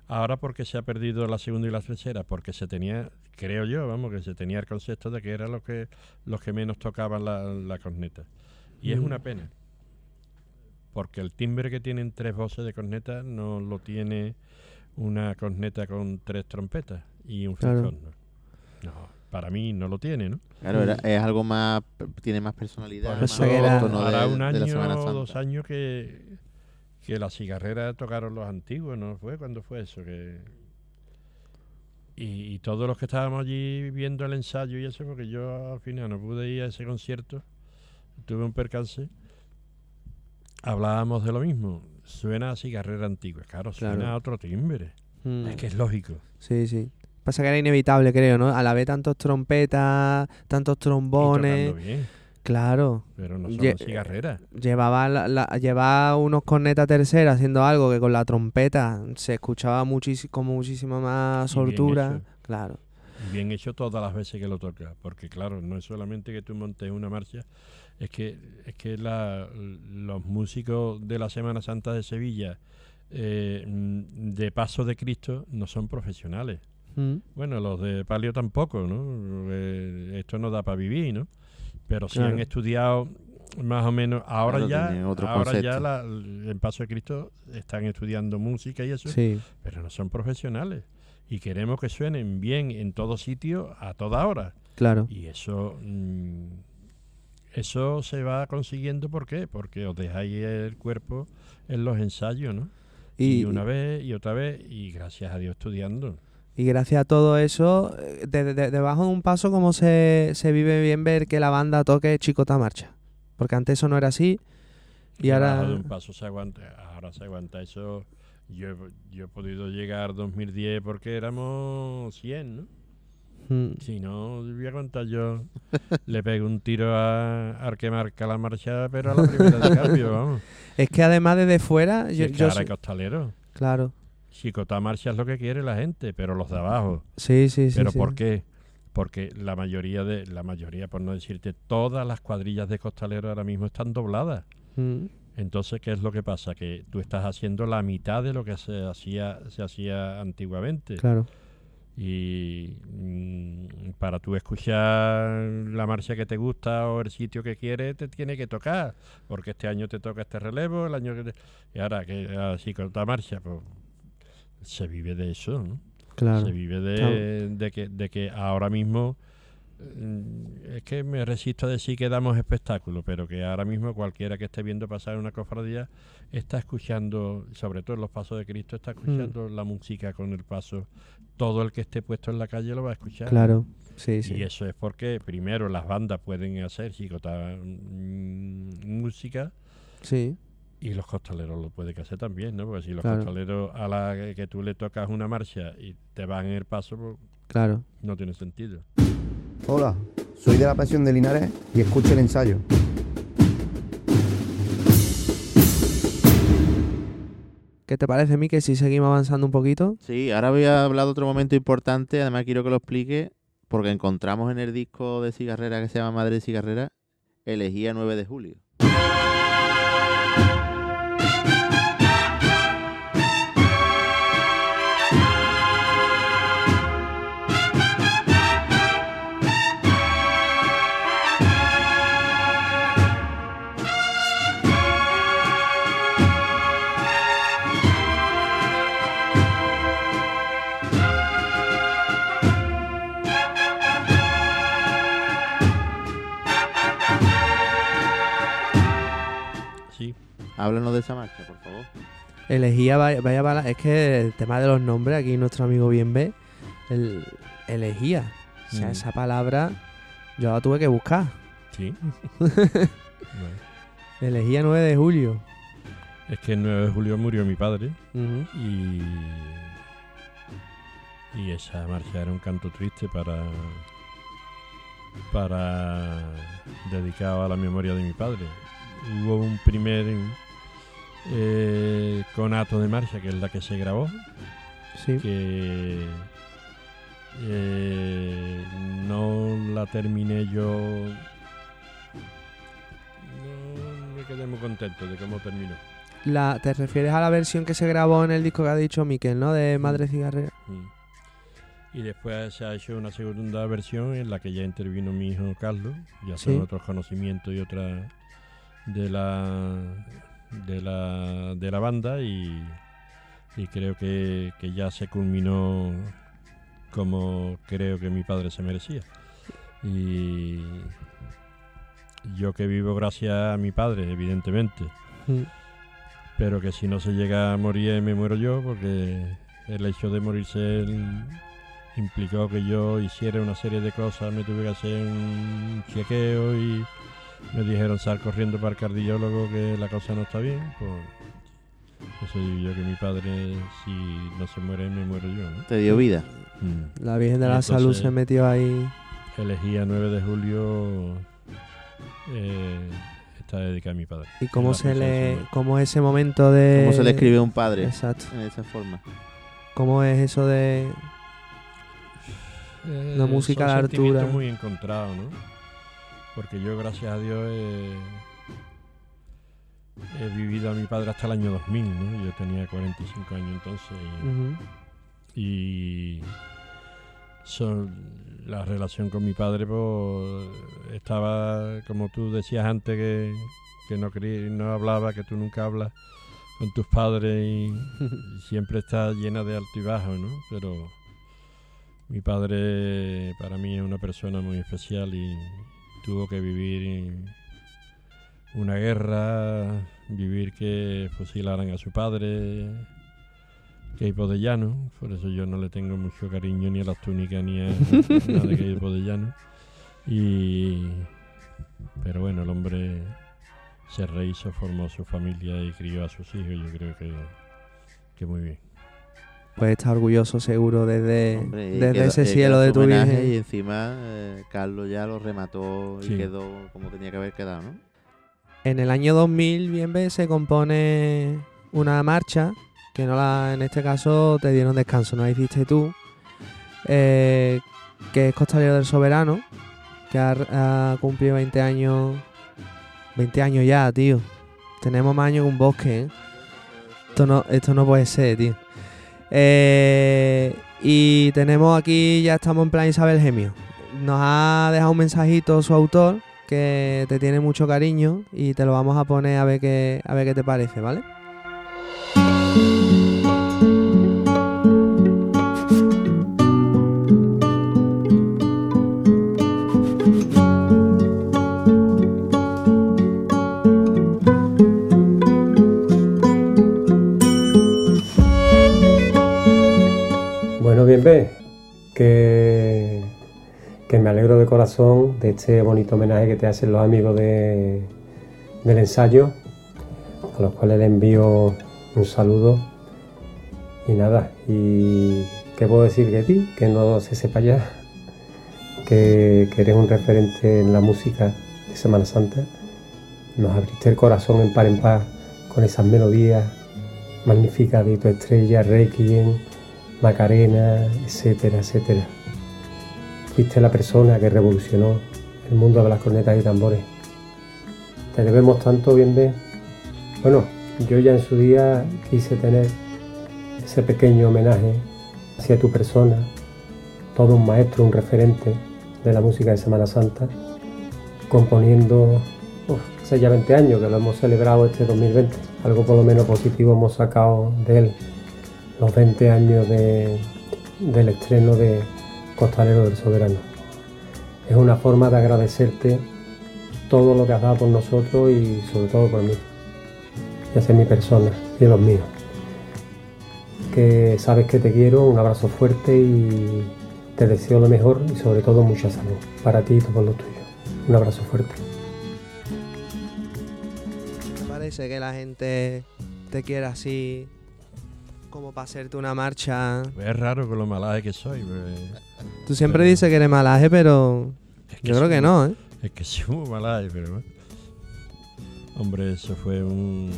Ahora porque se ha perdido la segunda y la tercera, porque se tenía, creo yo, vamos, que se tenía el concepto de que eran los que, los que menos tocaban la, la corneta. Y es una pena porque el timbre que tienen tres voces de corneta no lo tiene una corneta con tres trompetas y un Claro. No, para mí no lo tiene, ¿no? Claro, era- es algo más. Tiene más personalidad. Por más eso de- hará un año o dos años que, que la cigarrera tocaron los antiguos, ¿no fue? ¿Cuándo fue eso? Que y, y todos los que estábamos allí viendo el ensayo y eso, porque yo al final no pude ir a ese concierto, tuve un percance, hablábamos de lo mismo. Suena a cigarrera antigua, claro, suena Claro. a otro timbre. Mm. Es que es lógico. Sí, sí. Pasa que era inevitable, creo, ¿no? A la vez tantos trompetas, tantos trombones. bien. Claro. Pero no son Lle- cigarreras. Llevaba, la- la- llevaba unos cornetas terceras haciendo algo que con la trompeta se escuchaba con muchísima más Y soltura. Claro. Y bien hecho todas las veces que lo toca, porque claro, no es solamente que tú montes una marcha, es que es que la- los músicos de la Semana Santa de Sevilla eh, mm, de Paso de Cristo no son profesionales. Mm. Bueno, los de Palio tampoco, ¿no? Eh, esto no da para vivir, ¿no? Pero si Claro. han estudiado más o menos, ahora Claro, ya, otro ahora ya la- en Paso de Cristo están estudiando música y eso, Sí. pero no son profesionales. Y queremos que suenen bien en todo sitio, a toda hora. Claro. Y eso, mm, eso se va consiguiendo, ¿por qué? Porque os dejáis el cuerpo en los ensayos, ¿no? Y- Y, una vez y otra vez, y gracias a Dios estudiando. Y gracias a todo eso, eh, de- de- debajo de un paso, como se, se vive bien ver que la banda toque Chicota Marcha. Porque antes eso no era así. Y Debajo ahora. de un paso se aguanta, ahora se aguanta eso. Yo, he- yo he podido llegar 2010 porque éramos 100, ¿no? Mm. Si no, voy a contar yo. Le pego un tiro a, al que marca la marcha, pero a la primera de cambio, vamos. Es que además desde fuera. Yo, es que yo ahora hay costalero. Claro. Chicota marcha es lo que quiere la gente, pero los de abajo. Sí, sí, sí. ¿Pero sí. por qué? Porque la mayoría de, la mayoría, por no decirte, todas las cuadrillas de costaleros ahora mismo están dobladas. Mm. Entonces, ¿qué es lo que pasa? Que tú estás haciendo la mitad de lo que se hacía, se hacía antiguamente. Claro. Y mm, para tú escuchar la marcha que te gusta o el sitio que quieres, te tiene que tocar. Porque este año te toca este relevo, el año que te- Y ahora que así con esta marcha, pues se vive de eso, ¿no? Claro. Se vive Claro. de, que, de que ahora mismo mm, es que me resisto a decir que damos espectáculo, pero que ahora mismo cualquiera que esté viendo pasar una cofradía está escuchando, sobre todo en los pasos de Cristo, está escuchando la música con el paso. Todo el que esté puesto en la calle lo va a escuchar. Claro. Sí, sí. Y eso es porque primero las bandas pueden hacer chicota mm, música Sí. Y los costaleros lo pueden hacer también, ¿no? Porque si los Claro. costaleros a la que, que tú le tocas una marcha y te van en el paso, pues Claro. no tiene sentido. Hola, soy de la Pasión de Linares y escucho el ensayo. ¿Qué te parece, Mike, si seguimos avanzando un poquito? Sí, ahora voy a hablar de otro momento importante, además quiero que lo explique, porque encontramos en el disco de Cigarrera que se llama Madre de Cigarrera, elegía 9 de julio. Háblanos de esa marcha, por favor. Elegía, vaya, vaya bala- es que el tema de los nombres, aquí nuestro amigo bien ve, el, elegía. O sea, Mm. esa palabra yo la tuve que buscar. Sí. Elegía 9 de julio. Es que el 9 de julio murió mi padre y, y esa marcha era un canto triste para para dedicado a la memoria de mi padre. Hubo un primer eh, conato de marcha que es la que se grabó, Sí. que Eh, no la terminé yo. No me quedé muy contento de cómo terminó. La, ¿Te refieres a la versión que se grabó en el disco que ha dicho Miquel, ¿no? De Madre Cigarrera. Y después se ha hecho una segunda versión en la que ya intervino mi hijo Carlos, ya Sí. son otros conocimientos y otra de la de la de la banda y, y creo que, que ya se culminó como creo que mi padre se merecía. Y yo que vivo gracias a mi padre, evidentemente Mm. pero que si no se llega a morir me muero yo porque el hecho de morirse él implicó que yo hiciera una serie de cosas, me tuve que hacer un chequeo y me dijeron sal corriendo para el cardiólogo que la cosa no está bien, pues eso digo yo que mi padre si no se muere me muero yo, ¿no? Te dio vida. Mm. La Virgen de Y la Salud se metió ahí. Elegí a 9 de julio eh, está dedicada a mi padre. ¿Y cómo se de le, cómo es ese momento de... ¿Cómo se le escribe a un padre? Exacto. En esa forma. ¿Cómo es eso de Eh, la música a son la sentimientos altura? muy encontrados, ¿no? Porque yo, gracias a Dios, he, he vivido a mi padre hasta el año 2000, ¿no? Yo tenía 45 años entonces. Y, son, la relación con mi padre, pues, estaba, como tú decías antes, que, que no, quería- no hablaba, que tú nunca hablas con tus padres y, y siempre está llena de alto y bajo, ¿no? Pero mi padre para mí es una persona muy especial y tuvo que vivir una guerra, vivir que fusilaran a su padre, Keipo de Llano, por eso yo no le tengo mucho cariño ni a las túnicas ni a nada de Keipo de Llano. Y pero bueno, el hombre se rehizo, formó su familia y crió a sus hijos, yo creo que, que muy bien. Puedes estar orgulloso seguro desde, Hombre, desde quedó- ese cielo de tu Virgen. Y encima eh, Carlos ya lo remató y quedó como tenía que haber quedado, ¿no? En el año 2000, bien se compone una marcha que no la, en este caso te dieron descanso, no la hiciste tú, eh, que es Costalero del Soberano, que ha, ha cumplido 20 años, 20 años ya, tío. Tenemos más años que un bosque, ¿eh? Esto no, esto no puede ser, tío. Eh, y tenemos aquí, ya estamos en plan Isabel Gemio. Nos ha dejado un mensajito su autor que te tiene mucho cariño y te lo vamos a poner a ver qué, a ver qué te parece, ¿vale? Que, me alegro de corazón de este bonito homenaje que te hacen los amigos de- del ensayo, a los cuales le envío un saludo. Y nada, y qué puedo decir de ti, que no se sepa ya, que, que eres un referente en la música de Semana Santa. Nos abriste el corazón en par en par con esas melodías magníficas de tu estrella, Requiem, Macarena, etcétera, etcétera. Fuiste la persona que revolucionó el mundo de las cornetas y tambores. Te debemos tanto, bien ver. Bueno, yo ya en su día quise tener ese pequeño homenaje hacia tu persona, todo un maestro, un referente de la música de Semana Santa, componiendo hace ya 20 años que lo hemos celebrado este 2020. Algo por lo menos positivo hemos sacado de él los 20 años de- del estreno de Costalero del Soberano. Es una forma de agradecerte todo lo que has dado por nosotros y sobre todo por mí, y hacia mi persona y los míos. Que sabes que te quiero, un abrazo fuerte y te deseo lo mejor y sobre todo mucha salud para ti y todos los tuyos. Un abrazo fuerte. ¿Te parece que la gente te quiera así como para hacerte una marcha? Es raro con lo malaje que soy. pues. Tú siempre Pero- dices que eres malaje, pero yo creo que no, ¿eh? Es que soy muy malaje, pero. Hombre, eso fue un,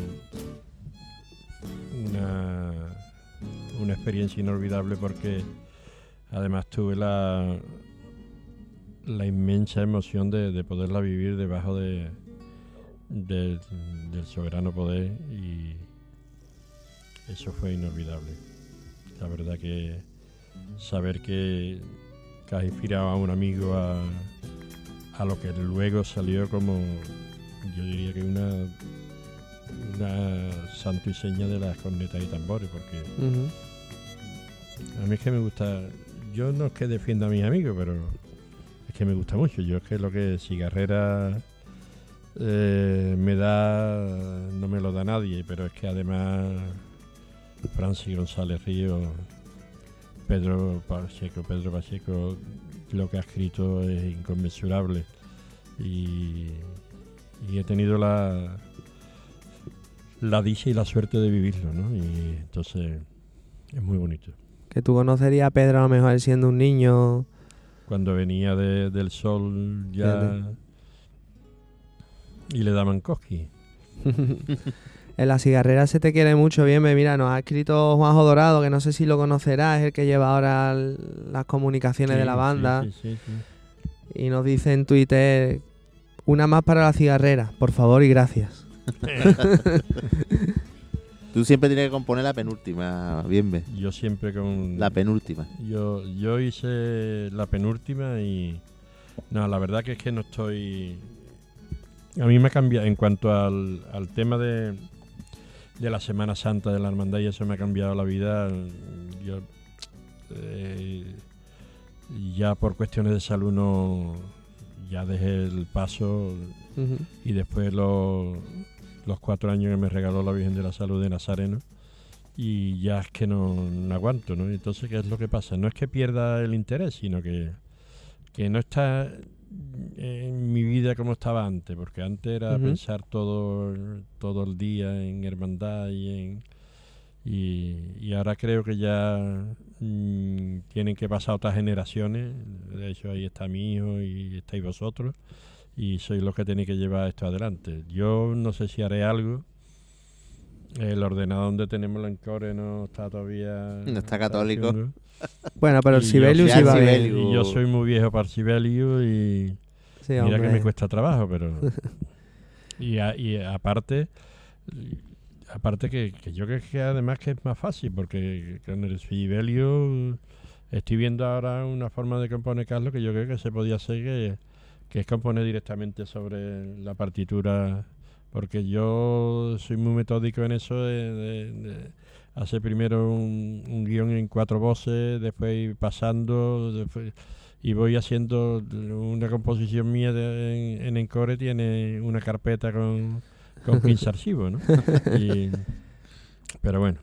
una, una experiencia inolvidable porque además tuve la, la inmensa emoción de, de poderla vivir debajo de, del soberano poder y eso fue inolvidable. La verdad que saber que, has inspirado a un amigo a, a lo que luego salió como, yo diría que una, una santo y seña de las cornetas y tambores, porque a mí es que me gusta, yo no es que defienda a mis amigos, pero es que me gusta mucho. Yo es que lo que cigarrera eh, me da, no me lo da nadie, pero es que además Francis González Río, Pedro Pacheco, Pedro Pacheco, lo que ha escrito es inconmensurable y, y he tenido la la dicha y la suerte de vivirlo, ¿no? Y entonces es muy bonito. Que tú conocerías a Pedro a lo mejor siendo un niño. Cuando venía de- del sol ya y le daban cosqui. en la cigarrera se te quiere mucho bien. Mira, nos ha escrito Juanjo Dorado, que no sé si lo conocerás, es el que lleva ahora las comunicaciones Sí, de la banda. sí, sí, sí. Y nos dice en Twitter, una más para la cigarrera, por favor y gracias. Tú siempre tienes que componer la penúltima, bien. Yo siempre con La penúltima. Yo, yo hice la penúltima y. No, la verdad que es que no estoy. A mí me ha cambiado. En cuanto al, al tema de, de la Semana Santa de la Hermandad, y eso me ha cambiado la vida. Yo. eh, ya por cuestiones de salud no. Ya dejé el paso y después los, los cuatro años que me regaló la Virgen de la Salud de Nazareno y ya es que no, no aguanto, ¿no? Entonces, ¿qué es lo que pasa? No es que pierda el interés, sino que, que no está en mi vida como estaba antes, porque antes era pensar todo, todo el día en hermandad y en... Y, y ahora creo que ya mm, tienen que pasar otras generaciones. De hecho, ahí está mi hijo y estáis vosotros. Y sois los que tenéis que llevar esto adelante. Yo no sé si haré algo. El ordenador donde tenemos la encore no está todavía. No está católico. Bueno, pero el Sibelius iba bien. Yo soy muy viejo para el Sibelius y. Sí, Mira que me cuesta trabajo, pero. y, a- y aparte. Aparte que, que yo creo que además que es más fácil, porque con el Sibelius estoy viendo ahora una forma de componer Carlos que yo creo que se podía hacer, que, que es componer directamente sobre la partitura, porque yo soy muy metódico en eso de, de- de hacer primero un, un guion en cuatro voces, después ir pasando, después- y voy haciendo una composición mía de- en, en Encore, tiene una carpeta con, con 15 archivos, ¿no? Y- pero bueno,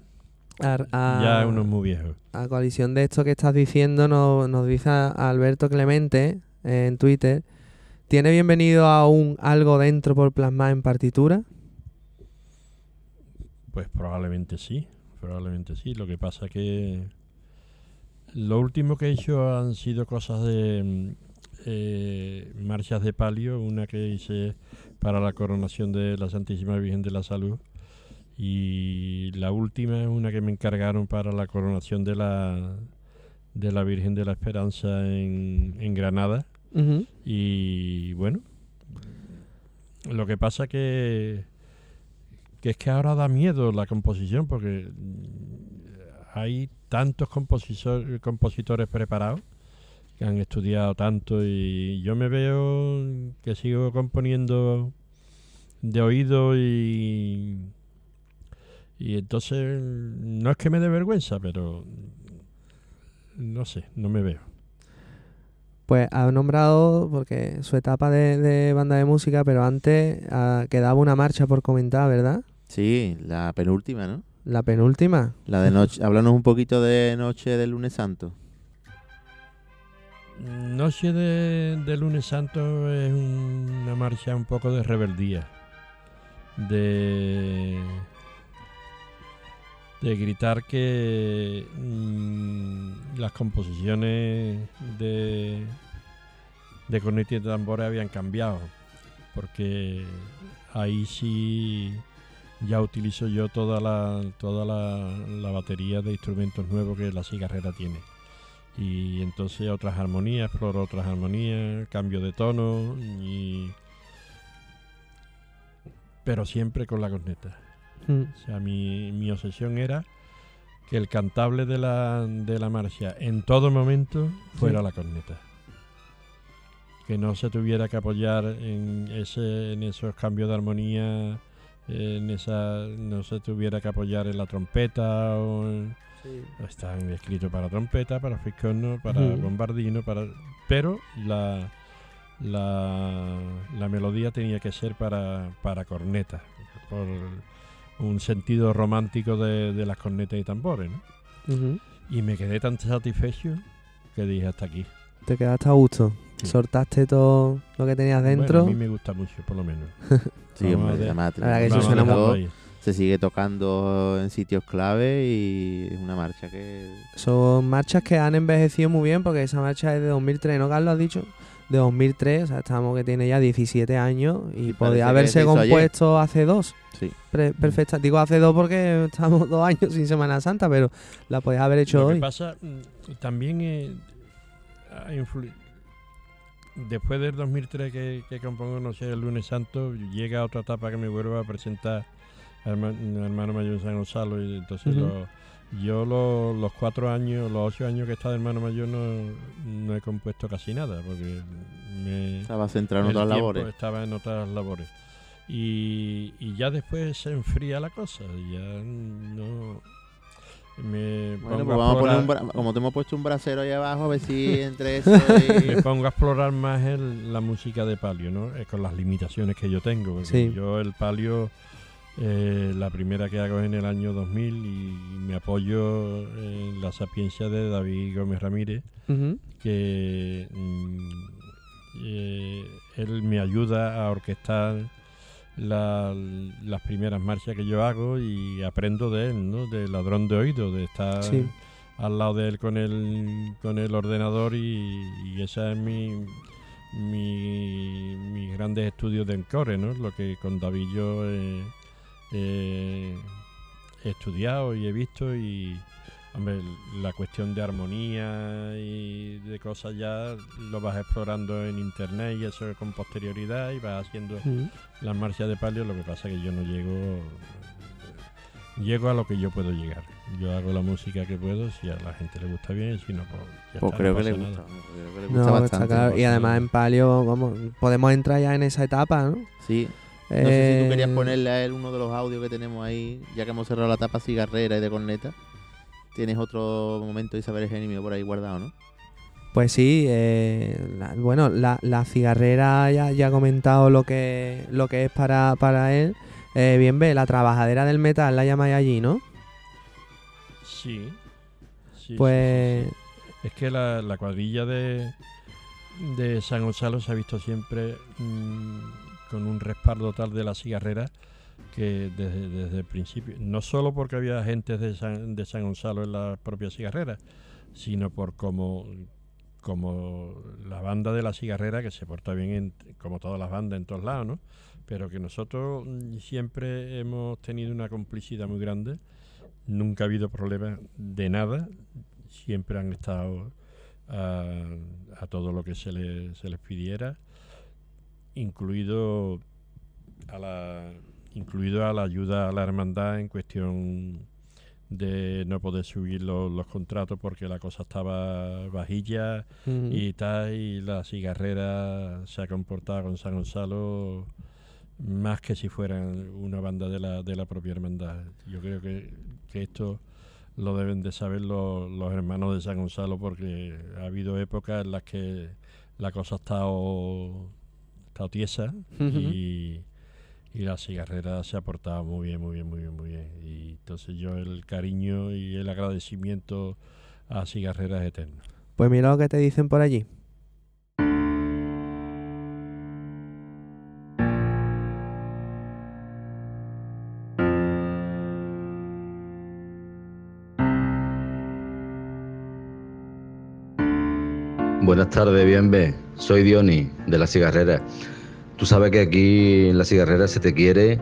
Ar- a- ya uno es muy viejo. A coalición de esto que estás diciendo, nos, nos dice a- Alberto Clemente eh, en Twitter. ¿Tiene bienvenido aún algo dentro por plasmar en partitura? Pues probablemente sí, probablemente sí. Lo que pasa que lo último que he hecho han sido cosas de mm, eh, marchas de palio, una que hice para la coronación de la Santísima Virgen de la Salud. Y la última es una que me encargaron para la coronación de la de la Virgen de la Esperanza en, en Granada. Y bueno, lo que pasa que, que es que ahora da miedo la composición porque mm, hay tantos compositor- compositores preparados que han estudiado tanto y yo me veo que sigo componiendo de oído y y entonces no es que me dé vergüenza, pero no sé, no me veo. Pues ha nombrado, porque su etapa de, de banda de música, pero antes ah, quedaba una marcha por comentar, ¿verdad? Sí, la penúltima, ¿no? La penúltima. La de noche. Háblanos un poquito de Noche del Lunes Santo. Noche de, de lunes santo es una marcha un poco de rebeldía, de, de gritar que mm, las composiciones de, de corneta y de tambores habían cambiado, porque ahí sí ya utilizo yo toda la, toda la, la batería de instrumentos nuevos que la cigarrera tiene y entonces otras armonías, exploro otras armonías, cambio de tono y pero siempre con la corneta. Mm. O sea, mi, mi obsesión era que el cantable de la, de la marcha en todo momento fuera Sí. la corneta. Que no se tuviera que apoyar en, ese, en esos cambios de armonía, en esa, no se tuviera que apoyar en la trompeta o en- están escritos para trompeta, para fiscorno, para bombardino, para pero la, la, la melodía tenía que ser para, para corneta, por un sentido romántico de, de las cornetas y tambores. ¿no? Y me quedé tan satisfecho que dije hasta aquí. Te quedaste a gusto. Sí. Soltaste todo lo que tenías dentro. Bueno, a mí me gusta mucho, por lo menos. Sí, Vamos hombre, a ver. además, La verdad que eso vamos suena a muy- dejarlo, ahí. Se sigue tocando en sitios clave y es una marcha que Son marchas que han envejecido muy bien porque esa marcha es de 2003, ¿no, Carlos? Has dicho. De 2003, o sea, estamos que tiene ya 17 años y, parece podía haberse ayer. compuesto hace dos. sí. Pre- perfecta. Digo hace dos porque estamos dos años sin Semana Santa, pero la podías haber hecho Lo que hoy. pasa mm, también eh, ha influ- después del 2003 que, que compongo No sé, el lunes santo, llega otra etapa que me vuelvo a presentar al herma- hermano mayor San Gonzalo y entonces lo- yo lo- los cuatro años, los ocho años que he estado de hermano mayor no, no he compuesto casi nada porque me, Estaba centrado en otras labores. Estaba en otras labores. Y, y ya después se enfría la cosa. Ya no. Me Bueno, pues a vamos a poner un explorar- bra- como te hemos puesto un brasero ahí abajo, a ver si entre eso y... me pongo a explorar más el- la música de palio, ¿no? Eh, con las limitaciones que yo tengo. Sí. Yo el palio, eh, la primera que hago es en el año 2000 y me apoyo en la sapiencia de David Gómez Ramírez, que mm, eh, él me ayuda a orquestar la- las primeras marchas que yo hago y aprendo de él, ¿no? De ladrón de oído, de estar Sí. al lado de él con el, con el ordenador y, y esa es mi, mi, mis grandes estudios de encore, ¿no? Lo que con David yo eh, he estudiado y he visto y hombre, la cuestión de armonía y de cosas ya lo vas explorando en internet y eso con posterioridad y vas haciendo las marchas de palio, lo que pasa que yo no llego llego a lo que yo puedo llegar. Yo hago la música que puedo, si a la gente le gusta bien, si no, pues ya Pues está, creo no que le gusta. nada. creo que le No, gusta está bastante. claro. Y además en palio, vamos, podemos entrar ya en esa etapa, ¿no? Sí. No sé si tú querías Eh, ponerle a él uno de los audios que tenemos ahí, ya que hemos cerrado la tapa cigarrera y de corneta. Tienes otro momento de Isabel Genimio por ahí guardado, ¿no? Pues sí, eh, la- bueno, la, la cigarrera ya, ya ha comentado lo que, lo que es para, para él. Eh, bien ve, la trabajadera del metal la llamáis allí, ¿no? Sí. Pues- sí, sí. Es que la, la cuadrilla de, de San Gonzalo se ha visto siempre mm, con un respaldo tal de la cigarrera que desde, desde el principio, no solo porque había gente de San, de San Gonzalo en la propia cigarrera, sino por como, como la banda de la cigarrera que se porta bien en- como todas las bandas en todos lados, ¿no? Pero que nosotros siempre hemos tenido una complicidad muy grande nunca ha habido problemas de nada, siempre han estado a, a todo lo que se, le- se les pidiera, incluido a la incluido a la ayuda a la hermandad en cuestión de no poder subir los, los contratos porque la cosa estaba vajilla y tal y la cigarrera se ha comportado con San Gonzalo más que si fueran una banda de la, de la propia hermandad. Yo creo que, que esto lo deben de saber los, los hermanos de San Gonzalo porque ha habido épocas en las que la cosa ha estado, ha estado tiesa y, y la cigarrera se ha portado muy bien, muy bien, muy bien, muy bien. Y entonces yo el cariño y el agradecimiento a cigarrera es eterno. Pues mira lo que te dicen por allí. Buenas tardes, bienve. Soy Diony, de la cigarrera. Tú sabes que aquí en la cigarrera se te quiere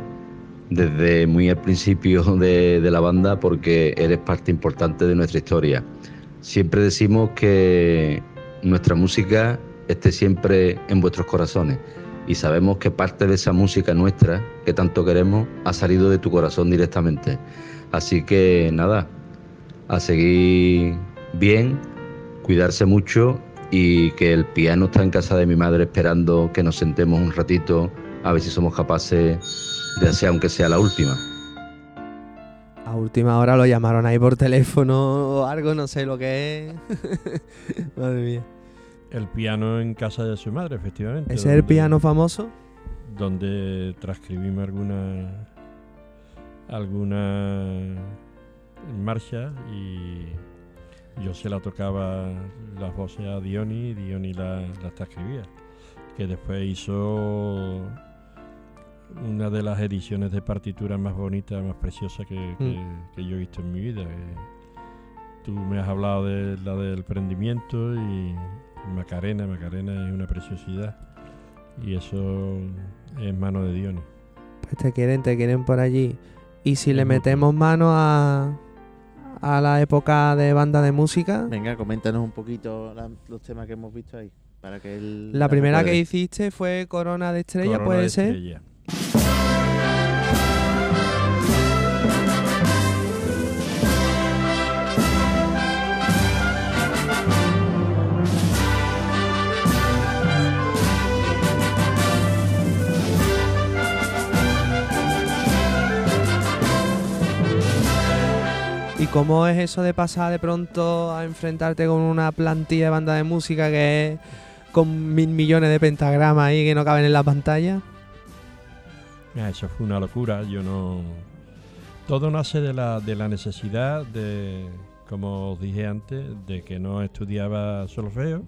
desde muy al principio de, de la banda porque eres parte importante de nuestra historia. Siempre decimos que nuestra música esté siempre en vuestros corazones y sabemos que parte de esa música nuestra que tanto queremos ha salido de tu corazón directamente. Así que nada, a seguir bien, cuidarse mucho y que el piano está en casa de mi madre esperando que nos sentemos un ratito a ver si somos capaces de hacer aunque sea la última. A última hora lo llamaron ahí por teléfono o algo, no sé lo que es. Madre mía. El piano en casa de su madre, efectivamente. ¿Ese es el piano famoso? Donde transcribimos alguna alguna marcha y yo se la tocaba las voces a Diony y Diony las la transcribía. Que después hizo una de las ediciones de partitura más bonitas, más preciosas que, que- Mm. que yo he visto en mi vida. Eh, Tú me has hablado de la del prendimiento y Macarena, Macarena es una preciosidad y eso es mano de Dios. Pues te quieren, te quieren por allí. Y si le metemos mano a, a la época de banda de música, Venga, coméntanos un poquito la- los temas que hemos visto ahí. Para que él la primera que hiciste fue Corona de Estrella, Corona ¿puede de ser? Estrella. Cómo es eso de pasar de pronto a enfrentarte con una plantilla de banda de música que es con mil millones de pentagramas ahí que no caben en la pantalla? Ah, eso fue una locura. Yo no. Todo nace de la, de la necesidad de, como os dije antes, de que no estudiaba solfeo.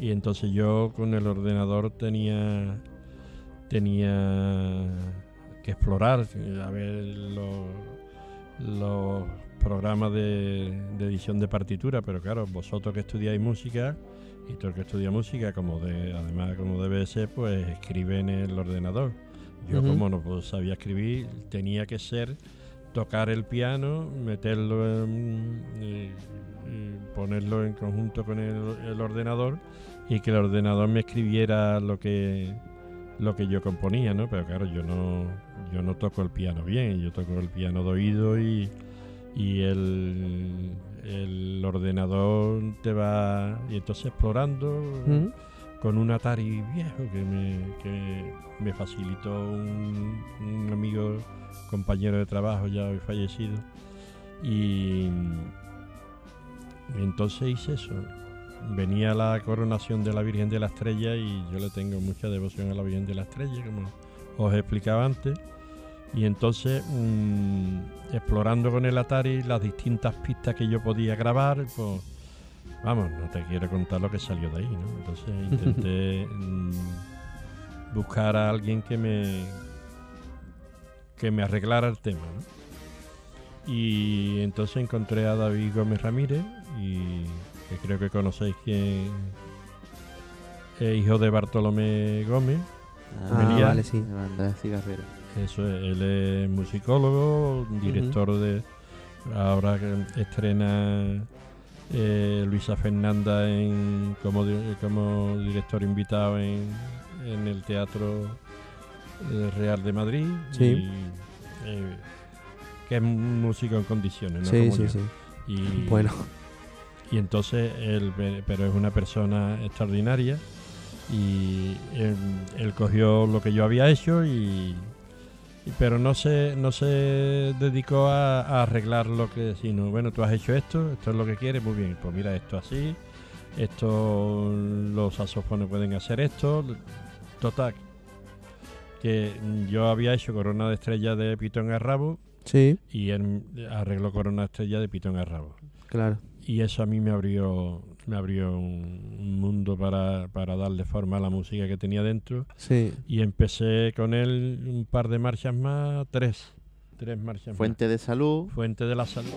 Y entonces yo con el ordenador tenía tenía que explorar, a ver los, los programas de, de edición de partitura, pero claro, vosotros que estudiáis música y todo el que estudia música, como de, además como debe de ser, pues escribe en el ordenador. Yo como no pues, sabía escribir, tenía que ser tocar el piano, meterlo en, y- y ponerlo en conjunto con el, el ordenador y que el ordenador me escribiera lo que lo que yo componía, ¿no? Pero claro, yo no yo no toco el piano bien, yo toco el piano de oído y, y el, el ordenador te va y entonces explorando Ujú. con un Atari viejo que me, que me facilitó un, un amigo, compañero de trabajo ya hoy fallecido. Y, y entonces hice eso. Venía la coronación de la Virgen de la Estrella y yo le tengo mucha devoción a la Virgen de la Estrella, como os explicaba antes. Y entonces, mm, explorando con el Atari las distintas pistas que yo podía grabar, pues Vamos, no te quiero contar lo que salió de ahí, ¿no? Entonces intenté mm, buscar a alguien que me que me arreglara el tema, ¿no? Y entonces encontré a David Gómez Ramírez y que creo que conocéis que es hijo de Bartolomé Gómez. Ah, vale, sí. De cigarrera. Eso es, él es musicólogo, director de. Ahora estrena eh, Luisa Fernanda en, como, di- como director invitado en, en el Teatro eh, Real de Madrid. Sí. y, eh, que es un músico en condiciones, ¿no? Sí, Como sí, yo. sí. Y, Bueno. Y entonces él, pero es una persona extraordinaria y él, él cogió lo que yo había hecho y- pero no se no se dedicó a, a arreglar lo que sino bueno tú has hecho esto esto es lo que quieres muy bien pues mira esto así esto los saxofones pueden hacer esto total que yo había hecho corona de estrella de Pitón a Rabo Sí. y él arregló corona de estrella de Pitón a Rabo Claro. y eso a mí me abrió me abrió un, un mundo para, para darle forma a la música que tenía dentro Sí. y empecé con él un par de marchas más tres tres marchas Fuente de salud. fuente de la salud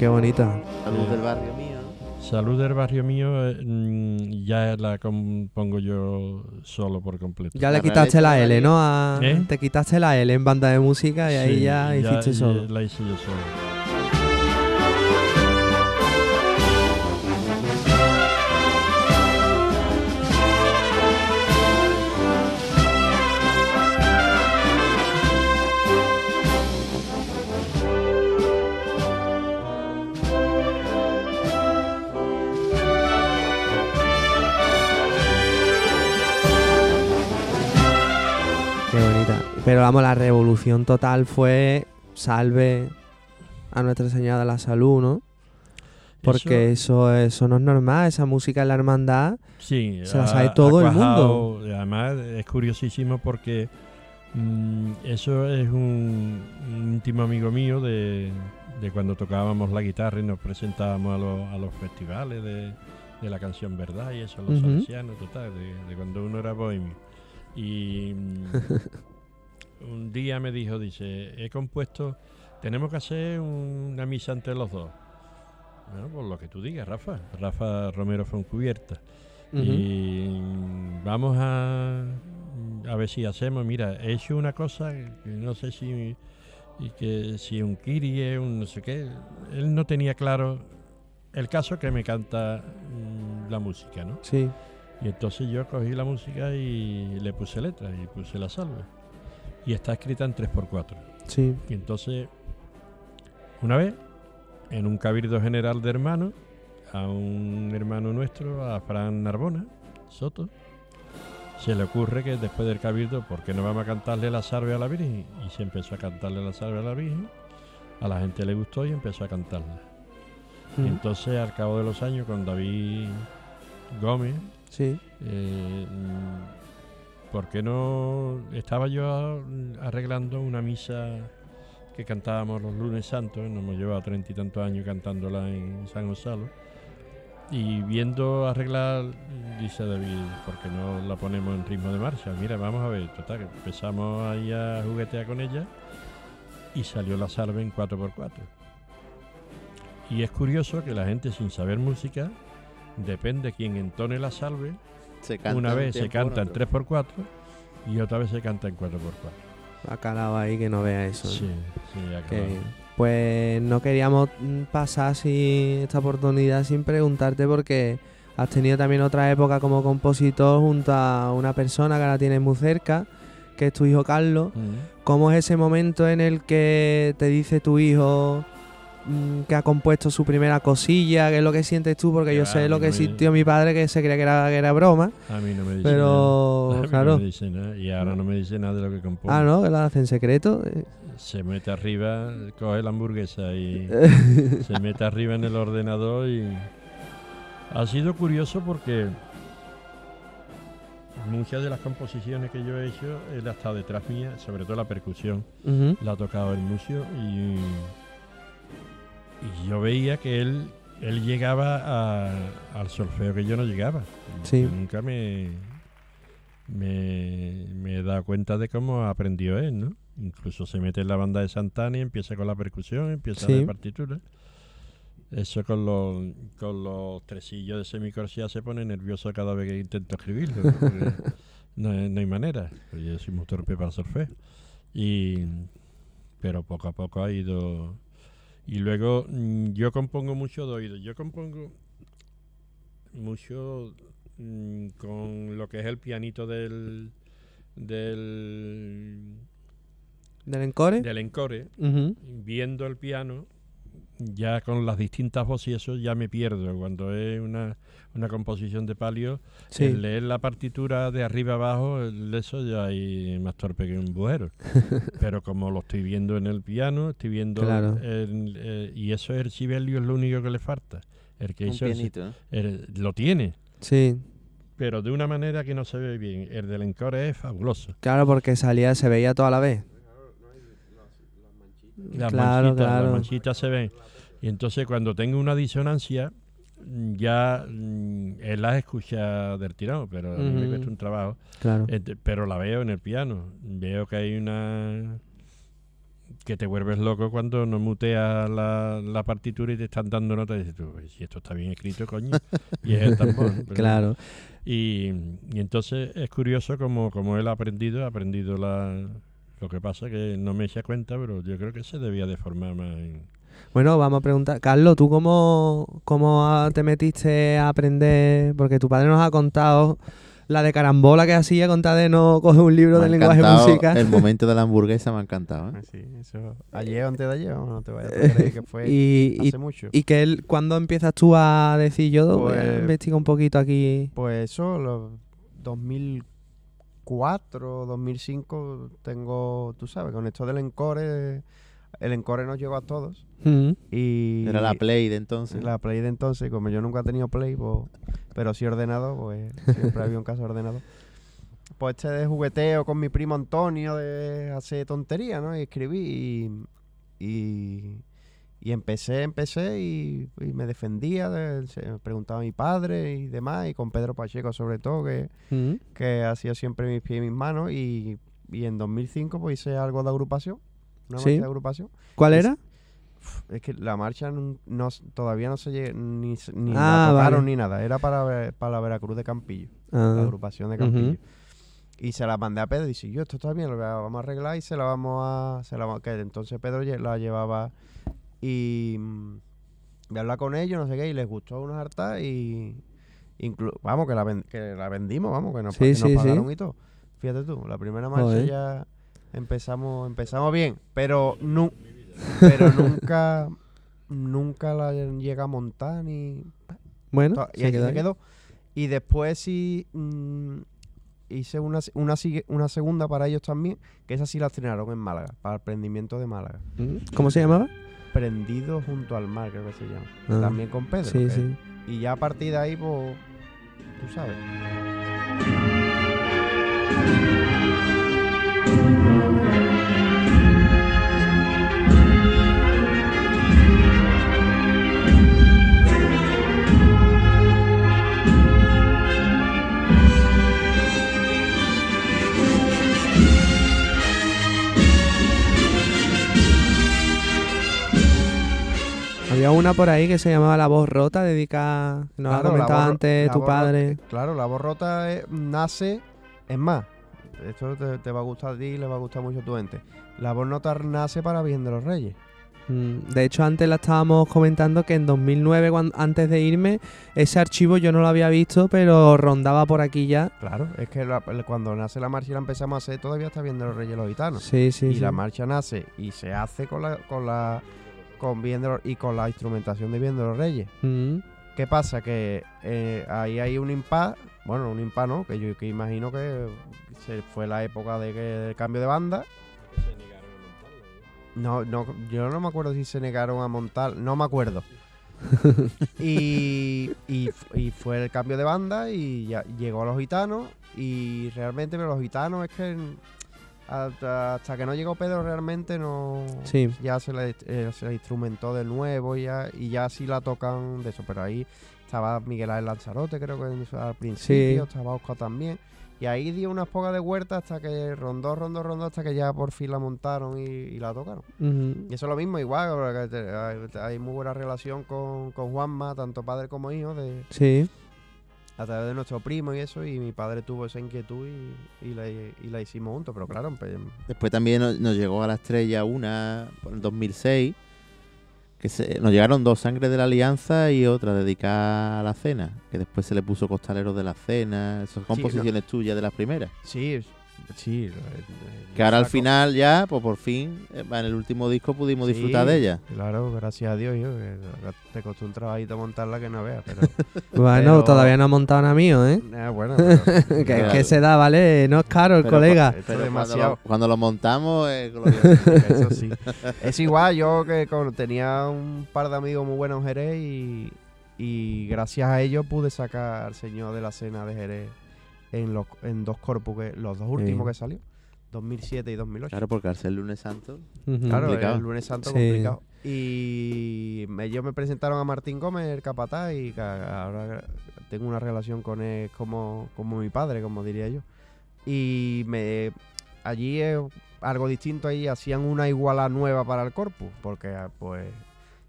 Qué bonita. Salud del barrio mío. Salud del barrio mío eh, mm, ya la compongo yo solo por completo. Ya le quitaste la L, ¿no? A- ¿Eh? Te quitaste la L en banda de música y ahí Sí, ya hiciste ya solo. La hice yo solo. Pero vamos, la revolución total fue salve a Nuestra Señora de la Salud, ¿no? Porque eso, eso no es normal, esa música en la hermandad Sí, se la sabe todo el mundo. Además, es curiosísimo porque mm, eso es un, un íntimo amigo mío de, de cuando tocábamos la guitarra y nos presentábamos a, los- a los festivales de, de la canción Verdad y eso, los Ujú. salesianos, total, de, de cuando uno era bohemio. Y mm, un día me dijo, dice, he compuesto, tenemos que hacer una misa entre los dos. Bueno, por lo que tú digas, Rafa. Rafa Romero Foncubierta. Ujú. Y vamos a, a ver si hacemos. Mira, he hecho una cosa que no sé si y que si un Kirie, un no sé qué. Él no tenía claro el caso que me canta mm, la música, ¿no? Sí. Y entonces yo cogí la música y le puse letra y puse la salve. Y está escrita en 3x4. Sí. Y entonces, una vez, en un cabildo general de hermanos, a un hermano nuestro, a Fran Narbona, Soto, se le ocurre que después del cabildo, ¿por qué no vamos a cantarle la salve a la Virgen? Y se empezó a cantarle la salve a la Virgen. A la gente le gustó y empezó a cantarla. Mm. entonces, al cabo de los años, con David Gómez, Sí. eh, ¿por qué no estaba yo arreglando una misa que cantábamos los lunes santos? Nos hemos llevado treinta y tantos años cantándola en San Gonzalo. Y viendo arreglar, dice David, ¿por qué no la ponemos en ritmo de marcha? Mira, vamos a ver, total, empezamos ahí a juguetear con ella y salió la salve en 4x4. Y es curioso que la gente sin saber música, depende quién entone la salve, Se canta una un vez se canta en otro. 3x4 y otra vez se canta en 4x4. Ha calado ahí que no vea eso. Sí, sí. Pues no queríamos pasar sin esta oportunidad sin preguntarte porque has tenido también otra época como compositor junto a una persona que ahora tienes muy cerca, que es tu hijo Carlos. Mm. ¿Cómo es ese momento en el que te dice tu hijo que ha compuesto su primera cosilla? ¿Qué es lo que sientes tú? Porque yo sé lo no que me- sintió mi padre que se creía que era, que era broma. A mí no me dice Pero, nada. A mí claro. no me dice nada. Y ahora no me dice nada de lo que compongo. Ah, ¿no? Que lo hace en secreto. Se mete arriba, coge la hamburguesa y se mete arriba en el ordenador y ha sido curioso porque muchas de las composiciones que yo he hecho él ha estado detrás mía, sobre todo la percusión, la ha tocado el museo y, y yo veía que él él llegaba a- al solfeo que yo no llegaba. Sí. Nunca me, me, me he dado cuenta de cómo aprendió él, ¿no? Incluso se mete en la banda de Santana y empieza con la percusión, empieza Sí. la partitura. Eso con los, con los tresillos de semicorsia se pone nervioso cada vez que intento escribirlo. ¿no? No, hay- no hay manera. Yo soy muy torpe para solfeo. Y, pero poco a poco ha ido. Y luego mm, yo compongo mucho de oído. Yo compongo mucho mm, con lo que es el pianito del. del. ¿Del encore? del encore. Ujú. Viendo el piano, ya con las distintas voces y eso ya me pierdo. Cuando es una, una composición de palio, Sí. el leer la partitura de arriba abajo, el- eso ya hay más torpe que un bujero. Pero como lo estoy viendo en el piano, estoy viendo. Claro. el- eh, y eso es el Sibelio, es lo único que le falta. El que Un hizo el- pianito, lo tiene, Sí. pero de una manera que no se ve bien. El del encore es fabuloso. Claro, porque salía, se veía toda la vez. Las claro, manchitas, claro. las manchitas se ven. Y entonces cuando tengo una disonancia, ya mm, él las escucha del tirón, pero a mí me cuesta un trabajo. Claro. Eh, te- pero la veo en el piano. Veo que hay una que te vuelves loco cuando no muteas la, la partitura y te están dando notas y dices tú, "Pues, si esto está bien escrito, coño. Y es el tambor. pero- Claro. Y, y entonces es curioso como, como él ha aprendido, ha aprendido la... Lo que pasa que no me echa cuenta, pero yo creo que se debía de formar más en... Bueno, vamos a preguntar. Carlos, ¿tú cómo, cómo te metiste a aprender? Porque tu padre nos ha contado la de carambola que hacía con tal de no coger un libro Me de ha lenguaje musical. El momento de la hamburguesa me ha encantado. ¿eh? Ah, Sí, eso. Ayer o antes de ayer, no te vayas a creer que fue y, y- hace mucho. y que él, ¿cuándo empiezas tú a decir yo voy a Pues- investigar un poquito aquí? Pues eso, los 2004, 2005, tengo, tú sabes, con esto del encore, el encore nos llegó a todos. Mm. Y Era la Play de entonces. La Play de entonces, como yo nunca he tenido Play, pues, pero sí ordenado, pues siempre había un caso ordenado. Pues este de jugueteo con mi primo Antonio de hacer tontería, ¿no? Y escribí y, y, y empecé, empecé y, y me defendía, de- se me preguntaba a mi padre y demás, y con Pedro Pacheco sobre todo, que, Mm. que hacía siempre mis pies y mis manos, y, y en 2005 pues hice algo de agrupación, una Sí. marcha de agrupación. ¿Cuál era? es que la marcha no, todavía no se lle- ni, ni Ah, la tocaron vale. ni nada. Era para, para la Veracruz de Campillo. Ah. La agrupación de. Campillo. Y se la mandé a Pedro y dice, yo esto está bien, lo vamos a arreglar y se la vamos a... Se la, va- que entonces Pedro la llevaba y... mm, voy a hablar con ellos, no sé qué, y les gustó unos hartas y... inclu- vamos, que la, que la vendimos, vamos, que nos, pa- Sí, que nos sí, sí. pagaron y todo. Fíjate tú, la primera marcha Joder. ya empezamos empezamos bien, pero, nu pero nunca nunca la llega a montar ni Bueno, y ahí se quedó. Y después sí mm, hice una, una, segunda para ellos también, que esa sí la estrenaron en Málaga, para el prendimiento de Málaga. Mm. ¿Cómo se llamaba? Prendido junto al mar, creo que se llama. Ah, También con Pedro. sí, que- sí. Y ya a partir de ahí, pues, tú sabes. Había una por ahí que se llamaba La Voz Rota, dedicada, nos ha Claro, la comentado antes tu rota- padre. claro, la voz rota eh, nace, es más, esto te, te va a gustar a ti y le va a gustar mucho a tu gente. La voz nota nace para Virgen de los Reyes. Mm, De hecho, antes la estábamos comentando que en 2009, cuan- antes de irme, ese archivo yo no lo había visto, pero rondaba por aquí ya. Claro, es que la- cuando nace la marcha y la empezamos a hacer, todavía está viendo los Reyes los Gitanos. Sí, sí, y sí. la marcha nace y se hace con la con la con los- y con la instrumentación de los Reyes. Mm, ¿Qué pasa? Que eh, ahí hay un impas, bueno, un impas no, que yo que imagino que se fue la época de que, del cambio de banda. No, no, yo no me acuerdo si se negaron a montar, no me acuerdo. y, y, y fue el cambio de banda y ya llegó a los gitanos y realmente pero los gitanos es que hasta, hasta que no llegó Pedro realmente no Sí. ya se le, eh, se le instrumentó de nuevo y ya, y ya sí la tocan de eso pero ahí estaba Miguel Ángel Lanzarote creo que al principio estaba Oscar también y ahí dio unas pocas de huerta hasta que rondó, rondó, rondó hasta que ya por fin la montaron y, y la tocaron. Y eso es lo mismo, igual, hay, hay muy buena relación con, con Juanma, tanto padre como hijo, de, Sí. A través de nuestro primo y eso, y mi padre tuvo esa inquietud y, y la, y la hicimos juntos, pero claro, empe- Después también nos, nos llegó a la estrella una por el 2006, que se, nos llegaron dos Sangres de la Alianza y otra dedicada a la cena, que después se le puso Costaleros de la Cena, esas composiciones tuyas de las primeras. sí, sí. eh, Que ahora al final ya, pues por fin, eh, en el último disco pudimos disfrutar de ella. Claro, gracias a Dios, yo, que te costó un trabajito montarla que no veas, pero... Bueno, pero- todavía no ha montado nada mío, ¿eh? Ah, bueno, pero- que, se da, ¿vale? No es caro el Pero colega. pero demasiado. Cuando, lo, cuando lo montamos, es glorioso. Eso sí. Es igual, yo que con- tenía un par de amigos muy buenos en Jerez y, y gracias a ellos pude sacar al señor de la cena de Jerez en, los, en dos corpus, que, los dos últimos Sí. que salió, 2007 y 2008. Claro, porque al ser lunes santo. Claro, complicado. el lunes santo Sí. complicado. Y me- ellos me presentaron a Martín Gómez, el capataz, y ahora tengo una relación con él como, como mi padre, como diría yo. Y me allí, eh, algo distinto ahí, hacían una iguala nueva para el corpus, porque ah, pues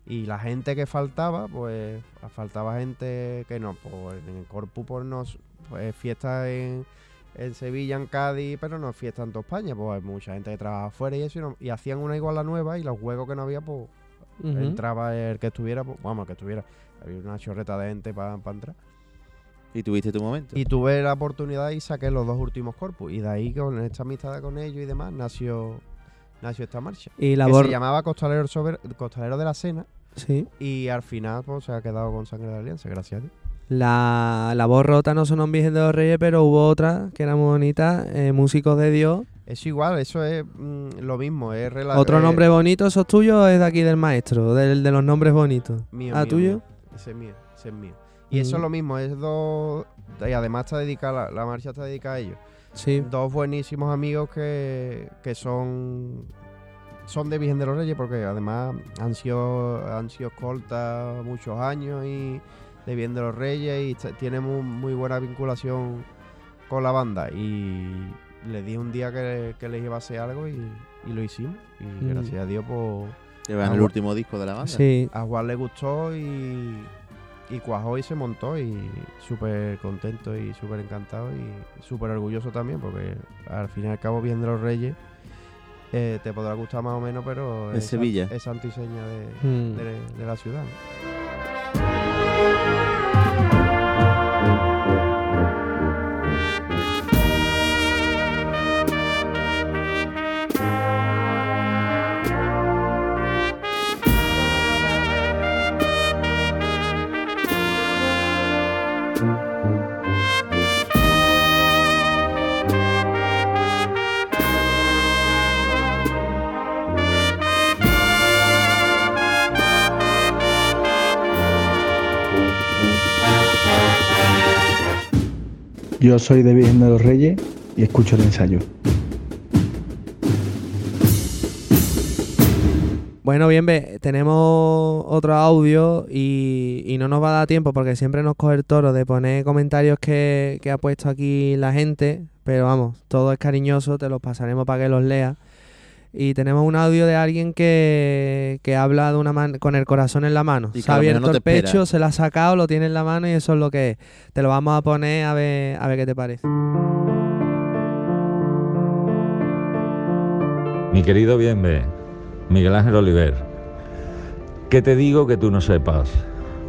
y la gente que faltaba, pues faltaba gente que no, pues en el corpus pues no pues fiesta en, en Sevilla, en Cádiz, pero no fiesta en toda España, pues hay mucha gente que trabaja afuera y eso, y, no- y hacían una iguala nueva y los juegos que no había, pues Ujú. entraba el que estuviera, pues, vamos, el que estuviera, había una chorreta de gente para entrar. Y tuviste tu momento. Y tuve la oportunidad y saqué los dos últimos corpus. Y de ahí, con esta amistad con ellos y demás, nació, nació esta marcha. Y la que bor- se llamaba Costalero, sobre, Costalero de la Cena. Sí. Y al final pues, se ha quedado con Sangre de Alianza, gracias a Dios. La, la voz rota no sonó en Virgen de los Reyes, pero hubo otra que era muy bonita, eh, Músicos de Dios. Es igual, eso es mm, lo mismo. Es Otro eh, nombre bonito, ¿eso es tuyo o es de aquí del maestro? Del de los nombres bonitos. Mío, ¿Ah, mío, tuyo? mío. Ese es mío, ese es mío. Y eso Mm. es lo mismo, es dos... Y además está dedicada, la, la marcha está dedicada a ellos. Sí. Dos buenísimos amigos que, que son son de Virgen de los Reyes porque además han sido, han sido escoltas muchos años y de Virgen de los Reyes y t- tienen muy, muy buena vinculación con la banda y les dije un día que, que les iba a hacer algo y, y lo hicimos y Mm. gracias a Dios pues Llevan a el Juan- último disco de la banda. Sí. a Juan le gustó y, y cuajó y se montó y súper contento y súper encantado y súper orgulloso también porque al fin y al cabo Virgen de los Reyes eh, te podrá gustar más o menos pero De es, Sevilla. es santo y seña de, Mm. de- de la ciudad. Yo soy de Virgen de los Reyes y escucho el ensayo. Bueno, bien, ve, tenemos otro audio y, y no nos va a dar tiempo porque siempre nos coge el toro de poner comentarios que, que ha puesto aquí la gente, pero vamos, todo es cariñoso, te los pasaremos para que los leas. Y tenemos un audio de alguien que, que habla de una man- con el corazón en la mano. Y Se ha abierto no el pecho, espera. se lo ha sacado, lo tiene en la mano y eso es lo que es. Te lo vamos a poner a ver, a ver qué te parece. Mi querido Bienve, Miguel Ángel Oliver, ¿qué te digo que tú no sepas?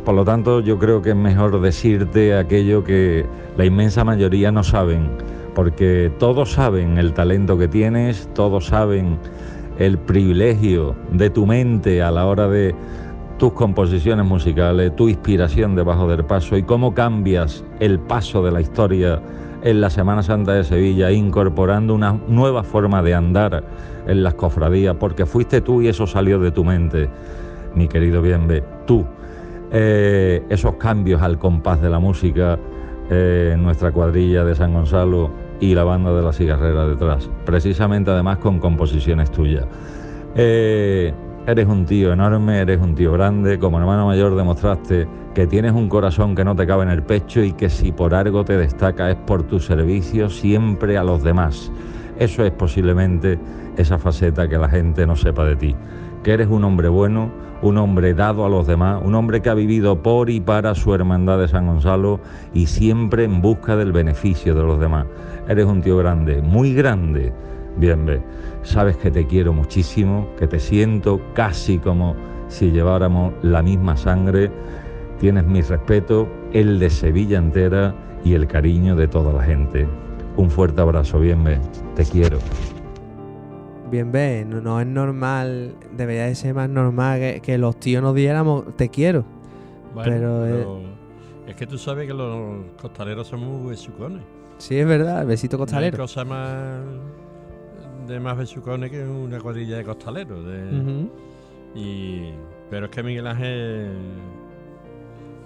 Por lo tanto, yo creo que es mejor decirte aquello que la inmensa mayoría no saben, porque todos saben el talento que tienes, todos saben el privilegio de tu mente a la hora de tus composiciones musicales, tu inspiración debajo del paso y cómo cambias el paso de la historia en la Semana Santa de Sevilla, incorporando una nueva forma de andar en las cofradías, porque fuiste tú y eso salió de tu mente, mi querido Bienve, tú. Eh, esos cambios al compás de la música eh, en nuestra cuadrilla de San Gonzalo y la banda de la cigarrera detrás, precisamente además con composiciones tuyas. Eh, eres un tío enorme, eres un tío grande, como hermano mayor demostraste que tienes un corazón que no te cabe en el pecho y que si por algo te destaca es por tu servicio siempre a los demás. Eso es posiblemente esa faceta que la gente no sepa de ti, que eres un hombre bueno, un hombre dado a los demás, un hombre que ha vivido por y para su hermandad de San Gonzalo y siempre en busca del beneficio de los demás. Eres un tío grande, muy grande. Bien, ve, sabes que te quiero muchísimo, que te siento casi como si lleváramos la misma sangre. Tienes mi respeto, el de Sevilla entera y el cariño de toda la gente. Un fuerte abrazo, bien, ve, te quiero. Bien, ve, no, no es normal, debería de ser más normal que, que los tíos nos diéramos te quiero. Bueno, pero, eh, pero es que tú sabes que los costaleros son muy besucones. Sí, es verdad, el besito No hay costalero. cosa más de más besucones que una cuadrilla de costaleros. de- y, pero es que Miguel Ángel,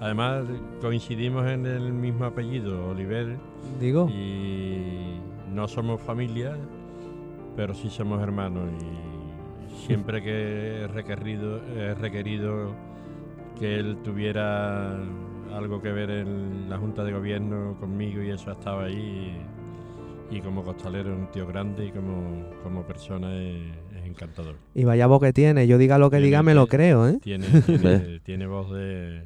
además coincidimos en el mismo apellido, Oliver. Digo. Y no somos familia, pero sí somos hermanos. Y siempre que he requerido, he requerido que él tuviera algo que ver en la Junta de Gobierno conmigo y eso estaba ahí. y como costalero es un tío grande y como, como persona es, es encantador. Y vaya voz que tiene. Yo diga lo que Tiene- diga, me lo creo, ¿eh? Tiene, tiene, tiene voz de...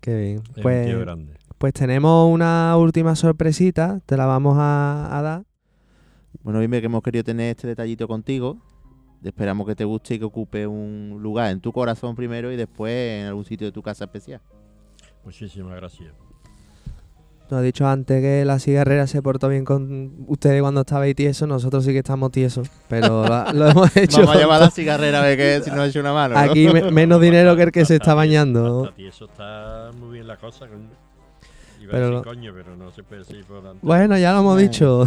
Qué bien. un Pues, tío grande. pues tenemos una última sorpresita. Te la vamos a, a dar. Bueno, dime que hemos querido tener este detallito contigo. Esperamos que te guste y que ocupe un lugar en tu corazón primero y después en algún sitio de tu casa especial. Muchísimas gracias. Nos ha dicho antes que la cigarrera se portó bien con ustedes cuando estabais tiesos. Nosotros sí que estamos tiesos. Pero lo, lo hemos hecho. Vamos a llamar a la cigarrera a ver que si nos ha hecho una mano. ¿no? Aquí me- menos dinero que el que se está bañando. Y eso está muy bien la cosa. Iba Pero a decir coño, pero no se puede decir por antes. Bueno, ya lo hemos Bueno. dicho.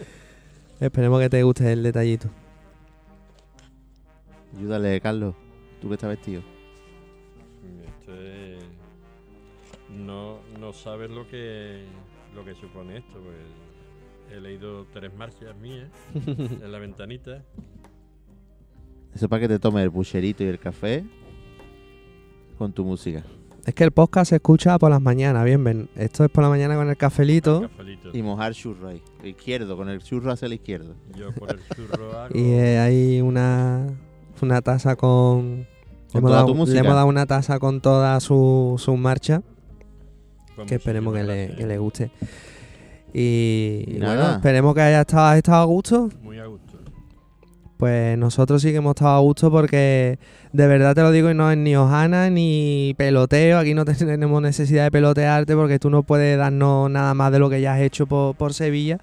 Esperemos que te guste el detallito. Ayúdale, Carlos. Tú que estás vestido. Este, no, no sabes lo que lo que supone esto. Pues he leído tres marchas mías en la ventanita. Eso para que te tomes el pucherito y el café con tu música. Es que el podcast se escucha por las mañanas, bien, ven. Esto es por la mañana con el cafelito. Y mojar churro ahí. Izquierdo, con el churro hacia la izquierda. Yo por el churro hago. Y eh, hay una, una taza con. Con le, hemos toda dado, tu le música. hemos dado una taza con todas sus su marchas. Con Que esperemos que le, que le guste. Y, Y y nada. bueno, esperemos que haya estado, estado a gusto. Muy a gusto. Pues nosotros sí que hemos estado a gusto porque de verdad te lo digo y no es ni hojana ni peloteo. Aquí no tenemos necesidad de pelotearte porque tú no puedes darnos nada más de lo que ya has hecho por, por Sevilla.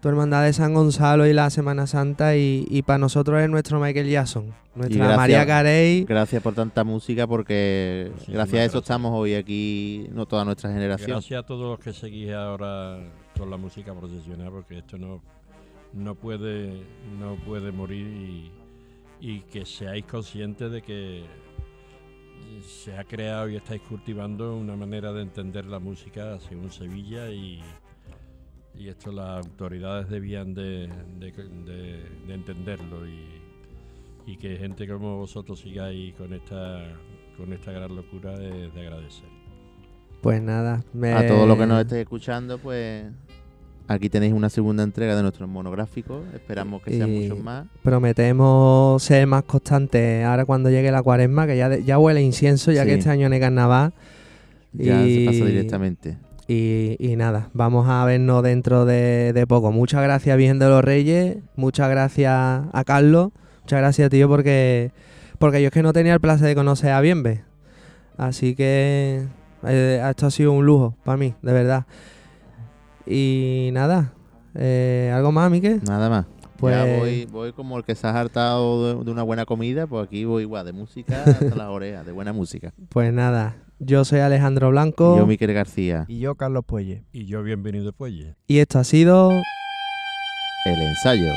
Tu hermandad de San Gonzalo y la Semana Santa y, y para nosotros es nuestro Michael Jackson. Nuestra gracias- María Carey. Gracias por tanta música porque Muchísimas gracias a eso gracias. estamos hoy aquí, no toda nuestra generación. Gracias a todos los que seguís ahora con la música procesional, porque esto no, no puede no puede morir y, y que seáis conscientes de que se ha creado y estáis cultivando una manera de entender la música según Sevilla y, y esto las autoridades debían de, de- de- de entenderlo y, y que gente como vosotros sigáis con esta con esta gran locura es de agradecer. Pues nada. me- A todos los que nos estéis escuchando, pues aquí tenéis una segunda entrega de nuestro monográfico. Esperamos que sean y muchos más. Prometemos ser más constantes ahora cuando llegue la cuaresma, que ya, de- ya huele incienso, ya Sí. que este año no hay carnaval. Ya Y- se pasa directamente. Y, y nada, vamos a vernos dentro de, de poco. Muchas gracias, Virgen de los Reyes. Muchas gracias a Carlos. Muchas gracias, tío, porque, porque yo es que no tenía el placer de conocer a Bienve. Así que eh, esto ha sido un lujo para mí, de verdad. Y nada, eh, ¿algo más, Miquel? Nada más. Pues- Ya voy, voy como el que se ha hartado de, de una buena comida, pues aquí voy igual, de música hasta las orejas, de buena música. Pues nada, yo soy Alejandro Blanco. Yo, Miquel García. Y yo, Carlos Puelle. Y yo, bienvenido, Puelle. Y esto ha sido... El ensayo.